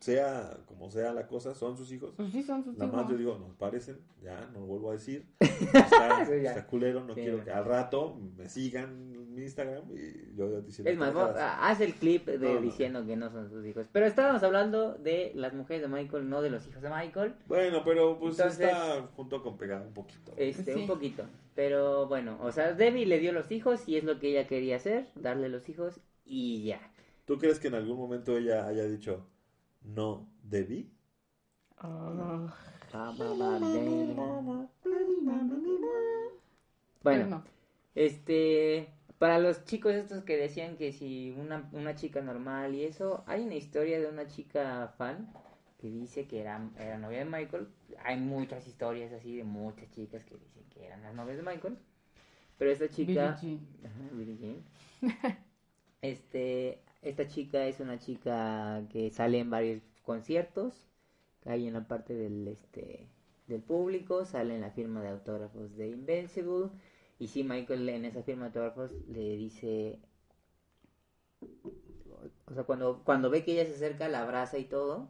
Speaker 3: Sea como sea la cosa, son sus hijos.
Speaker 2: Pues sí, son sus
Speaker 3: Nada más
Speaker 2: hijos.
Speaker 3: yo digo, nos parecen, ya, no lo vuelvo a decir. Está,
Speaker 1: Sí,
Speaker 3: está culero, no
Speaker 1: Sí.
Speaker 3: quiero que al rato me sigan en mi Instagram y yo diciendo
Speaker 1: Es más, vamos, haz el clip de
Speaker 3: No, no.
Speaker 1: diciendo que no son sus hijos. Pero estábamos hablando de las mujeres de Michael, no de los hijos de Michael.
Speaker 3: Bueno, pero pues
Speaker 1: Entonces-
Speaker 3: está junto con pegado un poquito.
Speaker 1: Este,
Speaker 2: Sí.
Speaker 1: un poquito. Pero bueno, o sea, Debbie le dio los hijos y es lo que ella quería hacer, darle los hijos y ya.
Speaker 3: ¿Tú crees que en algún momento ella haya dicho, no debí?
Speaker 1: Bueno,
Speaker 2: no.
Speaker 1: este, para los chicos estos que decían que si una, una chica normal y eso, hay una historia de una chica fan que dice que era, era novia de Michael. Hay muchas historias así de muchas chicas que dicen que eran las novias de Michael. Pero esta chica...
Speaker 2: Billie Jean.
Speaker 1: Ajá, Billie Jean. Este, esta chica es una chica que sale en varios conciertos, ahí en la parte del este del público, sale en la firma de autógrafos de Invincible y sí Michael en esa firma de autógrafos le dice o sea, cuando cuando ve que ella se acerca la abraza y todo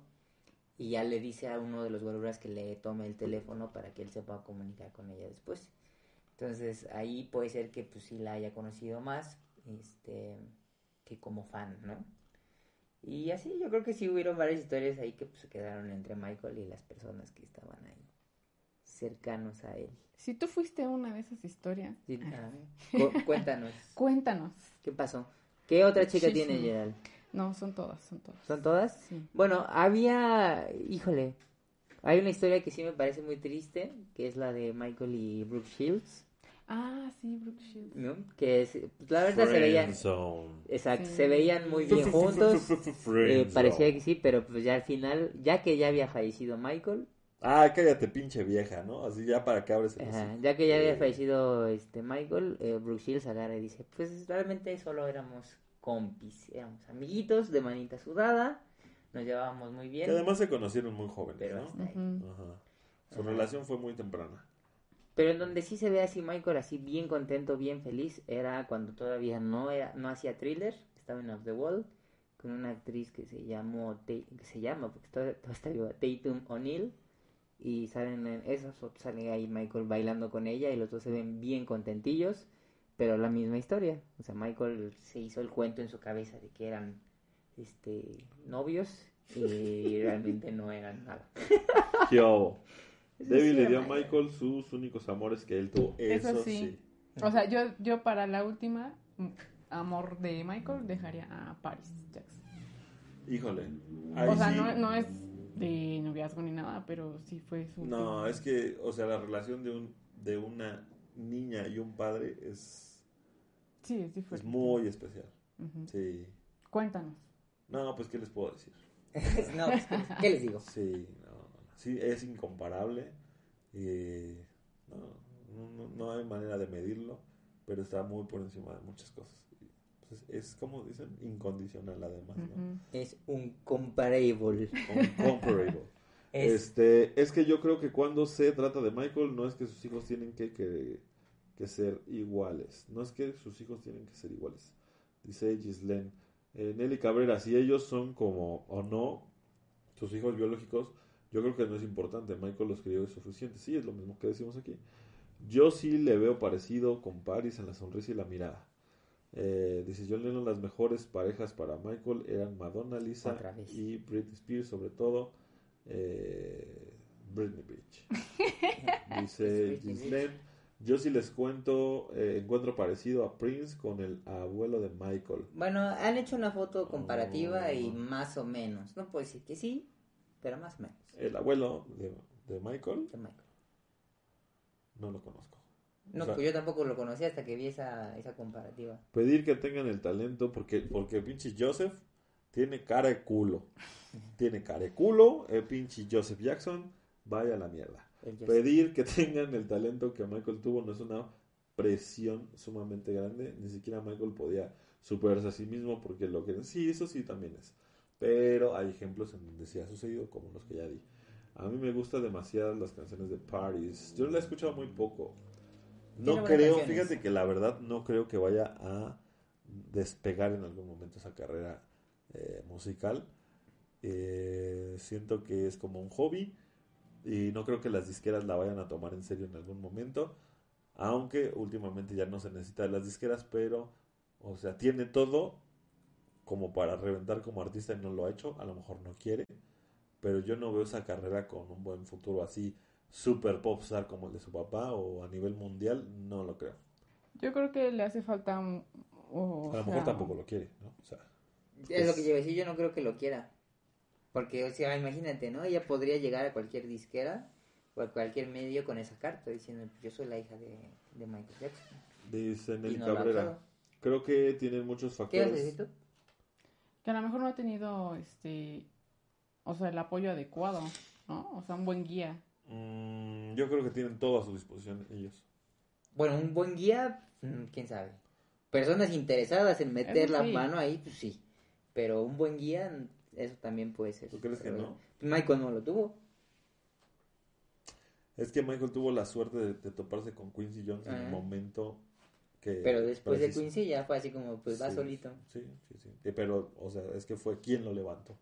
Speaker 1: y ya le dice a uno de los guaruras que le tome el teléfono para que él se pueda comunicar con ella después. Entonces ahí puede ser que pues sí la haya conocido más este que como fan, ¿no? Y así yo creo que sí hubieron varias historias ahí que pues se quedaron entre Michael y las personas que estaban ahí cercanos a él.
Speaker 2: Si tú fuiste una de esas historias,
Speaker 1: Sí, ah, cu- cuéntanos,
Speaker 2: cuéntanos.
Speaker 1: ¿qué pasó? ¿Qué otra chica
Speaker 2: Muchísimo.
Speaker 1: tiene Gerald?
Speaker 2: No, son todas, son todas.
Speaker 1: ¿Son todas?
Speaker 2: Sí.
Speaker 1: Bueno, había, híjole, hay una historia que sí me parece muy triste, que es la de Michael y Brooke Shields,
Speaker 2: Ah, sí, Brooke Shields.
Speaker 1: ¿no? Que es, pues, la verdad se veían, exacto,
Speaker 2: Sí.
Speaker 1: se veían muy bien juntos, eh, parecía que sí, pero pues ya al final, ya que ya había fallecido Michael,
Speaker 3: Ah, cállate, pinche vieja, ¿no? Así ya para que abres el
Speaker 1: ajá, ya que ya había
Speaker 3: Eh,
Speaker 1: fallecido este Michael, eh, Brooke Shields agarra y dice, pues realmente solo éramos compis, éramos amiguitos de manita sudada, nos llevábamos muy bien,
Speaker 3: Que además se conocieron muy jóvenes,
Speaker 1: pero
Speaker 3: ¿no?
Speaker 1: hasta ahí.
Speaker 2: Ujú.
Speaker 3: Ajá. Su relación fue muy temprana.
Speaker 1: Pero en donde sí se ve así Michael así bien contento, bien feliz, era cuando todavía no era, no hacía thriller, estaba en Off the Wall, con una actriz que se llamó que se llama, porque todavía, todavía está viva, Tatum O'Neill, y salen en esas sale ahí Michael bailando con ella y los dos se ven bien contentillos, pero la misma historia, o sea Michael se hizo el cuento en su cabeza de que eran este novios y realmente no eran nada.
Speaker 3: ¿Qué
Speaker 1: sí
Speaker 3: le dio a
Speaker 1: Michael.
Speaker 3: Sus únicos amores que él tuvo. Eso,
Speaker 2: Eso
Speaker 3: sí.
Speaker 2: sí. O sea, yo, yo para la última, mm, amor de Michael, dejaría a Paris Jackson.
Speaker 3: Híjole. Ahí
Speaker 2: o sea,
Speaker 3: sí.
Speaker 2: no, no es de noviazgo ni nada, pero sí fue su...
Speaker 3: No, es que, o sea, la relación de un de una niña y un padre es,
Speaker 2: Sí, es
Speaker 3: es
Speaker 2: diferente.
Speaker 3: muy especial. Sí.
Speaker 2: Cuéntanos.
Speaker 3: No, pues, ¿qué les puedo decir?
Speaker 1: no, pues, ¿qué les digo?
Speaker 3: Sí. Sí, es incomparable. y no, no, no- no hay manera de medirlo, pero está muy por encima de muchas cosas. Pues, es, como dicen, incondicional además.
Speaker 1: Es un comparable.
Speaker 3: Incomparable.
Speaker 1: Es-
Speaker 3: Este, es que yo creo que cuando se trata de Michael, no es que sus hijos tienen que, que, que ser iguales. No es que sus hijos tienen que ser iguales. Dice Gislen. Eh, Nelly Cabrera, si ellos son como o no sus hijos biológicos, yo creo que no es importante. Michael los crió es suficiente. Sí, es lo mismo que decimos aquí. Yo sí le veo parecido con Paris en la sonrisa y la mirada. Eh, dice John Lennon, las mejores parejas para Michael eran Madonna, Lisa y Britney Spears, sobre todo eh, Britney Beach. Dice Gislen, yo sí les cuento, eh, encuentro parecido a Prince con el abuelo de Michael.
Speaker 1: Bueno, han hecho una foto comparativa y
Speaker 3: Oh.
Speaker 1: más o menos. No puedo decir que sí, pero más o menos.
Speaker 3: El abuelo de, de Michael,
Speaker 1: de Michael.
Speaker 3: no lo conozco.
Speaker 1: No,
Speaker 3: O sea,
Speaker 1: pues yo tampoco lo conocí hasta que vi esa, esa comparativa.
Speaker 3: Pedir que tengan el talento porque, porque pinche Joseph tiene cara de culo. Tiene cara de culo, el pinche Joseph Jackson, vaya a la mierda. Pedir que tengan el talento que Michael tuvo no es una presión sumamente grande. Ni siquiera Michael podía superarse a sí mismo porque lo que... Sí, eso sí también es. Pero hay ejemplos en donde sí ha sucedido, como los que ya di. A mí me gustan demasiado las canciones de Paris. Yo la he escuchado muy poco. No creo, fíjate que la verdad no creo que vaya a despegar en algún momento esa carrera eh, musical. Eh, siento que es como un hobby y no creo que las disqueras la vayan a tomar en serio en algún momento. Aunque últimamente ya no se necesita de las disqueras, pero, o sea, tiene todo como para reventar como artista y no lo ha hecho. A lo mejor no quiere, pero yo no veo esa carrera con un buen futuro así, super popstar como el de su papá o a nivel mundial, no lo creo.
Speaker 2: Yo creo que le hace falta un... o
Speaker 3: A lo
Speaker 2: sea,
Speaker 3: mejor tampoco lo quiere, ¿no? O sea,
Speaker 1: Es lo que yo iba a decir, yo no creo que lo quiera. Porque, o sea, imagínate, ¿no? Ella podría llegar a cualquier disquera o a cualquier medio con esa carta diciendo, yo soy la hija de, de Michael Jackson.
Speaker 3: dice Nelly
Speaker 1: no
Speaker 3: Cabrera. Creo que tienen muchos
Speaker 1: ¿Qué
Speaker 3: factores.
Speaker 1: tú?
Speaker 2: Que a lo mejor no ha tenido, este... O sea, el apoyo adecuado, ¿no? O sea, un buen guía.
Speaker 3: Mm, yo creo que tienen todo a su disposición ellos.
Speaker 1: Bueno, un buen guía, mm, quién sabe. Personas interesadas en meter la mano ahí, pues sí. Pero un buen guía, eso también puede ser.
Speaker 3: ¿Tú crees que no?
Speaker 1: Michael no lo tuvo.
Speaker 3: Es que Michael tuvo la suerte de, de toparse con Quincy Jones en el momento que...
Speaker 1: Pero después de. Quincy ya fue así como, pues va
Speaker 3: Sí,
Speaker 1: solito.
Speaker 3: Sí, sí, sí. Pero, o sea, es que fue quien lo levantó,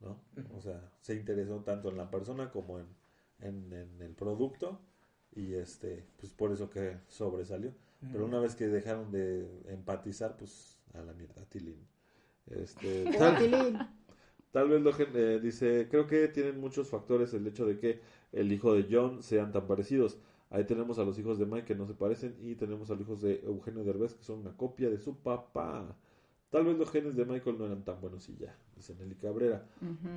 Speaker 3: ¿no? O sea, se interesó tanto en la persona como en, en, en el producto y este, pues por eso que sobresalió. Pero una vez que dejaron de empatizar, pues a la mierda, Tilín. Este, tal,
Speaker 1: Tilín.
Speaker 3: tal vez lo eh, dice, creo que tienen muchos factores el hecho de que el hijo de John sean tan parecidos. Ahí tenemos a los hijos de Mike que no se parecen y tenemos a los hijos de Eugenio Derbez que son una copia de su papá. Tal vez los genes de Michael no eran tan buenos y ya, dice Nelly Cabrera.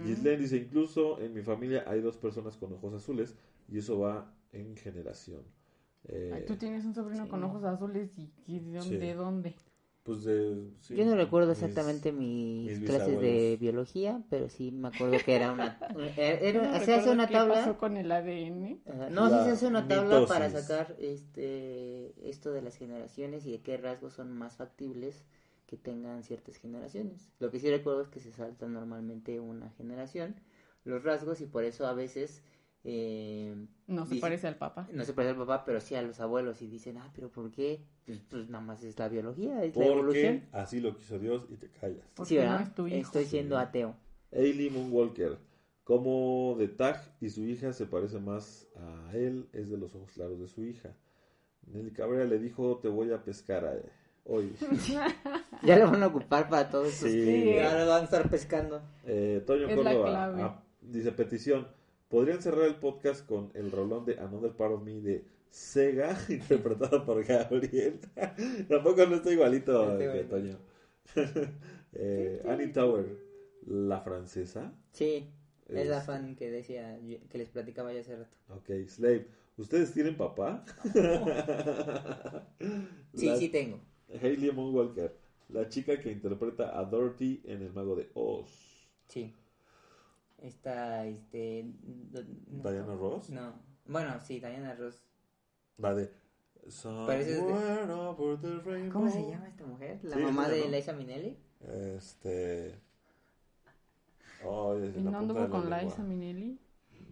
Speaker 3: Ghislaine dice, incluso en mi familia hay dos personas con ojos azules y eso va en generación. Eh,
Speaker 2: Ay, tú tienes un sobrino
Speaker 1: Sí.
Speaker 2: con ojos azules y y de dónde,
Speaker 3: Sí.
Speaker 2: de dónde.
Speaker 3: Pues de, sí,
Speaker 1: Yo no recuerdo exactamente mis,
Speaker 3: mis
Speaker 1: clases de biología, pero sí me acuerdo que era una... era- era-
Speaker 2: No
Speaker 1: se hace una
Speaker 2: qué
Speaker 1: tabla...
Speaker 2: pasó con el ADN?
Speaker 1: Ajá, No, sí se hace una tabla para sacar este esto de las generaciones y de qué rasgos son más factibles que tengan ciertas generaciones. Lo que sí recuerdo es que se salta normalmente una generación los rasgos y por eso a veces eh,
Speaker 2: No se
Speaker 1: Dice-
Speaker 2: parece al papá.
Speaker 1: no se parece al papá, pero sí a los abuelos y dicen, ah, pero ¿por qué? Pues, pues nada más es la biología, es la
Speaker 3: Porque
Speaker 1: evolución.
Speaker 3: así lo quiso Dios y te callas.
Speaker 2: Porque
Speaker 1: Sí, ¿verdad?
Speaker 2: no es tu hijo.
Speaker 1: Estoy siendo
Speaker 3: Sí.
Speaker 1: ateo.
Speaker 3: Ailey Moonwalker, como de Tag y su hija se parece más a él, es de los ojos claros de su hija. Nelly Cabrera le dijo, te voy a pescar a hoy.
Speaker 1: Ya lo van a ocupar para todos estos.
Speaker 3: Sí.
Speaker 1: Ahora van a estar pescando.
Speaker 3: Eh, Toño
Speaker 2: Es la
Speaker 3: Córdoba
Speaker 2: clave.
Speaker 3: ah, dice petición. ¿Podrían cerrar el podcast con el rolón de Another Part of Me de Sega, interpretado por Gabriel? Tampoco no está igualito,
Speaker 1: igualito.
Speaker 3: Toño. eh, Annie Tower, la francesa.
Speaker 1: Sí, es la
Speaker 3: Es-
Speaker 1: fan que decía, que les platicaba ya hace rato.
Speaker 3: Ok, Slave. ¿Ustedes tienen papá?
Speaker 1: Sí,
Speaker 3: La-
Speaker 1: sí tengo.
Speaker 3: Hailey Moonwalker, la chica que interpreta a Dorothy en El Mago de Oz.
Speaker 1: Sí. Esta, este... no- no-
Speaker 3: ¿Diana Ross?
Speaker 1: No. Bueno, sí, Diana Ross.
Speaker 3: La de...
Speaker 1: Parece de-
Speaker 3: Somewhere over the rainbow.
Speaker 1: ¿Cómo se llama esta mujer? La
Speaker 3: Sí,
Speaker 1: mamá
Speaker 3: esa,
Speaker 1: de
Speaker 3: ¿no?
Speaker 1: Liza Minnelli.
Speaker 3: Este. Ay, es
Speaker 2: ¿Y
Speaker 3: en la
Speaker 2: no anduvo con
Speaker 3: lengua.
Speaker 2: Liza Minnelli?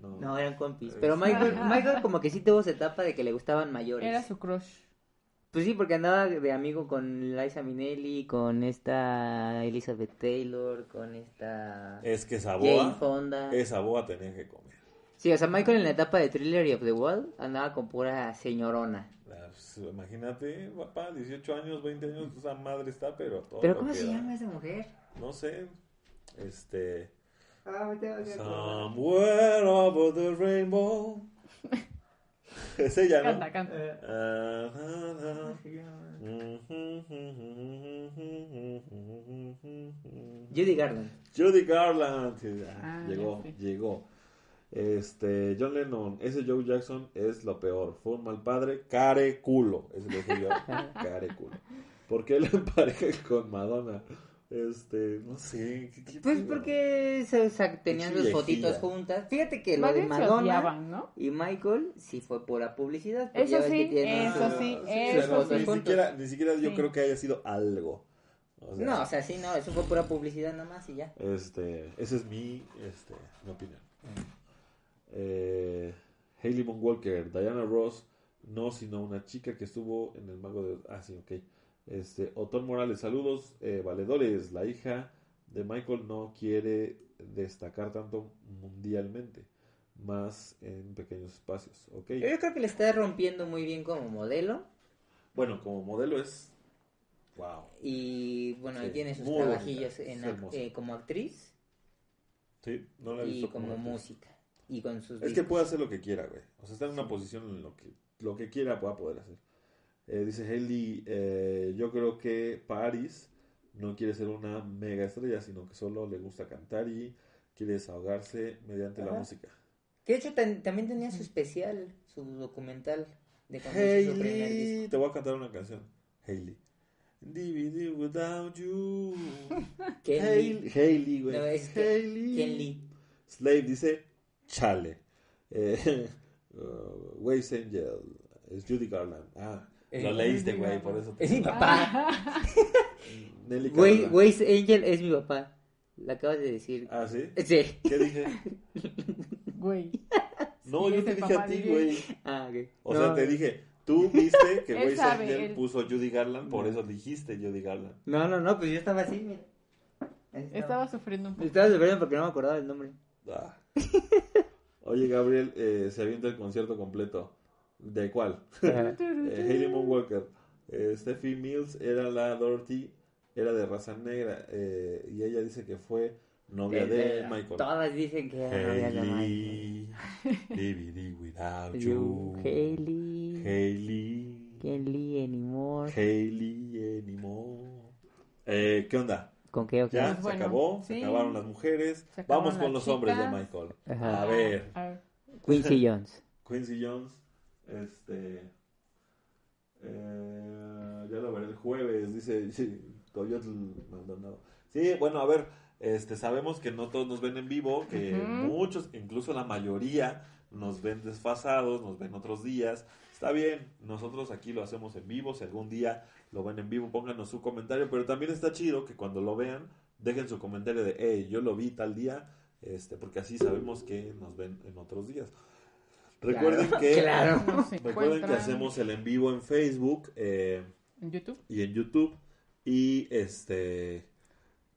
Speaker 3: No.
Speaker 1: No, eran compis. Pero Michael, Michael como que sí tuvo su etapa de que le gustaban mayores.
Speaker 2: Era su crush.
Speaker 1: Pues sí, porque andaba de amigo con Liza Minnelli, con esta Elizabeth Taylor, con esta
Speaker 3: Es que esa
Speaker 1: Jane
Speaker 3: boa.
Speaker 1: Fonda.
Speaker 3: Esa boa tenía que comer.
Speaker 1: Sí, o sea, Michael en la etapa de Thriller y of the Wall andaba con pura señorona.
Speaker 3: Pues, imagínate, papá, 18 años, 20 años, esa madre está, pero todo.
Speaker 1: ¿Pero
Speaker 3: lo
Speaker 1: cómo
Speaker 3: que
Speaker 1: se llama esa mujer?
Speaker 3: No sé. Este.
Speaker 1: Ah, me tengo que.
Speaker 3: Somewhere over the rainbow. es ella, ¿no?
Speaker 2: Canta, canta.
Speaker 1: Eh. Judy Garland.
Speaker 3: Judy Garland. Sí,
Speaker 2: Ah,
Speaker 3: llegó, llegó. Este, John Lennon, ese Joe Jackson es lo peor. Fue un mal padre, care culo. Ese lo dije yo, care culo. ¿Por qué lo empareja con Madonna? Este, no sé. ¿qué- qué
Speaker 1: Pues porque se, tenían sus fotitos juntas. Fíjate que lo de Madonna
Speaker 2: odiaban, ¿no?
Speaker 1: y Michael sí fue pura publicidad.
Speaker 2: Eso sí,
Speaker 1: tienen
Speaker 2: eso sí, eso sí.
Speaker 3: Ni siquiera, ni siquiera yo
Speaker 2: Sí.
Speaker 3: creo que haya sido algo. O sea,
Speaker 1: No, o sea, sí, no, eso fue pura publicidad nada más y ya.
Speaker 3: Este, esa es mi, este, mi opinión. Eh, Hailey Walker, Diana Ross, no, sino una chica que estuvo en el Mago de... Ah, sí, ok. Este, Otón Morales, saludos, eh, valedores. La hija de Michael no quiere destacar tanto mundialmente, más en pequeños espacios, ok.
Speaker 1: Yo creo que le está rompiendo muy bien como modelo
Speaker 3: Bueno, como modelo es... Wow.
Speaker 1: y bueno, ahí
Speaker 3: Sí,
Speaker 1: tiene sus trabajillos en
Speaker 3: es
Speaker 1: ac-
Speaker 3: hermosa.
Speaker 1: eh, como actriz
Speaker 3: Sí, no la he
Speaker 1: y como música y con sus
Speaker 3: Es que puede hacer lo que quiera, güey. O sea, está en una posición en lo que lo que quiera va a poder hacer. Eh, dice Hailey, eh, yo creo que Paris no quiere ser una mega estrella, sino que solo le gusta cantar y quiere desahogarse mediante la música.
Speaker 1: Que de hecho tan- también tenía su especial, su documental de cuando hizo su primer disco.
Speaker 3: Hailey, te voy a cantar una canción. Hailey. DVD without you.
Speaker 1: Ken
Speaker 3: Hailey,
Speaker 1: Lee.
Speaker 3: Hailey, güey.
Speaker 1: No, es que-
Speaker 3: Hailey. Slave dice, chale. Eh, uh, Waves Angel. Es Judy Garland. Ah, lo
Speaker 1: Eh,
Speaker 3: leíste, güey, por eso. te-
Speaker 1: Es mi papá.
Speaker 3: Garland.
Speaker 1: Waze Angel es mi papá. La acabas de decir.
Speaker 3: Ah, ¿sí?
Speaker 1: Sí.
Speaker 3: ¿Qué dije?
Speaker 2: Güey.
Speaker 3: No,
Speaker 2: Sí,
Speaker 3: yo te dije a ti, güey.
Speaker 1: Ah, ok.
Speaker 3: O
Speaker 1: No,
Speaker 3: sea, te dije, tú viste que Waze Angel
Speaker 2: él-
Speaker 3: puso Judy Garland, por eso dijiste Judy Garland.
Speaker 1: No, no, no, pues yo estaba así, mira. Estaba
Speaker 2: sufriendo un poco.
Speaker 1: Estaba sufriendo porque no me acordaba el nombre.
Speaker 3: Ah. Oye, Gabriel, eh, se avienta el concierto completo. ¿De cuál? Eh, Hayley Moonwalker. Eh, Steffi Mills era la Dorothy, era de raza negra. eh, y ella dice que fue novia de Michael.
Speaker 1: Todas dicen que era novia de Michael.
Speaker 3: Hayley, DVD without
Speaker 1: You. Hailey,
Speaker 3: Hayley.
Speaker 1: Kelly, anymore.
Speaker 3: Hayley anymore. Eh, ¿Qué onda?
Speaker 1: ¿Con qué o qué?
Speaker 3: Ya,
Speaker 2: Pues
Speaker 3: se
Speaker 2: bueno,
Speaker 3: acabó,
Speaker 2: sí.
Speaker 3: se acabaron las mujeres.
Speaker 2: Acabaron
Speaker 3: Vamos con los hombres de
Speaker 2: chicas.
Speaker 3: Michael.
Speaker 1: Ajá.
Speaker 3: A ver.
Speaker 1: Quincy Jones.
Speaker 3: Quincy Jones, este, eh, ya lo veré el jueves, dice Coyotl Maldonado. Sí, bueno, a ver, este, sabemos que no todos nos ven en vivo, que muchos, incluso la mayoría, nos ven desfasados, nos ven otros días. Está bien, nosotros aquí lo hacemos en vivo, si algún día lo ven en vivo, pónganos su comentario, pero también está chido que cuando lo vean, dejen su comentario de, hey, yo lo vi tal día, este, porque así sabemos que nos ven en otros días. Recuerden
Speaker 1: Claro,
Speaker 3: que
Speaker 1: claro.
Speaker 3: Recuerden que hacemos el en vivo en Facebook eh,
Speaker 2: en YouTube.
Speaker 3: y en YouTube y este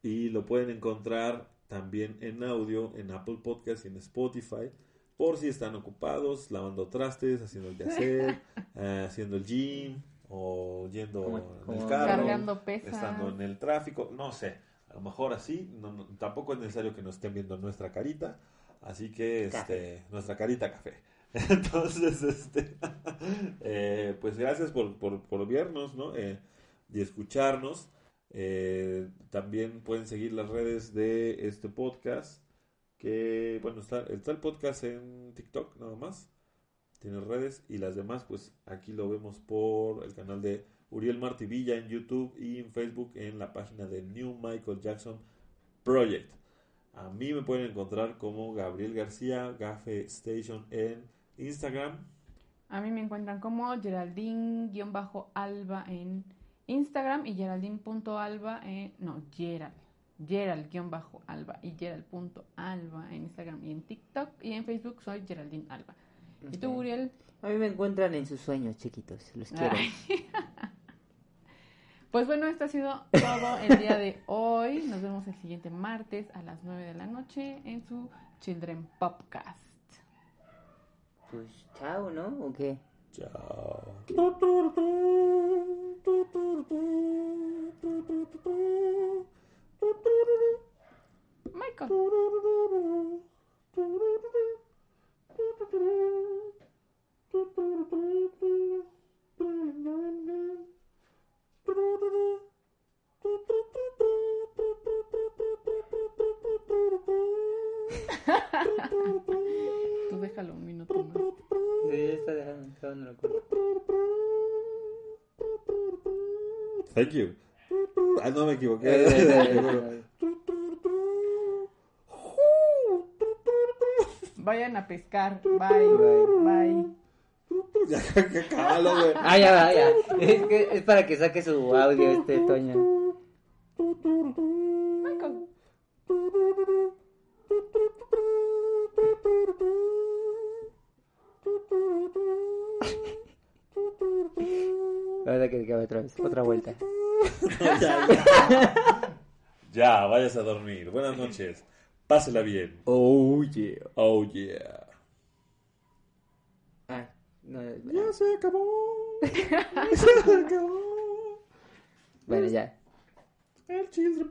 Speaker 3: y lo pueden encontrar también en audio en Apple Podcast y en Spotify por si están ocupados lavando trastes, haciendo el quehacer, eh, haciendo el gym o yendo
Speaker 1: Como-
Speaker 3: en el carro,
Speaker 2: Cargando pesas.
Speaker 3: estando en el tráfico, no sé, a lo mejor así, no- no- tampoco es necesario que nos estén viendo nuestra carita, así que este, nuestra carita café. Entonces, este, eh, pues gracias por, por, por vernos, ¿no? Eh, y escucharnos. Eh, también pueden seguir las redes de este podcast, que, bueno, está, está el podcast en TikTok nada más, tiene redes, y las demás, pues aquí lo vemos por el canal de Uriel Martivilla en YouTube y en Facebook en la página de New Michael Jackson Project. A mí me pueden encontrar como Gabriel García, Gafe Station en Instagram.
Speaker 2: A mí me encuentran como Geraldine-alba en Instagram y Geraldine.alba en... No, Gerald. Gerald-alba y Gerald.alba en Instagram y en TikTok y en Facebook soy Geraldine Alba. ¿Y tú. Uriel?
Speaker 1: A mí me encuentran en sus sueños, chiquitos. Los quiero.
Speaker 2: Pues bueno, esto ha sido todo el día de hoy. Nos vemos el siguiente martes a las 9 de la noche en su Children Podcast.
Speaker 1: Pues chao, ¿no? ¿O qué?
Speaker 3: Chao.
Speaker 2: Michael. Tú déjalo un minuto más.
Speaker 1: Sí, ya está dejando, dejando la cuenta.
Speaker 3: Thank you. Ah, no me equivoqué.
Speaker 1: Eh,
Speaker 2: Vayan a pescar. Bye. Bye.
Speaker 3: ya, que cábalo, güey.
Speaker 1: Ah, ya va, ya. Es, que es para que saque su audio este Toño. Ahora que acabe otra vez, otra vuelta.
Speaker 3: ya, ya. Ya, vayas a dormir. Buenas noches. Pásela bien.
Speaker 1: Oh, yeah.
Speaker 3: Oh, yeah.
Speaker 1: Ah, no,
Speaker 3: Ya se acabó. Ya se acabó.
Speaker 1: bueno, ya.
Speaker 3: El children